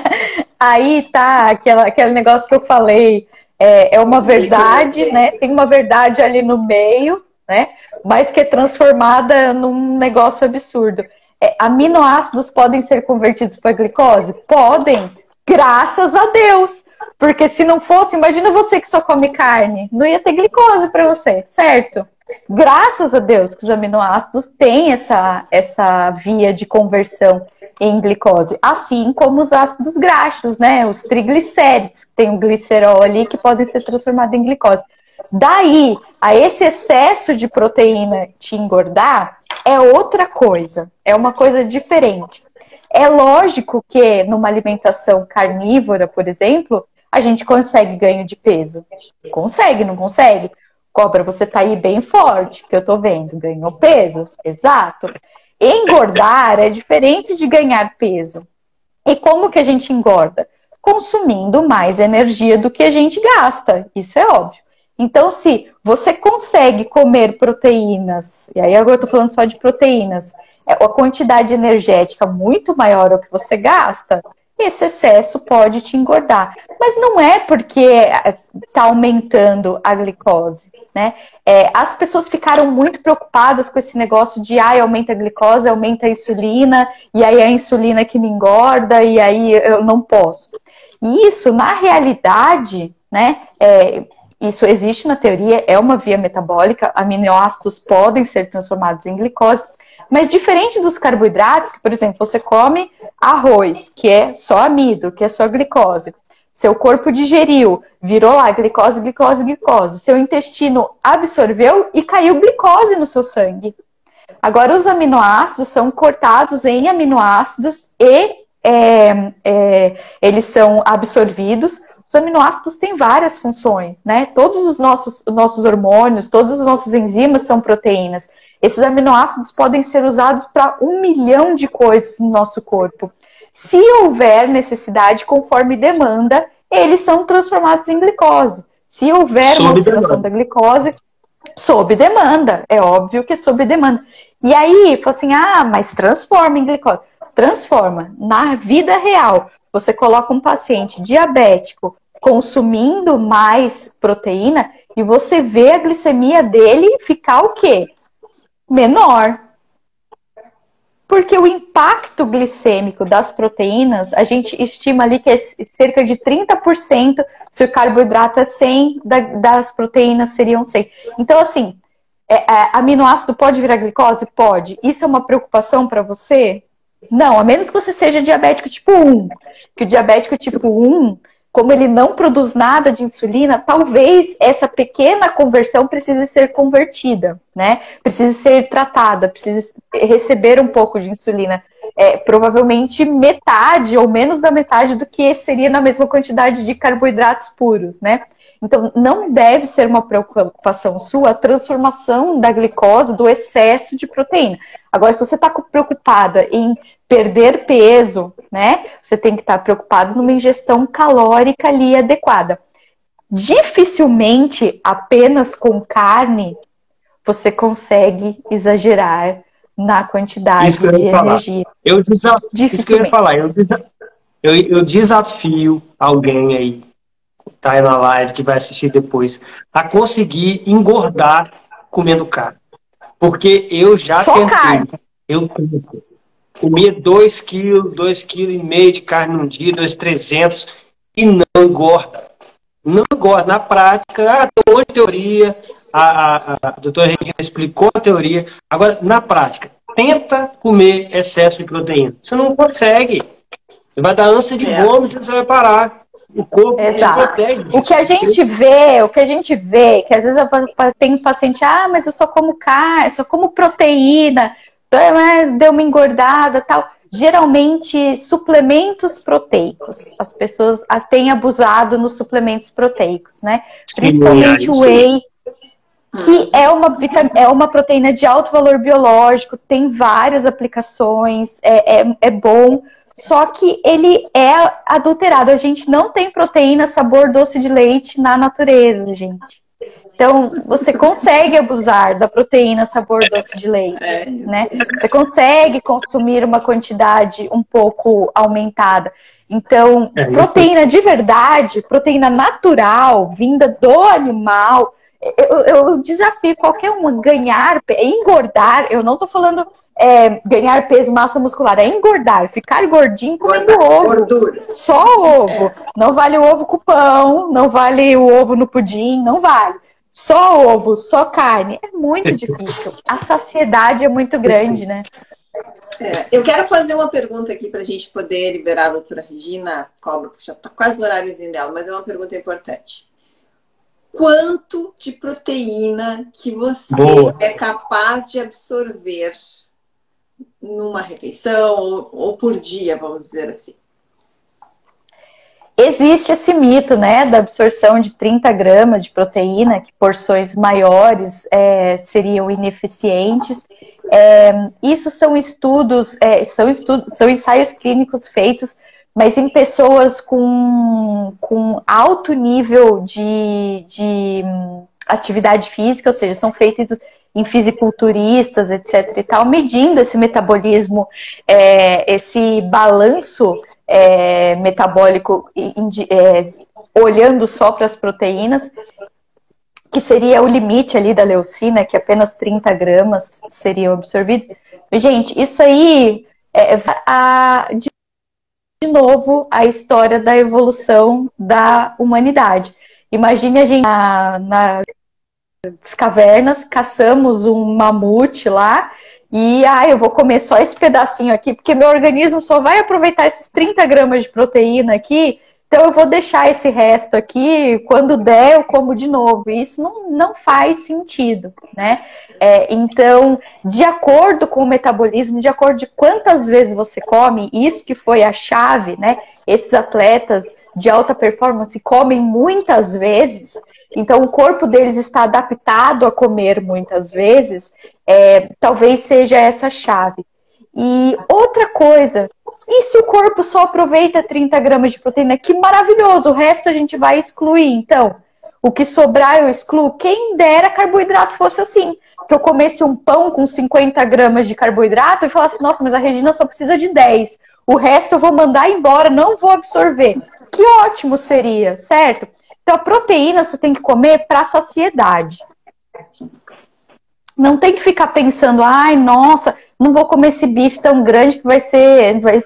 Aí tá aquela, aquele negócio que eu falei. É, é uma verdade, né? Tem uma verdade ali no meio, né? Mas que é transformada num negócio absurdo. É, aminoácidos podem ser convertidos para glicose? Podem, graças a Deus. Porque se não fosse, imagina você que só come carne, não ia ter glicose para você, certo? Graças a Deus que os aminoácidos têm essa, essa via de conversão em glicose, assim como os ácidos graxos, né? Os triglicérides, que tem o glicerol ali, que podem ser transformados em glicose. Daí, a esse excesso de proteína te engordar é outra coisa, é uma coisa diferente. É lógico que numa alimentação carnívora, por exemplo, a gente consegue ganho de peso. Consegue, não consegue? Cobra, você tá aí bem forte, que eu tô vendo. Ganhou peso? Exato. Engordar é diferente de ganhar peso. E como que a gente engorda? Consumindo mais energia do que a gente gasta. Isso é óbvio. Então, se você consegue comer proteínas, e aí agora eu tô falando só de proteínas, é a quantidade energética muito maior do que você gasta, esse excesso pode te engordar. Mas não é porque está aumentando a glicose, né? É, as pessoas ficaram muito preocupadas com esse negócio de ah, aumenta a glicose, aumenta a insulina, e aí a insulina que me engorda, e aí eu não posso. E isso, na realidade, né? É, isso existe na teoria, é uma via metabólica, aminoácidos podem ser transformados em glicose, mas diferente dos carboidratos, que, por exemplo, você come arroz, que é só amido, que é só glicose. Seu corpo digeriu, virou lá glicose, glicose, glicose. Seu intestino absorveu e caiu glicose no seu sangue. Agora, os aminoácidos são cortados em aminoácidos e é, é, eles são absorvidos. Os aminoácidos têm várias funções, né? Todos os nossos, nossos hormônios, todas as nossas enzimas são proteínas. Esses aminoácidos podem ser usados para um milhão de coisas no nosso corpo. Se houver necessidade, conforme demanda, eles são transformados em glicose. Se houver sob uma oxidação da glicose, sob demanda. É óbvio que é sob demanda. E aí, fala assim: ah, mas transforma em glicose. Transforma. Na vida real, você coloca um paciente diabético consumindo mais proteína e você vê a glicemia dele ficar o quê? Menor. Porque o impacto glicêmico das proteínas, a gente estima ali que é cerca de 30%, se o carboidrato é 100, das proteínas seriam 100. Então, assim, é, é, aminoácido pode virar glicose? Pode. Isso é uma preocupação para você? Não, a menos que você seja diabético tipo 1. Que o diabético tipo 1, como ele não produz nada de insulina, talvez essa pequena conversão precise ser convertida, né? Precise ser tratada, precise receber um pouco de insulina. É, provavelmente metade ou menos da metade do que seria na mesma quantidade de carboidratos puros, né? Então, não deve ser uma preocupação sua a transformação da glicose, do excesso de proteína. Agora, se você está preocupada em perder peso, né? Você tem que estar preocupado numa ingestão calórica ali adequada. Dificilmente, apenas com carne, você consegue exagerar na quantidade de energia. Eu desafio, isso que eu ia falar. Eu, eu, eu desafio alguém aí tá aí na live, que vai assistir depois, a conseguir engordar comendo carne. Porque eu já Só tentei. Carne. Eu comia 2 quilos, 2 quilos e meio de carne num dia, 2,300 e não engorda. Não engorda. Na prática, ah, tem um teoria, a, a, a doutora Regina explicou a teoria. Agora, na prática, tenta comer excesso de proteína. Você não consegue. Vai dar ânsia de é. vômito e você vai parar. O corpo Exato. O que a gente vê, o que a gente vê, que às vezes eu tenho um paciente, ah, mas eu só como carne, só como proteína. Né, deu uma engordada tal. Geralmente, suplementos proteicos. As pessoas têm abusado nos suplementos proteicos, né? Principalmente o whey, que é uma, é uma proteína de alto valor biológico, tem várias aplicações, é, é, é bom, só que ele é adulterado. A gente não tem proteína sabor doce de leite na natureza, gente. Então, você consegue abusar da proteína sabor doce de leite, é. né? Você consegue consumir uma quantidade um pouco aumentada. Então, é, proteína de verdade, proteína natural, vinda do animal, eu, eu desafio qualquer um a ganhar, engordar. Eu não tô falando é, ganhar peso, massa muscular, é engordar, ficar gordinho comendo ovo. Gordura. Só ovo. É. Não vale o ovo com pão, não vale o ovo no pudim, não vale. Só ovo, só carne. É muito difícil. A saciedade é muito grande, né? É, eu quero fazer uma pergunta aqui para a gente poder liberar a doutora Regina Cobra, já está quase no horáriozinho dela, mas é uma pergunta importante quanto de proteína que você Boa. é capaz de absorver numa refeição ou, ou por dia, vamos dizer assim. Existe esse mito, né, da absorção de 30 gramas de proteína, que porções maiores é, seriam ineficientes. É, isso são estudos, é, são estudos, são ensaios clínicos feitos mas em pessoas com, com alto nível de, de atividade física, ou seja, são feitos em fisiculturistas, etc. e tal, medindo esse metabolismo, é, esse balanço é, metabólico, é, olhando só para as proteínas, que seria o limite ali da leucina, que apenas 30 gramas seriam absorvidos. Gente, isso aí é, a, de novo a história da evolução da humanidade. Imagine a gente na, nas cavernas, caçamos um mamute lá e ah, eu vou comer só esse pedacinho aqui, porque meu organismo só vai aproveitar esses 30 gramas de proteína aqui então eu vou deixar esse resto aqui, quando der eu como de novo. isso não, não faz sentido, né? É, então, de acordo com o metabolismo, de acordo de quantas vezes você come, isso que foi a chave, né? Esses atletas de alta performance comem muitas vezes, então o corpo deles está adaptado a comer muitas vezes, é, talvez seja essa chave. E outra coisa, e se o corpo só aproveita 30 gramas de proteína? Que maravilhoso, o resto a gente vai excluir. Então, o que sobrar eu excluo. Quem dera carboidrato fosse assim. Que eu comesse um pão com 50 gramas de carboidrato e falasse, nossa, mas a Regina só precisa de 10. O resto eu vou mandar embora, não vou absorver. Que ótimo seria, certo? Então, a proteína você tem que comer para saciedade. Não tem que ficar pensando, ai, nossa, não vou comer esse bife tão grande que vai ser, vai,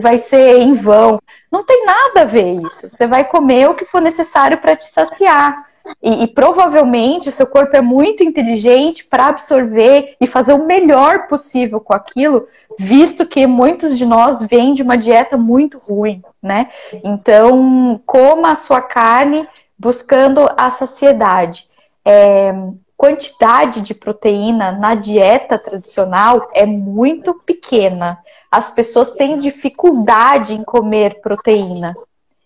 vai ser em vão. Não tem nada a ver isso. Você vai comer o que for necessário para te saciar. E, e, provavelmente seu corpo é muito inteligente para absorver e fazer o melhor possível com aquilo, visto que muitos de nós vêm de uma dieta muito ruim, né? Então, coma a sua carne buscando a saciedade. É, quantidade de proteína na dieta tradicional é muito pequena. As pessoas têm dificuldade em comer proteína.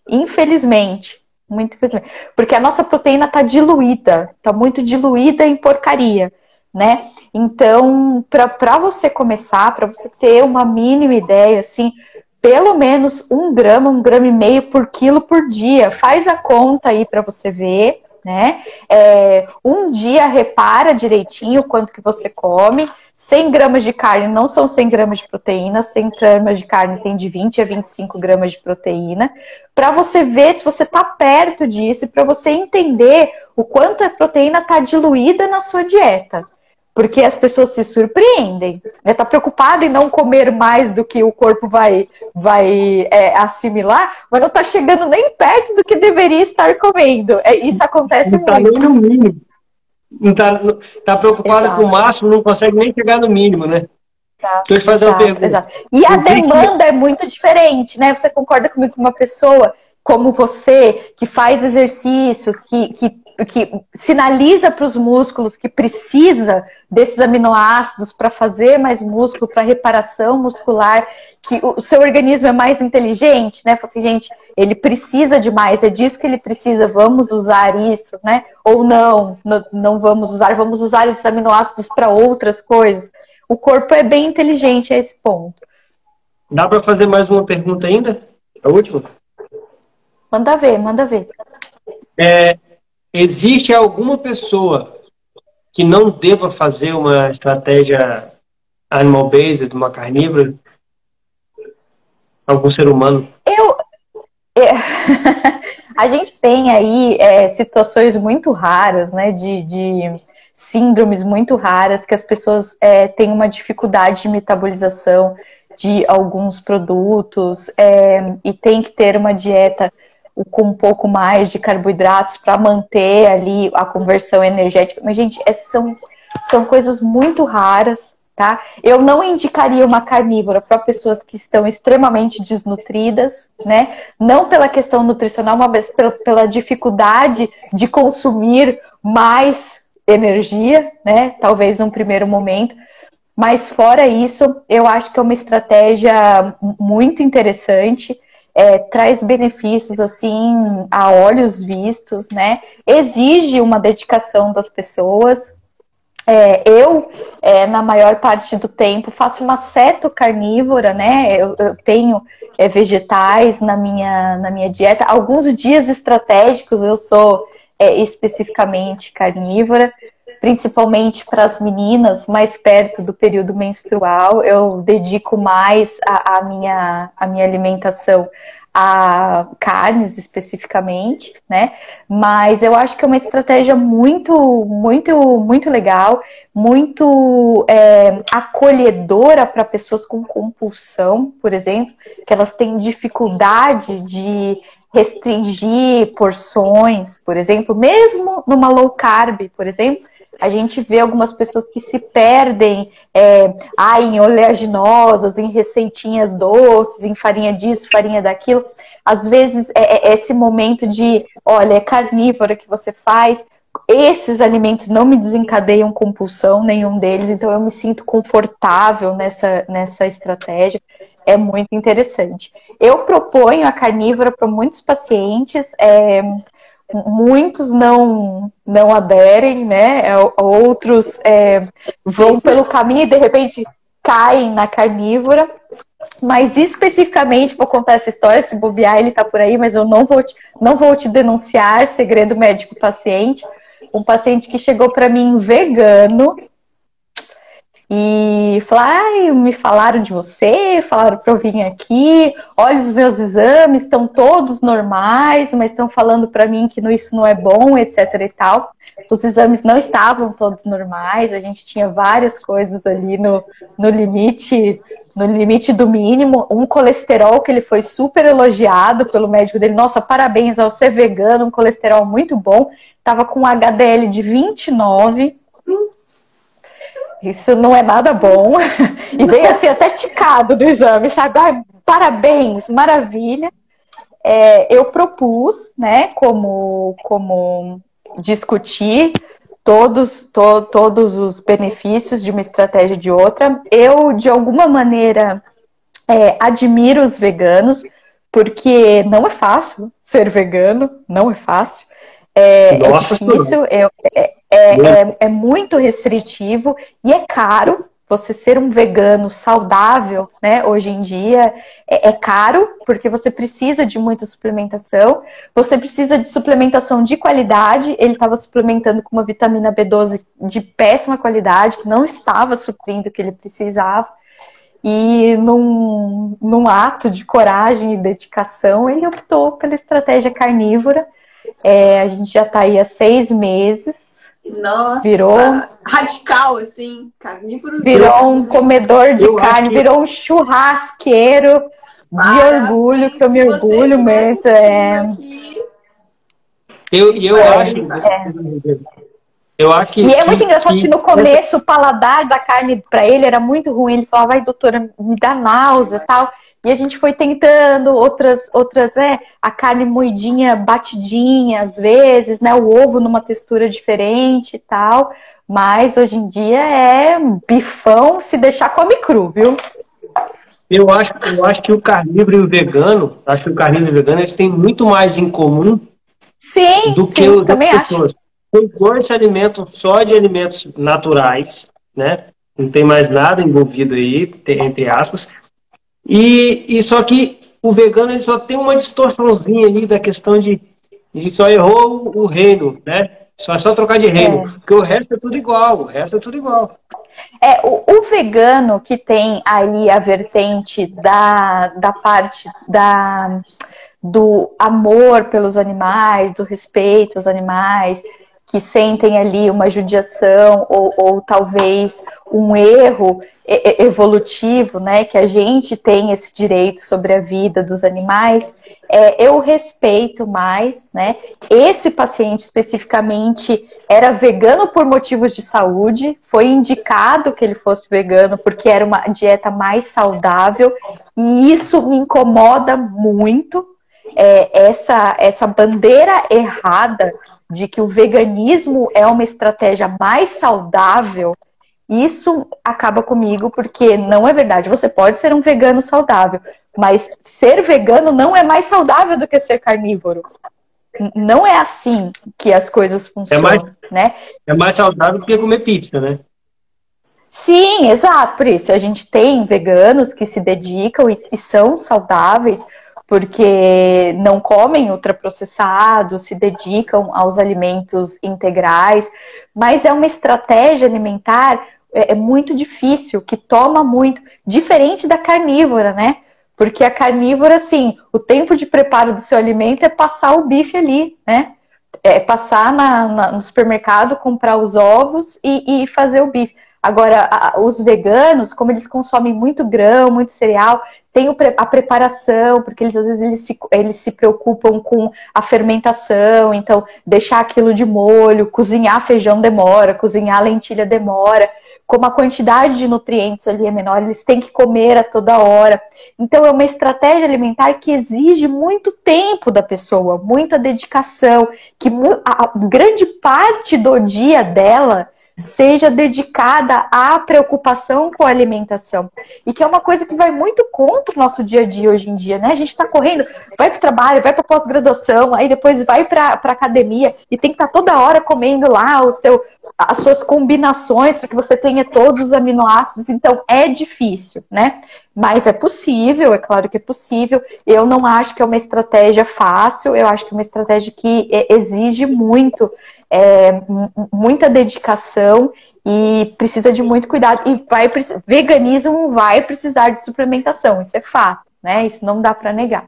Infelizmente. Muito infelizmente. Porque a nossa proteína está diluída, está muito diluída em porcaria. Né? Então, para você começar, para você ter uma mínima ideia, assim, pelo menos um grama, um grama e meio por quilo por dia. Faz a conta aí para você ver né? É, um dia repara direitinho quanto que você come. 100 gramas de carne não são 100 gramas de proteína, 100 gramas de carne tem de 20 a 25 gramas de proteína, para você ver se você está perto disso para você entender o quanto a proteína está diluída na sua dieta porque as pessoas se surpreendem. Né? Tá preocupado em não comer mais do que o corpo vai, vai é, assimilar, mas não está chegando nem perto do que deveria estar comendo. É, isso acontece não tá muito. Tá nem no mínimo. Não tá, tá preocupado exato. com o máximo, não consegue nem chegar no mínimo, né? Exato, Deixa eu fazer exato, uma pergunta. Exato. E a demanda que... é muito diferente, né? Você concorda comigo com uma pessoa como você, que faz exercícios, que, que que sinaliza para os músculos que precisa desses aminoácidos para fazer mais músculo, para reparação muscular, que o seu organismo é mais inteligente, né? Assim, gente, ele precisa de mais, é disso que ele precisa, vamos usar isso, né? Ou não, não, não vamos usar, vamos usar esses aminoácidos para outras coisas. O corpo é bem inteligente a esse ponto. Dá para fazer mais uma pergunta ainda? A última? Manda ver, manda ver. É, existe alguma pessoa que não deva fazer uma estratégia animal-based, uma carnívora? Algum ser humano? Eu. É, a gente tem aí é, situações muito raras, né, de, de, síndromes muito raras que as pessoas é, têm uma dificuldade de metabolização de alguns produtos é, e tem que ter uma dieta com um pouco mais de carboidratos para manter ali a conversão energética. Mas, gente, essas são, são coisas muito raras, tá? Eu não indicaria uma carnívora para pessoas que estão extremamente desnutridas, né? Não pela questão nutricional, mas pela, pela dificuldade de consumir mais energia, né? Talvez num primeiro momento. Mas fora isso, eu acho que é uma estratégia muito interessante é, traz benefícios assim a olhos vistos, né? Exige uma dedicação das pessoas. É, eu, é, na maior parte do tempo, faço uma ceto carnívora, né? Eu, eu tenho é, vegetais na minha, na minha dieta. Alguns dias estratégicos eu sou é, especificamente carnívora principalmente para as meninas, mais perto do período menstrual, eu dedico mais a, a, minha, a minha alimentação a carnes especificamente, né? Mas eu acho que é uma estratégia muito, muito, muito legal, muito é, acolhedora para pessoas com compulsão, por exemplo, que elas têm dificuldade de restringir porções, por exemplo, mesmo numa low carb, por exemplo, a gente vê algumas pessoas que se perdem é, ah, em oleaginosas, em receitinhas doces, em farinha disso, farinha daquilo. Às vezes é, é esse momento de, olha, é carnívora que você faz, esses alimentos não me desencadeiam compulsão, nenhum deles, então eu me sinto confortável nessa, nessa estratégia. É muito interessante. Eu proponho a carnívora para muitos pacientes. É, muitos não não aderem, né? É, outros é, vão pelo caminho e de repente caem na carnívora. Mas especificamente, vou contar essa história, se bobear ele tá por aí, mas eu não vou te, não vou te denunciar, segredo médico paciente. Um paciente que chegou para mim vegano, e falar, me falaram de você, falaram para eu vir aqui, olha os meus exames, estão todos normais, mas estão falando para mim que isso não é bom, etc e tal. Os exames não estavam todos normais, a gente tinha várias coisas ali no, no limite no limite do mínimo, um colesterol que ele foi super elogiado pelo médico dele. Nossa, parabéns ao ser vegano, um colesterol muito bom. Tava com um HDL de 29, isso não é nada bom. E veio assim até ticado do exame, sabe? Ai, parabéns, maravilha. É, eu propus, né, como, como discutir todos, to, todos os benefícios de uma estratégia de outra. Eu, de alguma maneira, é, admiro os veganos, porque não é fácil ser vegano, não é fácil. É, é difícil, é, é, é, é, muito restritivo e é caro você ser um vegano saudável, né, hoje em dia, é, é, caro, porque você precisa de muita suplementação, você precisa de suplementação de qualidade. Ele estava suplementando com uma vitamina B12 de péssima qualidade, que não estava suprindo o que ele precisava. E num, num ato de coragem e dedicação, ele optou pela estratégia carnívora. É, a gente já está aí há seis meses nossa, virou radical, assim, carnívoro. Virou um comedor de carne, virou um churrasqueiro de orgulho, que eu me orgulho mesmo. É... Eu, eu é, acho. É. Eu acho que, e é muito engraçado que, que no começo o paladar da carne para ele era muito ruim. Ele falava, vai, doutora, me dá náusea tal. E a gente foi tentando outras, outras, é, a carne moidinha, batidinha, às vezes, né? O ovo numa textura diferente e tal. Mas hoje em dia é bifão, se deixar come cru, viu? Eu acho, eu acho que o carnívoro e o vegano, acho que o carnívoro e o vegano, eles têm muito mais em comum sim, do sim, que os também pessoas. Os dois se alimentam só de alimentos naturais, né? Não tem mais nada envolvido aí, entre aspas. E, e só que o vegano ele só tem uma distorçãozinha ali da questão de, de só errou o reino, né? Só é só trocar de reino. É. Porque o resto é tudo igual, o resto é tudo igual. É, o, o, vegano que tem aí a vertente da, da parte da, do amor pelos animais, do respeito aos animais, que sentem ali uma judiação ou, ou talvez um erro evolutivo, né, que a gente tem esse direito sobre a vida dos animais, é, eu respeito mais, né? Esse paciente especificamente era vegano por motivos de saúde, foi indicado que ele fosse vegano porque era uma dieta mais saudável e isso me incomoda muito. É, essa essa bandeira errada de que o veganismo é uma estratégia mais saudável, isso acaba comigo porque não é verdade. Você pode ser um vegano saudável, mas ser vegano não é mais saudável do que ser carnívoro. Não é assim que as coisas funcionam, é mais, né? É mais saudável do que comer pizza, né? Sim, exato. Por isso, a gente tem veganos que se dedicam e, e são saudáveis, porque não comem ultraprocessados, se dedicam aos alimentos integrais, mas é uma estratégia alimentar é, é, muito difícil, que toma muito, diferente da carnívora, né? Porque a carnívora, assim, o tempo de preparo do seu alimento é passar o bife ali, né? É passar na, na, no supermercado, comprar os ovos e, e fazer o bife. Agora, os veganos, como eles consomem muito grão, muito cereal, tem a preparação, porque eles às vezes eles se, eles se preocupam com a fermentação, então deixar aquilo de molho, cozinhar feijão demora, cozinhar lentilha demora, como a quantidade de nutrientes ali é menor, eles têm que comer a toda hora. Então é uma estratégia alimentar que exige muito tempo da pessoa, muita dedicação, que a grande parte do dia dela seja dedicada à preocupação com a alimentação. E que é uma coisa que vai muito contra o nosso dia a dia hoje em dia, né? A gente está correndo, vai para o trabalho, vai para pós-graduação, aí depois vai para academia e tem que estar tá toda hora comendo lá o seu, as suas combinações para que você tenha todos os aminoácidos. Então é difícil, né? Mas é possível, é claro que é possível. Eu não acho que é uma estratégia fácil, eu acho que é uma estratégia que exige muito é, muita dedicação e precisa de muito cuidado. E vai veganismo vai precisar de suplementação, isso é fato, né? Isso não dá para negar.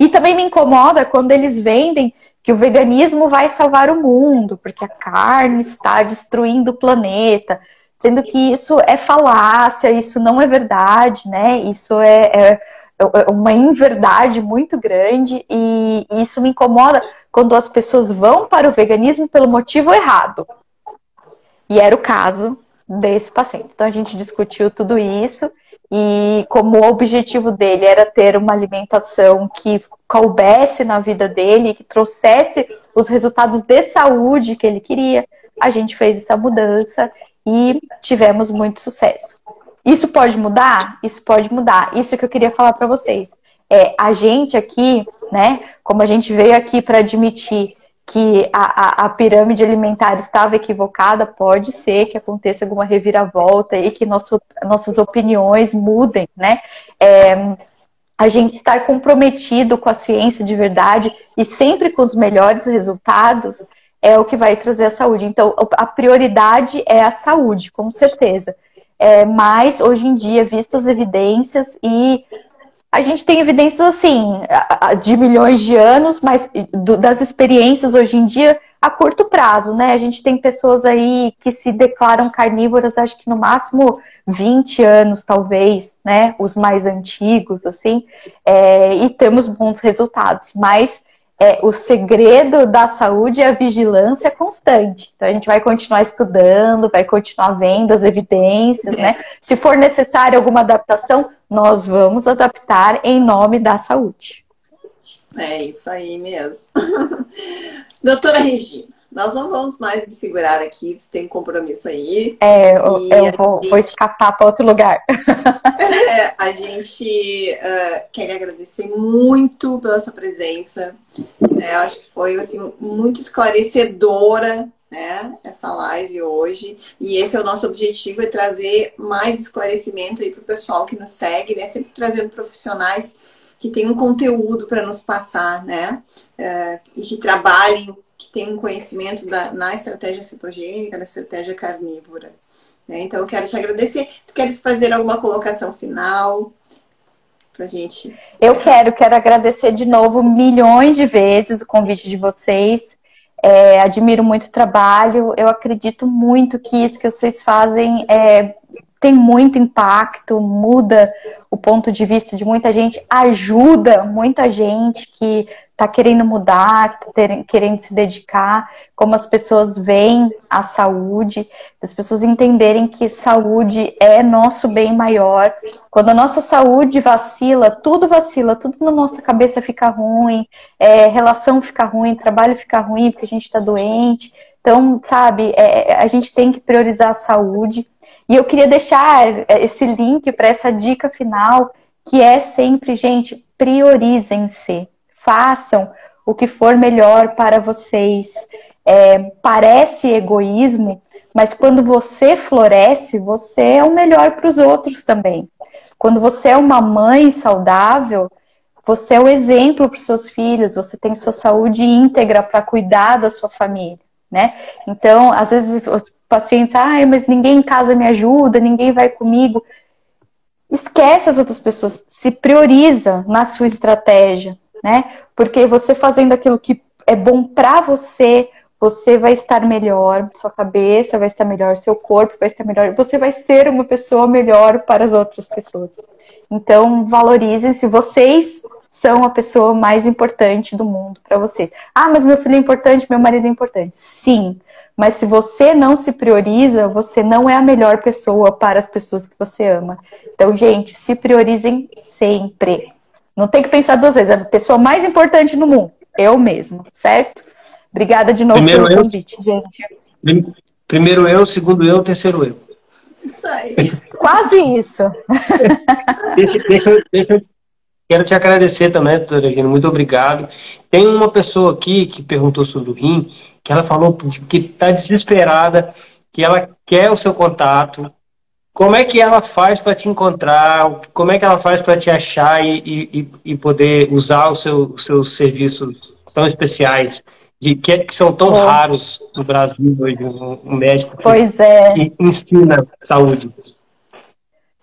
E também me incomoda quando eles vendem que o veganismo vai salvar o mundo, porque a carne está destruindo o planeta, sendo que isso é falácia, isso não é verdade, né? Isso é, é, é uma inverdade muito grande e isso me incomoda quando as pessoas vão para o veganismo pelo motivo errado. E era o caso desse paciente. Então a gente discutiu tudo isso e como o objetivo dele era ter uma alimentação que coubesse na vida dele, que trouxesse os resultados de saúde que ele queria, a gente fez essa mudança e tivemos muito sucesso. Isso pode mudar? Isso pode mudar. Isso que eu queria falar para vocês é, a gente aqui, né, como a gente veio aqui para admitir que a, a, a, pirâmide alimentar estava equivocada, pode ser que aconteça alguma reviravolta e que nosso, nossas opiniões mudem, né? É, a gente estar comprometido com a ciência de verdade e sempre com os melhores resultados é o que vai trazer a saúde. Então, a prioridade é a saúde, com certeza. É, mas hoje em dia, vistas as evidências e a gente tem evidências assim de milhões de anos, mas das experiências hoje em dia a curto prazo, né? A gente tem pessoas aí que se declaram carnívoras, acho que no máximo 20 anos, talvez, né? Os mais antigos, assim, é, e temos bons resultados. Mas é, o segredo da saúde é a vigilância constante. Então a gente vai continuar estudando, vai continuar vendo as evidências, né? Se for necessário alguma adaptação, nós vamos adaptar em nome da saúde. É isso aí mesmo. Doutora Regina, nós não vamos mais me segurar aqui, você tem um compromisso aí. É, eu, eu vou, gente... vou, escapar para outro lugar. É, a gente uh, quer agradecer muito pela sua presença. É, eu acho que foi assim, muito esclarecedora né, essa live hoje. E esse é o nosso objetivo, é trazer mais esclarecimento aí para o pessoal que nos segue, né? Sempre trazendo profissionais que têm um conteúdo para nos passar, né? É, e que trabalhem, que tenham um conhecimento da, na estratégia cetogênica, na estratégia carnívora. Né? Então, eu quero te agradecer. Tu queres fazer alguma colocação final? Pra gente. Eu quero, quero agradecer de novo milhões de vezes o convite de vocês. É, admiro muito o trabalho. Eu acredito muito que isso que vocês fazem é, tem muito impacto, muda o ponto de vista de muita gente, ajuda muita gente que está querendo mudar, tá querendo se dedicar, como as pessoas veem a saúde, as pessoas entenderem que saúde é nosso bem maior. Quando a nossa saúde vacila, tudo vacila, tudo na nossa cabeça fica ruim, é, relação fica ruim, trabalho fica ruim porque a gente está doente. Então, sabe, é, a gente tem que priorizar a saúde. E eu queria deixar esse link para essa dica final, que é sempre, gente, priorizem-se façam o que for melhor para vocês. É, parece egoísmo, mas quando você floresce, você é o melhor para os outros também. Quando você é uma mãe saudável, você é o exemplo para os seus filhos, você tem sua saúde íntegra para cuidar da sua família, né? Então, às vezes os pacientes, ah, mas ninguém em casa me ajuda, ninguém vai comigo. Esquece as outras pessoas, se prioriza na sua estratégia, né? Porque você fazendo aquilo que é bom para você, você vai estar melhor, sua cabeça vai estar melhor, seu corpo vai estar melhor, você vai ser uma pessoa melhor para as outras pessoas. Então, valorizem-se, vocês são a pessoa mais importante do mundo para vocês. Ah, mas meu filho é importante, meu marido é importante. Sim, mas se você não se prioriza, você não é a melhor pessoa para as pessoas que você ama. Então, gente, se priorizem sempre. Não tem que pensar duas vezes. É a pessoa mais importante no mundo. Eu mesmo, certo? Obrigada de novo Primeiro pelo eu, convite, gente. Primeiro eu, segundo eu, terceiro eu. Isso aí. Quase isso. deixa, deixa, deixa, quero te agradecer também, doutora Regina. Muito obrigado. Tem uma pessoa aqui que perguntou sobre o rim, que ela falou que está desesperada, que ela quer o seu contato, como é que ela faz para te encontrar? Como é que ela faz para te achar e, e, e poder usar os seu, os seus serviços tão especiais? De, que, que são tão raros no Brasil hoje, um, um médico que, é. que ensina saúde.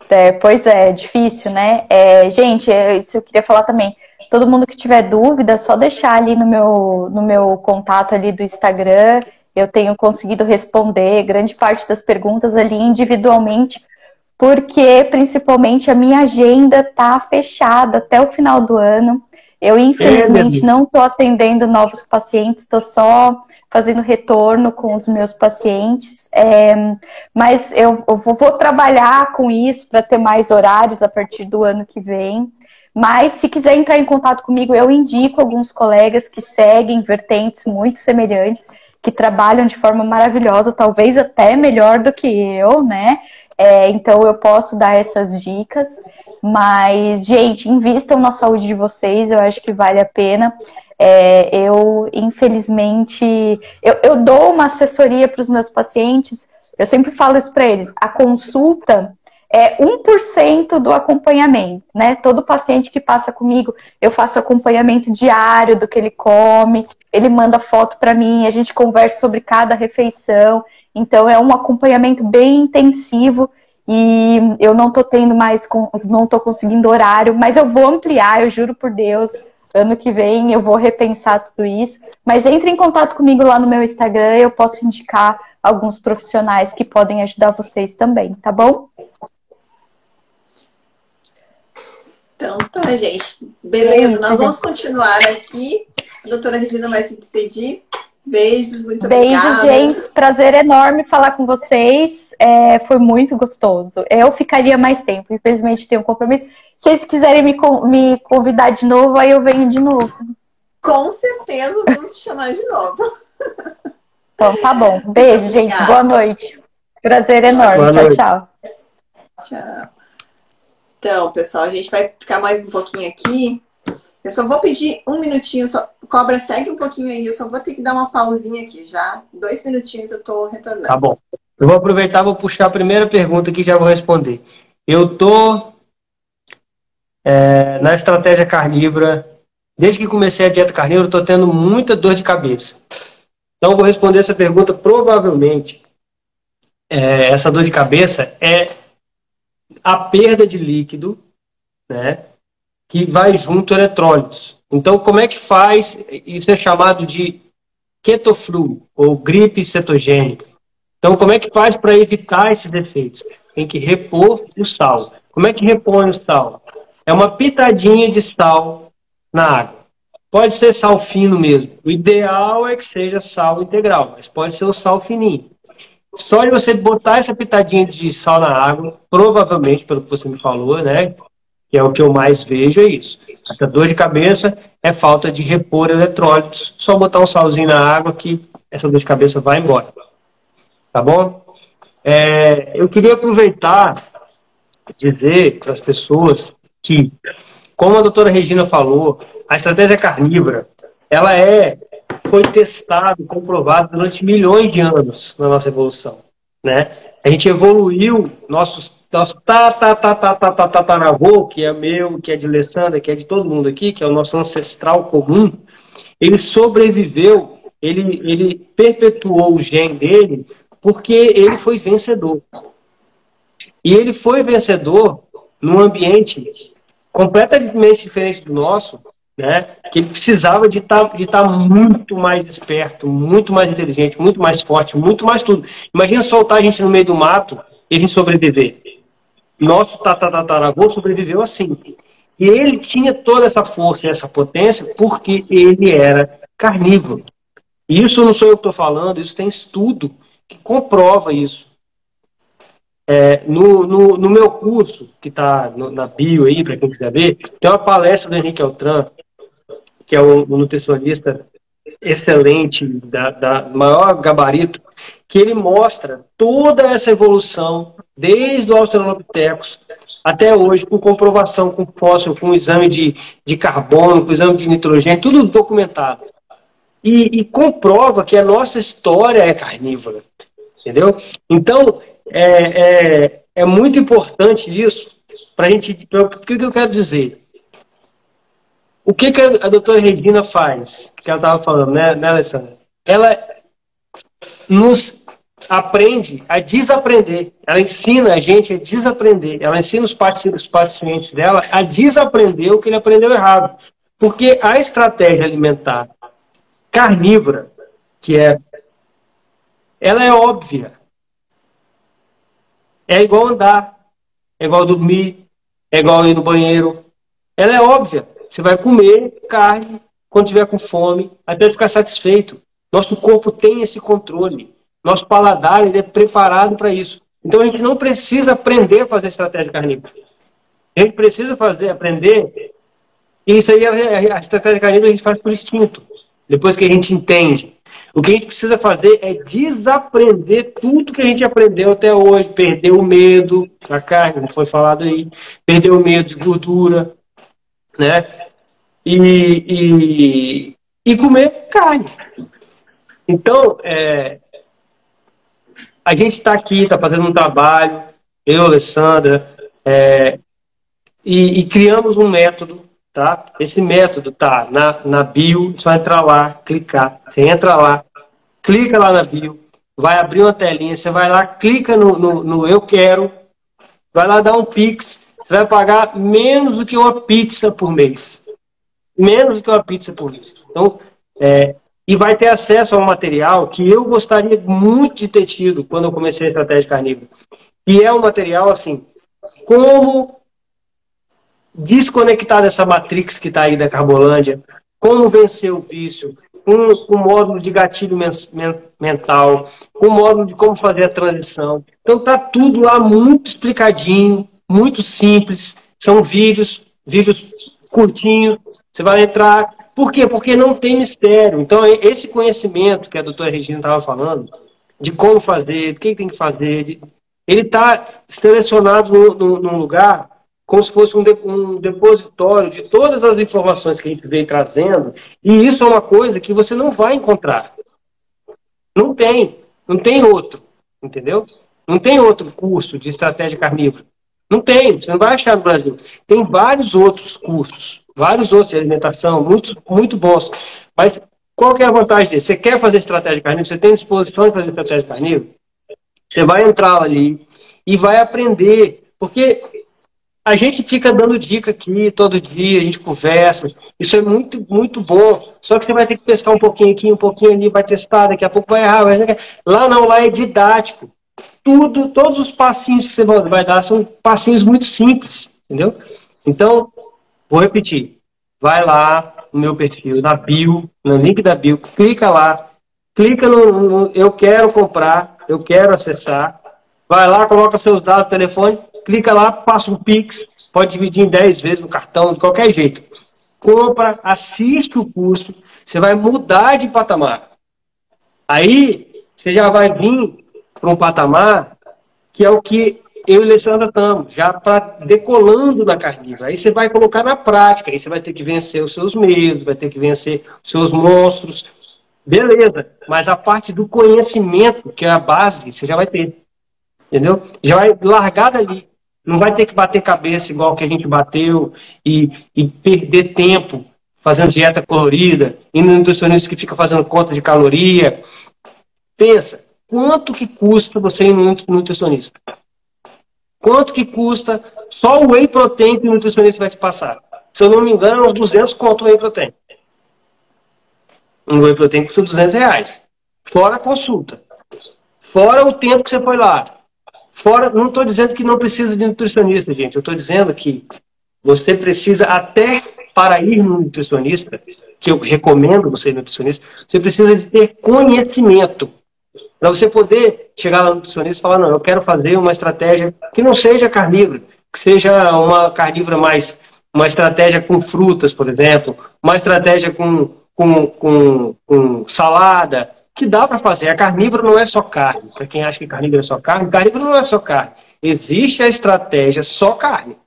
É, pois é, é difícil, né? É, gente, é, isso eu queria falar também. Todo mundo que tiver dúvida, só deixar ali no meu, no meu contato ali do Instagram eu tenho conseguido responder grande parte das perguntas ali individualmente, porque principalmente a minha agenda está fechada até o final do ano. Eu, infelizmente, é, não estou atendendo novos pacientes, estou só fazendo retorno com os meus pacientes, é, mas eu, eu vou, vou trabalhar com isso para ter mais horários a partir do ano que vem. Mas se quiser entrar em contato comigo, eu indico alguns colegas que seguem vertentes muito semelhantes que trabalham de forma maravilhosa, talvez até melhor do que eu, né? É, então eu posso dar essas dicas. Mas, gente, invistam na saúde de vocês, eu acho que vale a pena. É, eu, infelizmente, eu, eu dou uma assessoria para os meus pacientes, eu sempre falo isso para eles: a consulta é 1% do acompanhamento, né? Todo paciente que passa comigo, eu faço acompanhamento diário do que ele come, ele manda foto para mim, a gente conversa sobre cada refeição. Então é um acompanhamento bem intensivo e eu não tô tendo mais, não tô conseguindo horário, mas eu vou ampliar, eu juro por Deus. Ano que vem eu vou repensar tudo isso. Mas entre em contato comigo lá no meu Instagram, eu posso indicar alguns profissionais que podem ajudar vocês também, tá bom? Então tá, gente. Beleza, nós vamos continuar aqui. A doutora Regina vai se despedir. Beijos, muito Beijos, obrigada. gente. Prazer enorme falar com vocês. É, foi muito gostoso. Eu ficaria mais tempo, infelizmente tenho um compromisso. Se vocês quiserem me, me convidar de novo, aí eu venho de novo. Com certeza vamos te chamar de novo. Então tá bom. Beijo, gente. Boa noite. Prazer enorme. Tchau, tchau. Tchau. Então, pessoal, a gente vai ficar mais um pouquinho aqui. Eu só vou pedir um minutinho, só... Cobra, segue um pouquinho aí, eu só vou ter que dar uma pausinha aqui já. Dois minutinhos eu tô retornando. Tá bom. Eu vou aproveitar, vou puxar a primeira pergunta que já vou responder. Eu tô é, na estratégia carnívora, desde que comecei a dieta carnívora, estou tendo muita dor de cabeça. Então, vou responder essa pergunta. Provavelmente, é, essa dor de cabeça é a perda de líquido, né? Que vai junto eletrólitos. Então, como é que faz? Isso é chamado de ketoflu, ou gripe cetogênica. Então, como é que faz para evitar esses efeitos? Tem que repor o sal. Como é que repõe o sal? É uma pitadinha de sal na água. Pode ser sal fino mesmo. O ideal é que seja sal integral, mas pode ser o sal fininho. Só de você botar essa pitadinha de sal na água, provavelmente, pelo que você me falou, né? Que é o que eu mais vejo, é isso. Essa dor de cabeça é falta de repor eletrólitos. Só botar um salzinho na água que essa dor de cabeça vai embora. Tá bom? É, eu queria aproveitar dizer para as pessoas que, como a doutora Regina falou, a estratégia carnívora, ela é foi testado, comprovado durante milhões de anos na nossa evolução, né? A gente evoluiu nossos nosso tá tá tá tá que é meu, que é de Alessandra, que é de todo mundo aqui, que é o nosso ancestral comum, ele sobreviveu, ele ele perpetuou o gene dele porque ele foi vencedor. E ele foi vencedor num ambiente completamente diferente do nosso, né? Que ele precisava de estar tá, de tá muito mais esperto, muito mais inteligente, muito mais forte, muito mais tudo. Imagina soltar a gente no meio do mato e a gente sobreviver. Nosso tataravô sobreviveu assim. E ele tinha toda essa força e essa potência porque ele era carnívoro. Isso não sou eu que estou falando, isso tem estudo que comprova isso. É, no, no, no, meu curso, que está na bio aí, para quem quiser ver, tem uma palestra do Henrique Altran, que é um, um nutricionista excelente, da, da, maior gabarito, que ele mostra toda essa evolução, desde o Australopithecus até hoje, com comprovação, com fóssil, com exame de, de carbono, com exame de nitrogênio, tudo documentado. E, e comprova que a nossa história é carnívora. Entendeu? Então, é, é, é muito importante isso para a gente. O que, eu quero dizer? O que, que a, doutora Regina faz? Que ela estava falando, né, né, Alessandra? Ela nos aprende a desaprender. Ela ensina a gente a desaprender. Ela ensina os pacientes dela a desaprender o que ele aprendeu errado. Porque a estratégia alimentar carnívora, que é ela é óbvia. É igual andar, é igual dormir, é igual ir no banheiro. Ela é óbvia. Você vai comer carne quando tiver com fome, até ficar satisfeito. Nosso corpo tem esse controle. Nosso paladar ele é preparado para isso. Então a gente não precisa aprender a fazer estratégia carnívora. A gente precisa fazer, aprender. E isso aí, a estratégia carnívora a gente faz por instinto. Depois que a gente entende. O que a gente precisa fazer é desaprender tudo que a gente aprendeu até hoje. Perder o medo da carne, como foi falado aí. Perder o medo de gordura. Né? E, e, e comer carne. Então, é, a gente está aqui, está fazendo um trabalho, eu, Alessandra, é, e, e criamos um método tá? Esse método tá na, na bio, só entrar lá, clicar. Você entra lá, clica lá na bio, vai abrir uma telinha, você vai lá, clica no, no, no Eu Quero, vai lá dar um Pix, você vai pagar menos do que uma pizza por mês. Menos do que uma pizza por mês. Então, é, e vai ter acesso a um material que eu gostaria muito de ter tido quando eu comecei a estratégia carnívora. E é um material assim, como desconectar dessa matrix que está aí da Carbolândia, como vencer o vício, com um, módulo de gatilho men mental, um módulo de como fazer a transição. Então tá tudo lá muito explicadinho, muito simples. São vídeos, vídeos curtinhos. Você vai entrar. Por quê? Porque não tem mistério. Então, esse conhecimento que a doutora Regina estava falando, de como fazer, do que tem que fazer, de... ele está selecionado num lugar como se fosse um, de, um depositório de todas as informações que a gente vem trazendo, e isso é uma coisa que você não vai encontrar. Não tem, não tem outro, entendeu? Não tem outro curso de estratégia carnívora. Não tem, você não vai achar no Brasil. Tem vários outros cursos, vários outros de alimentação, muito, muito bons. Mas qual que é a vantagem desse? Você quer fazer estratégia carnívora? Você tem disposição de fazer estratégia carnívora? Você vai entrar ali e vai aprender. Porque a gente fica dando dica aqui todo dia, a gente conversa. Isso é muito, muito bom. Só que você vai ter que pescar um pouquinho aqui, um pouquinho ali, vai testar, daqui a pouco vai errar. Vai... Lá não, lá é didático. Tudo, todos os passinhos que você vai dar são passinhos muito simples, entendeu? Então, vou repetir. Vai lá no meu perfil, na bio, no link da bio, clica lá, clica no, no eu quero comprar, eu quero acessar. Vai lá, coloca seus dados, telefone, clica lá, passa um Pix, pode dividir em 10 vezes no cartão, de qualquer jeito. Compra, assiste o curso, você vai mudar de patamar. Aí, você já vai vir para um patamar que é o que eu e Alessandra estamos, já para decolando na carnívora. Aí você vai colocar na prática, aí você vai ter que vencer os seus medos, vai ter que vencer os seus monstros. Beleza, mas a parte do conhecimento, que é a base, você já vai ter. Entendeu? Já vai largar dali. Não vai ter que bater cabeça igual que a gente bateu e, e perder tempo fazendo dieta colorida, indo no nutricionista que fica fazendo conta de caloria. Pensa, quanto que custa você ir no nutricionista? Quanto que custa só o whey protein que o nutricionista vai te passar? Se eu não me engano, é uns 200 conto o whey protein. Um whey protein custa 200 reais. Fora a consulta. Fora o tempo que você foi lá. Fora, não estou dizendo que não precisa de nutricionista, gente. Eu estou dizendo que você precisa até para ir no nutricionista, que eu recomendo você ir no nutricionista, você precisa de ter conhecimento. Para você poder chegar no nutricionista e falar, não, eu quero fazer uma estratégia que não seja carnívora, que seja uma carnívora mais, uma estratégia com frutas, por exemplo, uma estratégia com, com, com, com salada, que dá para fazer. A carnívoro não é só carne. Para quem acha que carnívoro é só carne, carnívoro não é só carne. Existe a estratégia só carne,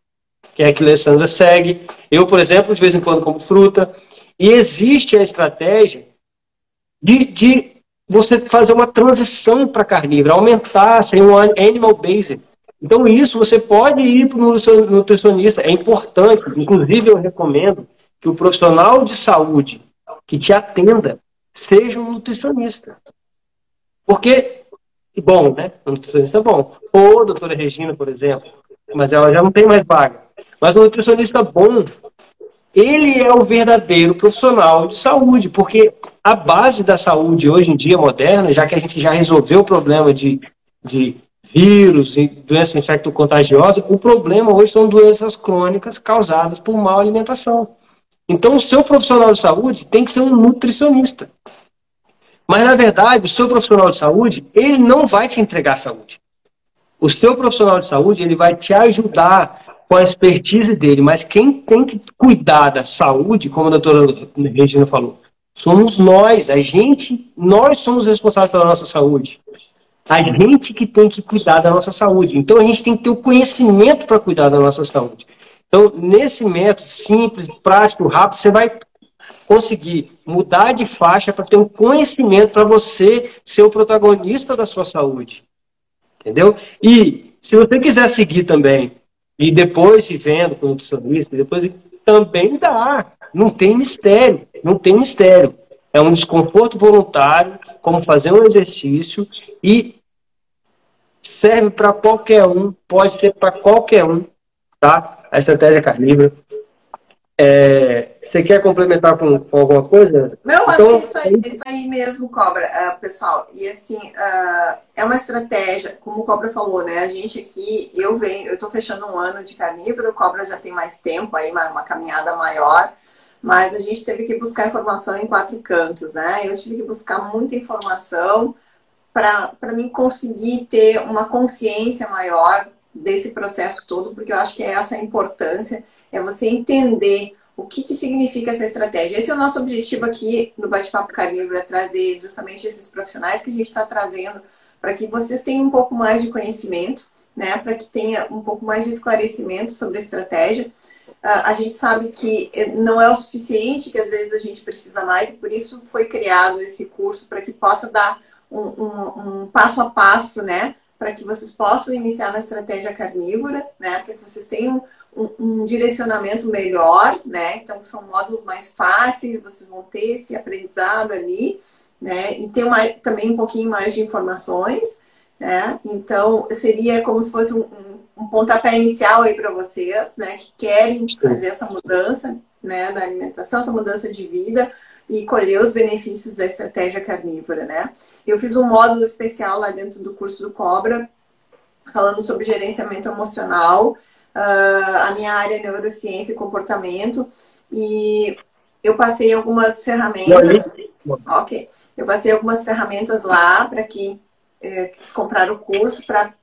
que é a que Alessandra segue. Eu, por exemplo, de vez em quando como fruta. E existe a estratégia de, de você fazer uma transição para carnívoro, aumentar, ser um animal based. Então, isso você pode ir para o nutricionista, é importante. Inclusive, eu recomendo que o profissional de saúde que te atenda seja um nutricionista. Porque, bom, né? Um nutricionista é bom. Ou a doutora Regina, por exemplo, mas ela já não tem mais vaga. Mas um nutricionista bom, ele é o verdadeiro profissional de saúde, porque a base da saúde hoje em dia moderna, já que a gente já resolveu o problema de, de vírus e doença infecto-contagiosa, o problema hoje são doenças crônicas causadas por má alimentação. Então, o seu profissional de saúde tem que ser um nutricionista. Mas, na verdade, o seu profissional de saúde, ele não vai te entregar saúde. O seu profissional de saúde, ele vai te ajudar com a expertise dele, mas quem tem que cuidar da saúde, como a doutora Regina falou, somos nós, a gente, nós somos responsáveis pela nossa saúde. A gente que tem que cuidar da nossa saúde. Então a gente tem que ter o conhecimento para cuidar da nossa saúde. Então, nesse método simples, prático, rápido, você vai conseguir mudar de faixa para ter um conhecimento para você ser o protagonista da sua saúde. Entendeu? E se você quiser seguir também, e depois se vendo com o nutricionista, depois também dá. Não tem mistério. Não tem mistério. É um desconforto voluntário, como fazer um exercício e serve para qualquer um, pode ser para qualquer um, tá? A estratégia carnívora. É, você quer complementar com, com alguma coisa? Não, então, acho que isso aí, isso aí mesmo, Cobra, uh, pessoal. E assim, uh, é uma estratégia, como o Cobra falou, né? A gente aqui, eu venho, eu tô fechando um ano de carnívoro, o Cobra já tem mais tempo aí, uma, uma caminhada maior, mas a gente teve que buscar informação em quatro cantos, né? Eu tive que buscar muita informação para mim conseguir ter uma consciência maior desse processo todo, porque eu acho que é essa a importância, é você entender o que, que significa essa estratégia. Esse é o nosso objetivo aqui no Bate-Papo Carnívoro, é trazer justamente esses profissionais que a gente está trazendo para que vocês tenham um pouco mais de conhecimento, né, para que tenha um pouco mais de esclarecimento sobre a estratégia. Uh, a gente sabe que não é o suficiente, que às vezes a gente precisa mais, e por isso foi criado esse curso para que possa dar um, um, um passo a passo, né, para que vocês possam iniciar na estratégia carnívora, né? Para que vocês tenham um, um, direcionamento melhor, né? Então são módulos mais fáceis, vocês vão ter esse aprendizado ali, né? E ter uma, também um pouquinho mais de informações, né? Então seria como se fosse um, um, um pontapé inicial aí para vocês, né? Que querem fazer essa mudança, né? Da alimentação, essa mudança de vida e colher os benefícios da estratégia carnívora, né? Eu fiz um módulo especial lá dentro do curso do Cobra, falando sobre gerenciamento emocional, uh, a minha área é neurociência e comportamento, e eu passei algumas ferramentas. Ok. Eu passei algumas ferramentas lá para quem eh, comprar o curso para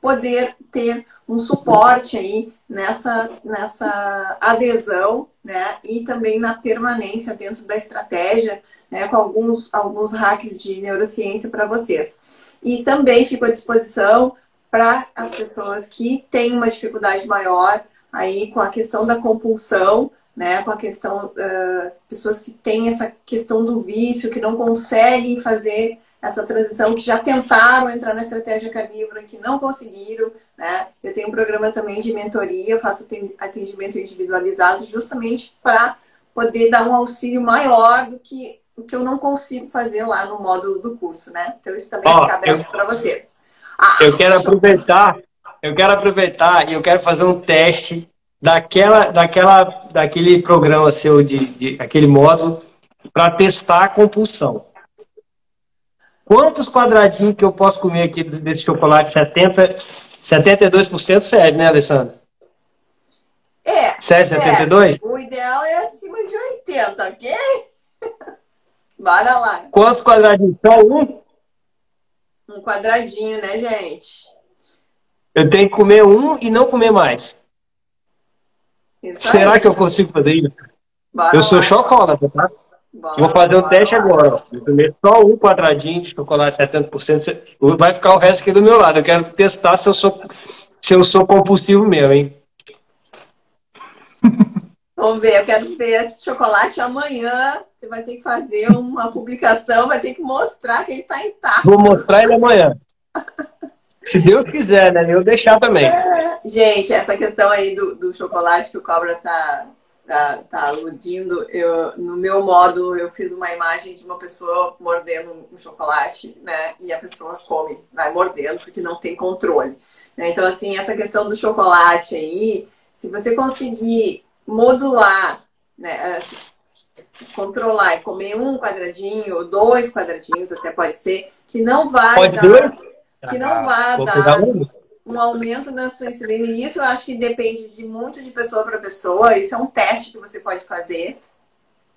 poder ter um suporte aí nessa, nessa adesão, né? E também na permanência dentro da estratégia, né? Com alguns, alguns hacks de neurociência para vocês. E também fico à disposição para as pessoas que têm uma dificuldade maior aí com a questão da compulsão, né? Com a questão, uh, pessoas que têm essa questão do vício, que não conseguem fazer essa transição, que já tentaram entrar na estratégia carnívora, que não conseguiram. Né? Eu tenho um programa também de mentoria, faço atendimento individualizado, justamente para poder dar um auxílio maior do que o que eu não consigo fazer lá no módulo do curso, né? Então isso também fica aberto para vocês. Ah, eu quero aproveitar, eu quero aproveitar e eu quero fazer um teste daquela, daquela, daquele programa seu de, de aquele módulo para testar a compulsão. Quantos quadradinhos que eu posso comer aqui desse chocolate 70, 72% serve, né, Alessandro? É. Serve 72? É. O ideal é acima de 80, ok? Bora lá. Quantos quadradinhos? Só um? Um quadradinho, né, gente? Eu tenho que comer um e não comer mais. Isso Será que eu consigo fazer isso? Bora eu sou chocolate, tá? Bora, Vou fazer o teste lá. agora. Primeiro, só um quadradinho de chocolate 70%. Vai ficar o resto aqui do meu lado. Eu quero testar se eu sou, se eu sou compulsivo mesmo, hein? Vamos ver, eu quero ver esse chocolate amanhã. Você vai ter que fazer uma publicação, vai ter que mostrar que ele está intacto. Vou mostrar ele amanhã. Se Deus quiser, né? Eu deixar também. É. Gente, essa questão aí do, do chocolate que o Cobra tá tá, tá aludindo, eu, no meu modo, eu fiz uma imagem de uma pessoa mordendo um chocolate, né? E a pessoa come, vai mordendo, porque não tem controle. Né? Então, assim, essa questão do chocolate aí, se você conseguir modular, né? Assim, controlar e comer um quadradinho ou dois quadradinhos, até pode ser, que não vai pode dar. Que não ah, vai dar um aumento na sua insulina. E isso eu acho que depende de muito de pessoa para pessoa. Isso é um teste que você pode fazer,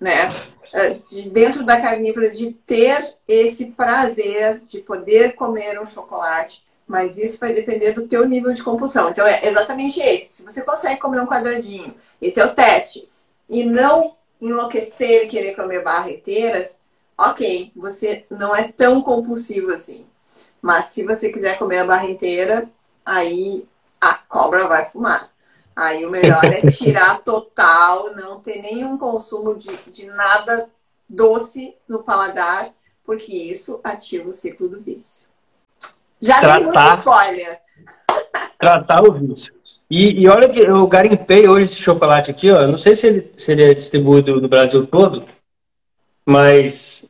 né? É, de, dentro da carnívora, de ter esse prazer de poder comer um chocolate. Mas isso vai depender do teu nível de compulsão. Então é exatamente esse. Se você consegue comer um quadradinho, esse é o teste. E não enlouquecer e querer comer barreteiras, ok, você não é tão compulsivo assim. Mas se você quiser comer a barra inteira, aí a cobra vai fumar. Aí o melhor é tirar total, não ter nenhum consumo de, de nada doce no paladar, porque isso ativa o ciclo do vício. Já tratar, dei muito spoiler. Tratar o vício. E, e, olha que eu garimpei hoje esse chocolate aqui, ó. Não sei se ele, se ele é distribuído no Brasil todo, mas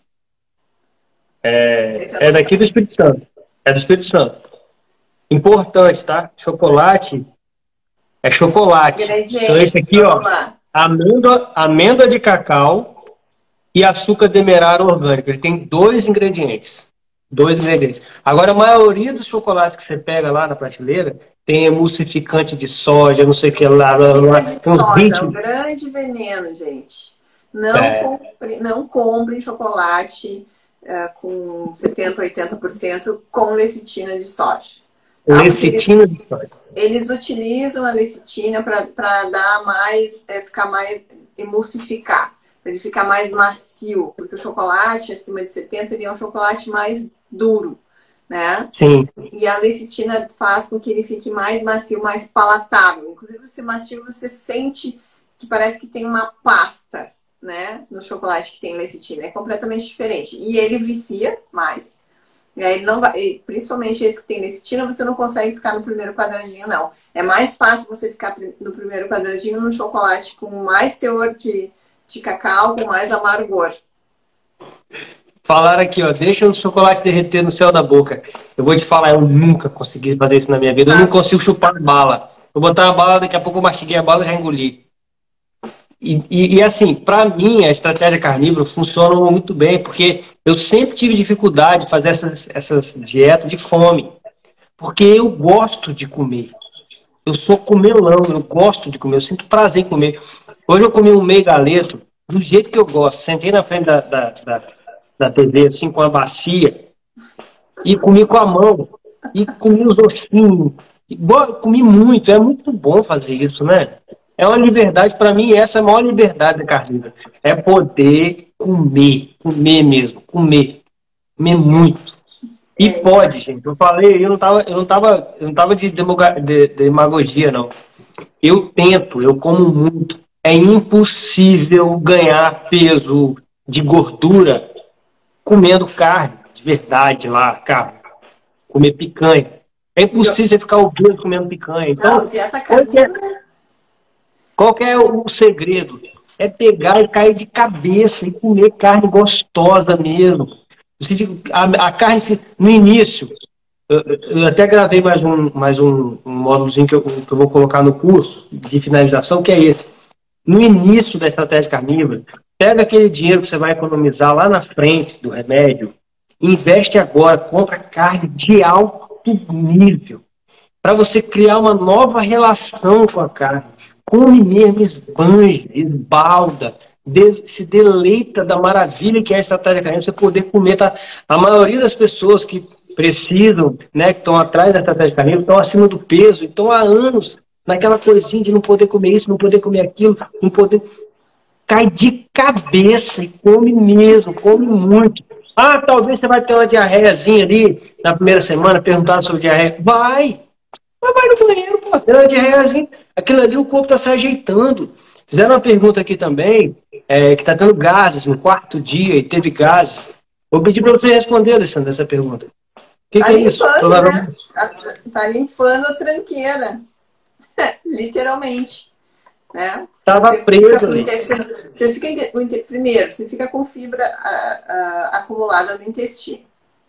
é, é, é daqui do Espírito Santo. É do Espírito Santo. Importante, tá? Chocolate é chocolate. Então esse aqui, ó, amêndoa, amêndoa de cacau e açúcar demerara orgânico. Ele tem dois ingredientes. Dois ingredientes. Agora, a maioria dos chocolates que você pega lá na prateleira tem emulsificante de soja, não sei o que lá. lá, lá soja, 20... é um grande veneno, gente. Não, é. compre, não compre chocolate é, com 70%, 80% com lecitina de soja. Lecitina eles, de soja. Eles utilizam a lecitina para dar mais, é, ficar mais, emulsificar, para ele ficar mais macio, porque o chocolate acima de 70 ele é um chocolate mais duro, né? Sim. E a lecitina faz com que ele fique mais macio, mais palatável. Inclusive, você mastiga, você sente que parece que tem uma pasta, né? No chocolate que tem lecitina. É completamente diferente. E ele vicia mais. E aí não vai, principalmente esse que tem lecitina, você não consegue ficar no primeiro quadradinho, não. É mais fácil você ficar no primeiro quadradinho no chocolate com mais teor de, de cacau, com mais amargor. Falaram aqui, ó, deixa o chocolate derreter no céu da boca. Eu vou te falar, eu nunca consegui fazer isso na minha vida. Eu não ah. consigo chupar bala. Vou botar a bala, daqui a pouco eu mastiguei a bala e já engoli. E, e, e, assim, para mim, a estratégia carnívora funciona muito bem, porque eu sempre tive dificuldade de fazer essas, essas dietas de fome. Porque eu gosto de comer. Eu sou comelão, eu gosto de comer, eu sinto prazer em comer. Hoje eu comi um meio galeto do jeito que eu gosto. Sentei na frente da, da, da, da TV, assim, com a bacia, e comi com a mão, e comi os ossinhos. Comi muito, é muito bom fazer isso, né? É uma liberdade, para mim, essa é a maior liberdade da carnívora. É poder comer, comer mesmo, comer. Comer muito. E é pode, gente. Eu falei, eu não tava, eu não tava, eu não tava de, de demagogia, não. Eu tento, eu como muito. É impossível ganhar peso de gordura comendo carne, de verdade lá, carne. Comer picanha. É impossível você ficar obeso comendo picanha. Então, não, dieta carnívora qual é o segredo? É pegar e cair de cabeça e comer carne gostosa mesmo. A, a carne, no início, eu, eu, até gravei mais um, mais um, um módulozinho que eu, que eu vou colocar no curso de finalização, que é esse. No início da estratégia carnívora, pega aquele dinheiro que você vai economizar lá na frente do remédio, investe agora, compra carne de alto nível, para você criar uma nova relação com a carne come mesmo, esbanja, esbalda, de, se deleita da maravilha que é a estratégia carnívora, você poder comer. Tá? A maioria das pessoas que precisam, né, que estão atrás da estratégia carnívora, estão acima do peso, estão há anos naquela coisinha de não poder comer isso, não poder comer aquilo, não poder. Cai de cabeça e come mesmo, come muito. Ah, talvez você vai ter uma diarreiazinha ali na primeira semana, perguntando sobre diarreia. Vai! Mas vai no banheiro, pô, uma diarreiazinha. Aquilo ali o corpo está se ajeitando. Fizeram uma pergunta aqui também, é, que está dando gases no quarto dia e teve gases. Vou pedir para você responder, Alessandra, essa pergunta. O que, tá que é isso? Né? Tá limpando a tranqueira. Literalmente. Né? Tava você preso. Fica você fica, primeiro, você fica com fibra a, a, acumulada no intestino.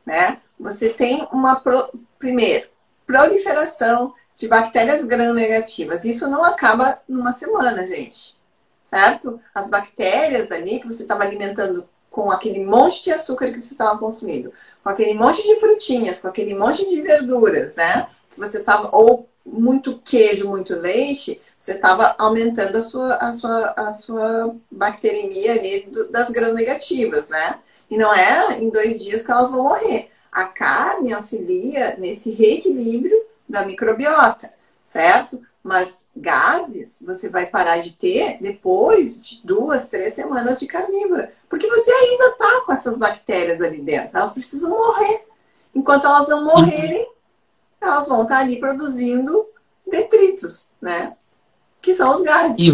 Né? Você tem uma. Pro, primeiro, proliferação de bactérias gram-negativas. Isso não acaba numa semana, gente. Certo? As bactérias ali que você estava alimentando com aquele monte de açúcar que você estava consumindo, com aquele monte de frutinhas, com aquele monte de verduras, né? Você estava, ou muito queijo, muito leite, você estava aumentando a sua, a sua, a sua bacteremia ali do, das gram-negativas, né? E não é em dois dias que elas vão morrer. A carne auxilia nesse reequilíbrio da microbiota, certo? Mas gases você vai parar de ter depois de duas, três semanas de carnívora. Porque você ainda tá com essas bactérias ali dentro. Elas precisam morrer. Enquanto elas não morrerem, elas vão estar tá ali produzindo detritos, né? Que são os gases. E,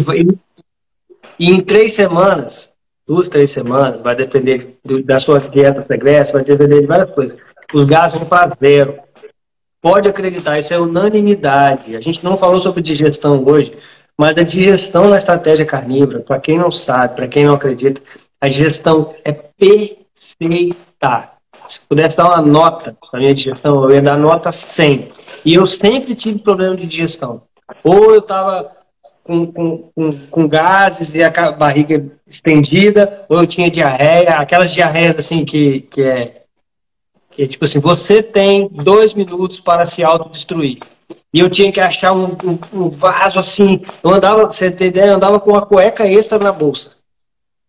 e em três semanas, duas, três semanas, vai depender do, da sua dieta segressa, vai depender de várias coisas. Vão para zero. Pode acreditar, isso é unanimidade. A gente não falou sobre digestão hoje, mas a digestão na estratégia carnívora, para quem não sabe, para quem não acredita, a digestão é perfeita. Se pudesse dar uma nota para minha digestão, eu ia dar nota 100. E eu sempre tive problema de digestão. Ou eu estava com, com, com, com, gases e a barriga estendida, ou eu tinha diarreia, aquelas diarreias assim que, que é que é tipo assim, você tem dois minutos para se autodestruir. E eu tinha que achar um, um, um vaso assim. Eu andava, você tem ideia, eu andava com uma cueca extra na bolsa.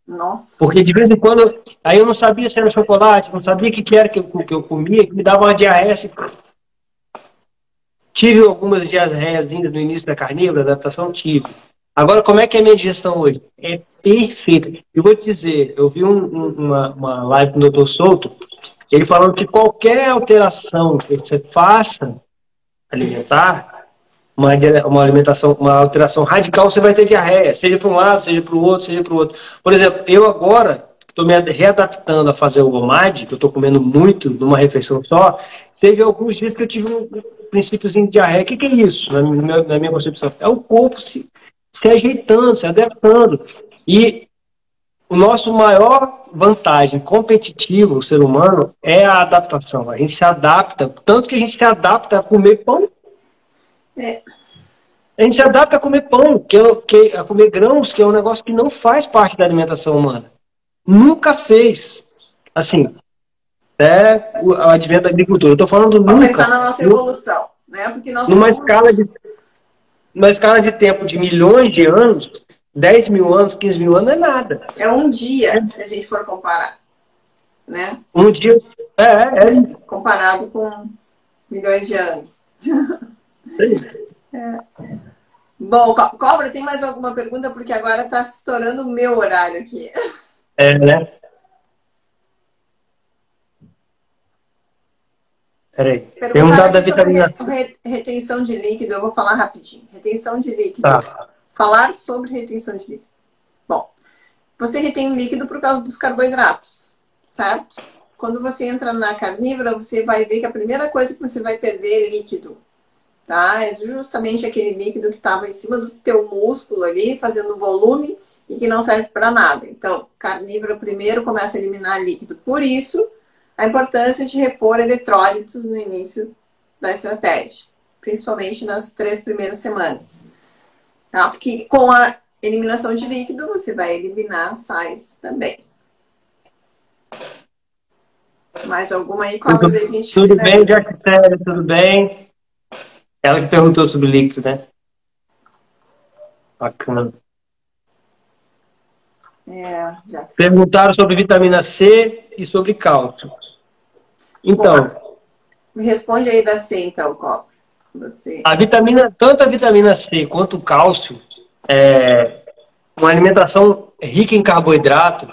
Nossa. Porque de vez em quando, aí eu não sabia se era chocolate, não sabia o que, que era que eu, que eu comia, que me dava uma diarreia assim. Tive algumas diarreias no início da carnívora, adaptação, tive. Agora, como é que é a minha digestão hoje? É perfeita. Eu vou te dizer, eu vi um, uma, uma live do Dr. Souto, ele falando que qualquer alteração que você faça alimentar, uma, uma alimentação, uma alteração radical, você vai ter diarreia, seja para um lado, seja para o outro, seja para o outro. Por exemplo, eu agora estou me readaptando a fazer o GOMAD, que eu estou comendo muito numa refeição só, teve alguns dias que eu tive um princípiozinho de diarreia. O que, que é isso, na minha, na minha concepção? É o corpo se, se ajeitando, se adaptando. E o nosso maior vantagem competitiva, o ser humano, é a adaptação. A gente se adapta, tanto que a gente se adapta a comer pão. É. A gente se adapta a comer pão, que é, que, a comer grãos, que é um negócio que não faz parte da alimentação humana. Nunca fez. Assim, até o advento da agricultura. Eu estou falando Vamos nunca. pensar na nossa evolução, né? Porque nós numa somos... escala de numa escala de tempo de milhões de anos, 10 mil anos, 15 mil anos é nada. É um dia, é. se a gente for comparar. Né? Um dia. É, é. é. Comparado com milhões de anos. É. Bom, Cobra, tem mais alguma pergunta? Porque agora está estourando o meu horário aqui. É, né? Peraí. Perguntar da vitamina C. Retenção de líquido, eu vou falar rapidinho. Retenção de líquido. Tá. Falar sobre retenção de líquido. Bom, você retém líquido por causa dos carboidratos, certo? Quando você entra na carnívora, você vai ver que a primeira coisa que você vai perder é líquido, tá? É justamente aquele líquido que estava em cima do teu músculo ali, fazendo volume e que não serve para nada. Então, carnívoro primeiro começa a eliminar líquido. Por isso, a importância de repor eletrólitos no início da estratégia, principalmente nas três primeiras semanas. Tá? Porque com a eliminação de líquido, você vai eliminar sais também. Mais alguma aí? Qual tudo, a gente Tudo bem, Jack tudo bem? Ela que perguntou sobre líquido, né? Bacana. É, Perguntaram sobre vitamina C e sobre cálcio. Então. Bom, me responde aí da C, então, Copa. Você... A vitamina, tanto a vitamina C quanto o cálcio, é, uma alimentação rica em carboidrato,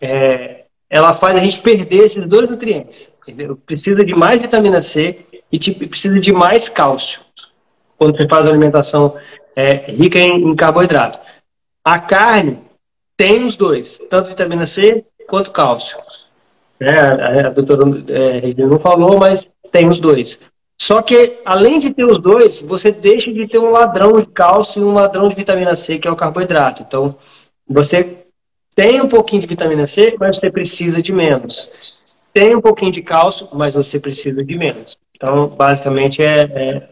é, ela faz a gente perder esses dois nutrientes. Entendeu? Precisa de mais vitamina C e tipo, precisa de mais cálcio quando você faz uma alimentação é, rica em, em carboidrato. A carne tem os dois, tanto vitamina C quanto cálcio. É, a, a doutora é, não falou, mas tem os dois. Só que, além de ter os dois, você deixa de ter um ladrão de cálcio e um ladrão de vitamina C, que é o carboidrato. Então, você tem um pouquinho de vitamina C, mas você precisa de menos. Tem um pouquinho de cálcio, mas você precisa de menos. Então, basicamente, é, é,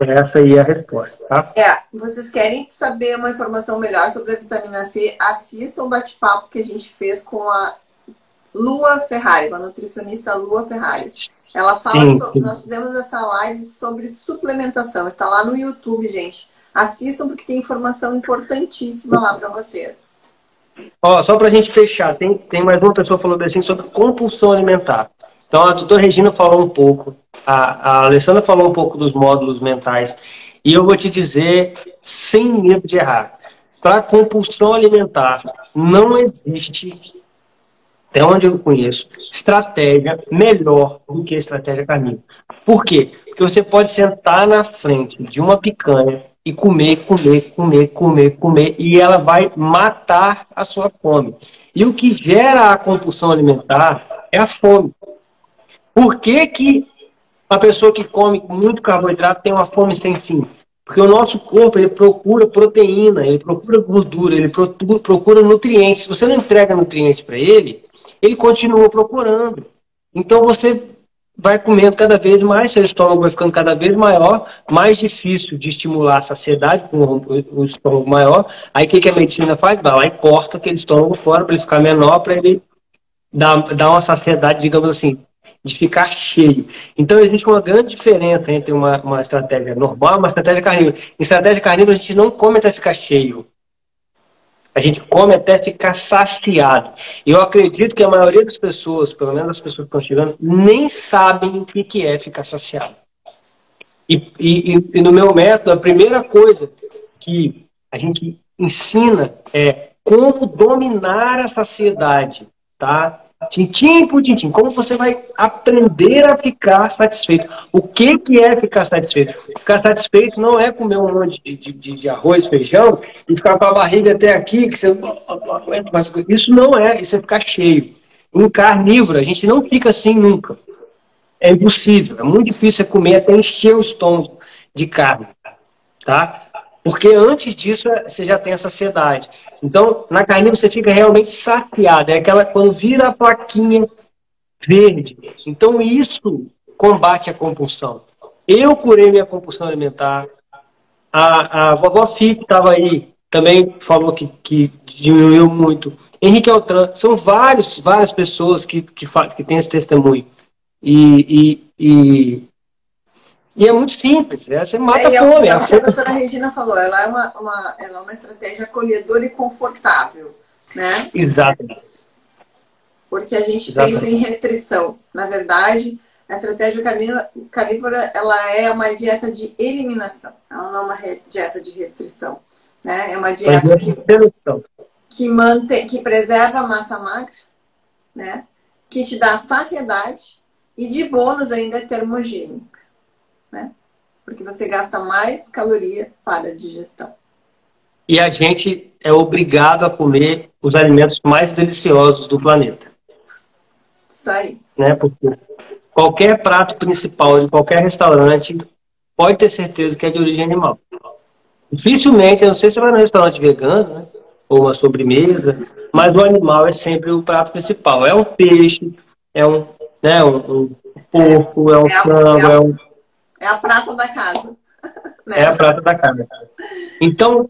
é essa aí a resposta, tá? É, vocês querem saber uma informação melhor sobre a vitamina C? Assistam o bate-papo que a gente fez com a Lua Ferrari, uma nutricionista Lua Ferrari. Ela fala sim, sobre, nós fizemos essa live sobre suplementação. Está lá no YouTube, gente. Assistam porque tem informação importantíssima lá para vocês. Ó, só para a gente fechar, tem, tem mais uma pessoa falando assim sobre compulsão alimentar. Então a doutora Regina falou um pouco, a, a Alessandra falou um pouco dos módulos mentais. E eu vou te dizer, sem medo de errar, para compulsão alimentar não existe até onde eu conheço, estratégia melhor do que estratégia caminho. Por quê? Porque você pode sentar na frente de uma picanha e comer, comer, comer, comer, comer, e ela vai matar a sua fome. E o que gera a compulsão alimentar é a fome. Por que, que a pessoa que come muito carboidrato tem uma fome sem fim? Porque o nosso corpo ele procura proteína, ele procura gordura, ele procura nutrientes. Se você não entrega nutrientes para ele, ele continua procurando. Então você vai comendo cada vez mais, seu estômago vai ficando cada vez maior, mais difícil de estimular a saciedade com o estômago maior. Aí o que, que a medicina faz? Vai lá e corta aquele estômago fora para ele ficar menor, para ele dar, dar uma saciedade, digamos assim, de ficar cheio. Então existe uma grande diferença entre uma, uma estratégia normal e uma estratégia carnívora. Em estratégia carnívora a gente não come até ficar cheio. A gente come até ficar saciado. Eu acredito que a maioria das pessoas, pelo menos as pessoas que estão chegando, nem sabem o que é ficar saciado. E, e, e no meu método, a primeira coisa que a gente ensina é como dominar a saciedade, tá? Tintim por tintim. Como você vai aprender a ficar satisfeito? O que, que é ficar satisfeito? Ficar satisfeito não é comer um monte de, de, de arroz, feijão e ficar com a barriga até aqui, que você não aguenta mais. Isso não é, isso é ficar cheio. Em carnívoro, a gente não fica assim nunca. É impossível. É muito difícil comer até encher o estômago de carne. Tá? Porque antes disso é, você já tem a saciedade. Então, na carne você fica realmente saciado. É aquela quando vira a plaquinha verde. Então, isso combate a compulsão. Eu curei minha compulsão alimentar. A, a vovó Fique estava aí, também falou que, que diminuiu muito. Henrique Altran, são vários, várias pessoas que, que, que têm esse testemunho. E, e, e e é muito simples, é, você mata é, a fome. É, o que a doutora Regina falou, ela é uma, uma, ela é uma estratégia acolhedora e confortável, né? Exatamente. Porque a gente pensa em restrição. Na verdade, a estratégia carnívora, ela é uma dieta de eliminação, ela não é uma dieta de restrição. Né? É uma dieta que, que, mantém, que preserva a massa magra, né? que te dá saciedade e de bônus ainda é termogênico né? Porque você gasta mais caloria para a digestão. E a gente é obrigado a comer os alimentos mais deliciosos do planeta. Isso aí. Né? Porque qualquer prato principal de qualquer restaurante pode ter certeza que é de origem animal. Dificilmente, eu não sei se você vai no restaurante vegano, né? ou uma sobremesa, mas o animal é sempre o prato principal. É um peixe, é um, né, um, um porco, é um é frango, é, é um é a prata da casa. Né? É a prata da casa. Então,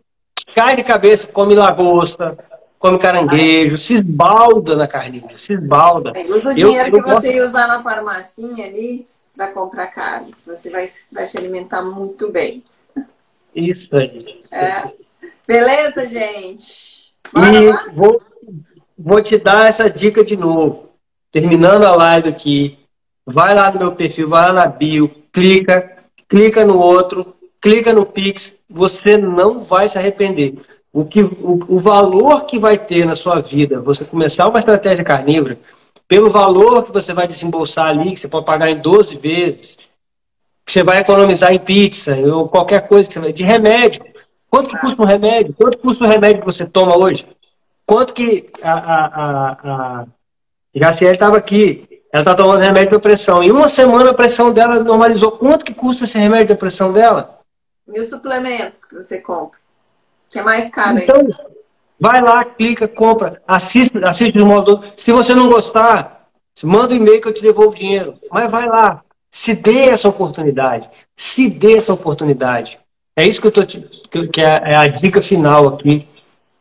cai de cabeça, come lagosta, come caranguejo, se esbalda na carninha, se esbalda. É, usa o dinheiro eu, que você ia usar na farmacinha ali para comprar carne. Você vai, vai se alimentar muito bem. Isso aí. É. Beleza, gente? Bora e lá? Vou, vou te dar essa dica de novo. Terminando a live aqui, vai lá no meu perfil, vai lá na bio, clica, clica no outro, clica no Pix, você não vai se arrepender. O, que, o, o valor que vai ter na sua vida, você começar uma estratégia carnívora, pelo valor que você vai desembolsar ali, que você pode pagar em 12 vezes, que você vai economizar em pizza, ou qualquer coisa que você vai, de remédio. Quanto que custa um remédio? Quanto custa o remédio que você toma hoje? Quanto que a, a, a, a estava aqui. Ela está tomando remédio para pressão. Em uma semana a pressão dela normalizou. Quanto que custa esse remédio da pressão dela? Os suplementos que você compra? Que é mais caro então, aí. Vai lá, clica, compra, assiste, assiste no modo. Se você não gostar, manda um e-mail que eu te devolvo o dinheiro. Mas vai lá, se dê essa oportunidade. Se dê essa oportunidade. É isso que eu tô te, que é, é a dica final aqui,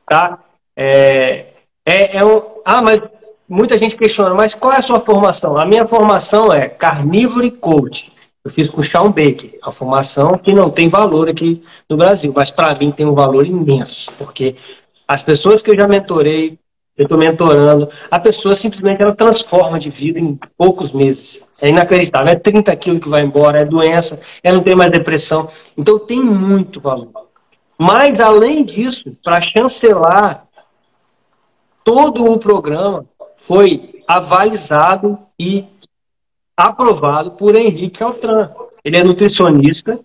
tá? É, é, é um, ah, mas muita gente questiona, mas qual é a sua formação? A minha formação é carnívoro e coach. Eu fiz com o Sean Baker, a formação que não tem valor aqui no Brasil, mas para mim tem um valor imenso, porque as pessoas que eu já mentorei, eu estou mentorando, a pessoa simplesmente ela transforma de vida em poucos meses. É inacreditável. É 30 quilos que vai embora, é doença, ela não tem mais depressão. Então tem muito valor. Mas, além disso, para chancelar todo o programa, foi avalizado e aprovado por Henrique Altran. Ele é nutricionista,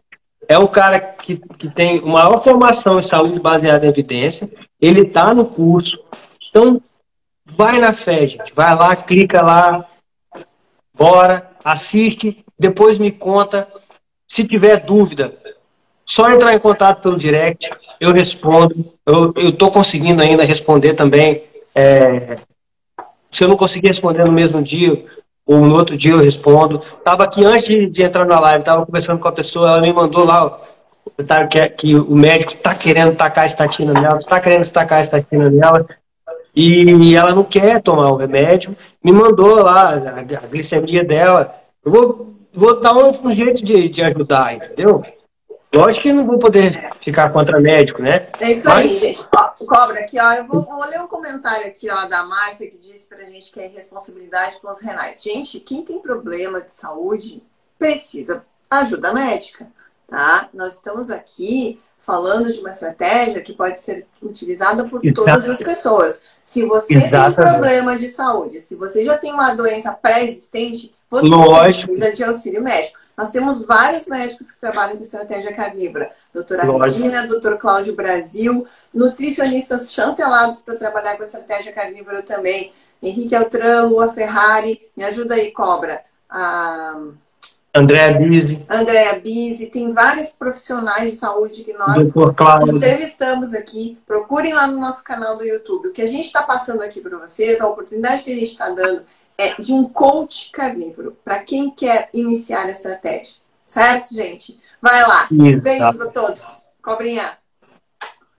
é um cara que, que tem maior formação em saúde baseada em evidência, ele está no curso. Então, vai na fé, gente. Vai lá, clica lá, bora, assiste, depois me conta. Se tiver dúvida, só entrar em contato pelo direct, eu respondo. Eu estou conseguindo ainda responder também é, se eu não conseguir responder no mesmo dia, ou no outro dia eu respondo. Tava aqui antes de, de entrar na live, tava conversando com a pessoa, ela me mandou lá tá, que, que o médico tá querendo tacar a estatina nela, tá querendo tacar a estatina nela, e ela não quer tomar o remédio, me mandou lá a, a glicemia dela. Eu vou, vou dar um, um jeito de, de ajudar, entendeu? Lógico que não vou poder ficar contra médico, né? É isso Mas... aí, gente. Ó, cobra aqui, ó. Eu vou, vou, ler um comentário aqui, ó, da Márcia, que disse pra gente que é responsabilidade com os renais. Gente, quem tem problema de saúde precisa ajuda médica, tá? Nós estamos aqui falando de uma estratégia que pode ser utilizada por Exatamente. todas as pessoas. Se você Exatamente. tem problema de saúde, se você já tem uma doença pré-existente, você Lógico. precisa de auxílio médico. Nós temos vários médicos que trabalham com estratégia carnívora. Doutora Regina, doutor Cláudio Brasil, nutricionistas chancelados para trabalhar com estratégia carnívora também. Henrique Altran, Lua Ferrari, me ajuda aí, Cobra. Ah, Andréa Bise. Andréa Bise, tem vários profissionais de saúde que nós entrevistamos aqui. Procurem lá no nosso canal do YouTube. O que a gente está passando aqui para vocês, a oportunidade que a gente está dando é, de um coach carnívoro para quem quer iniciar a estratégia. Certo, gente? Vai lá. Isso. Beijos a todos. Cobrinha.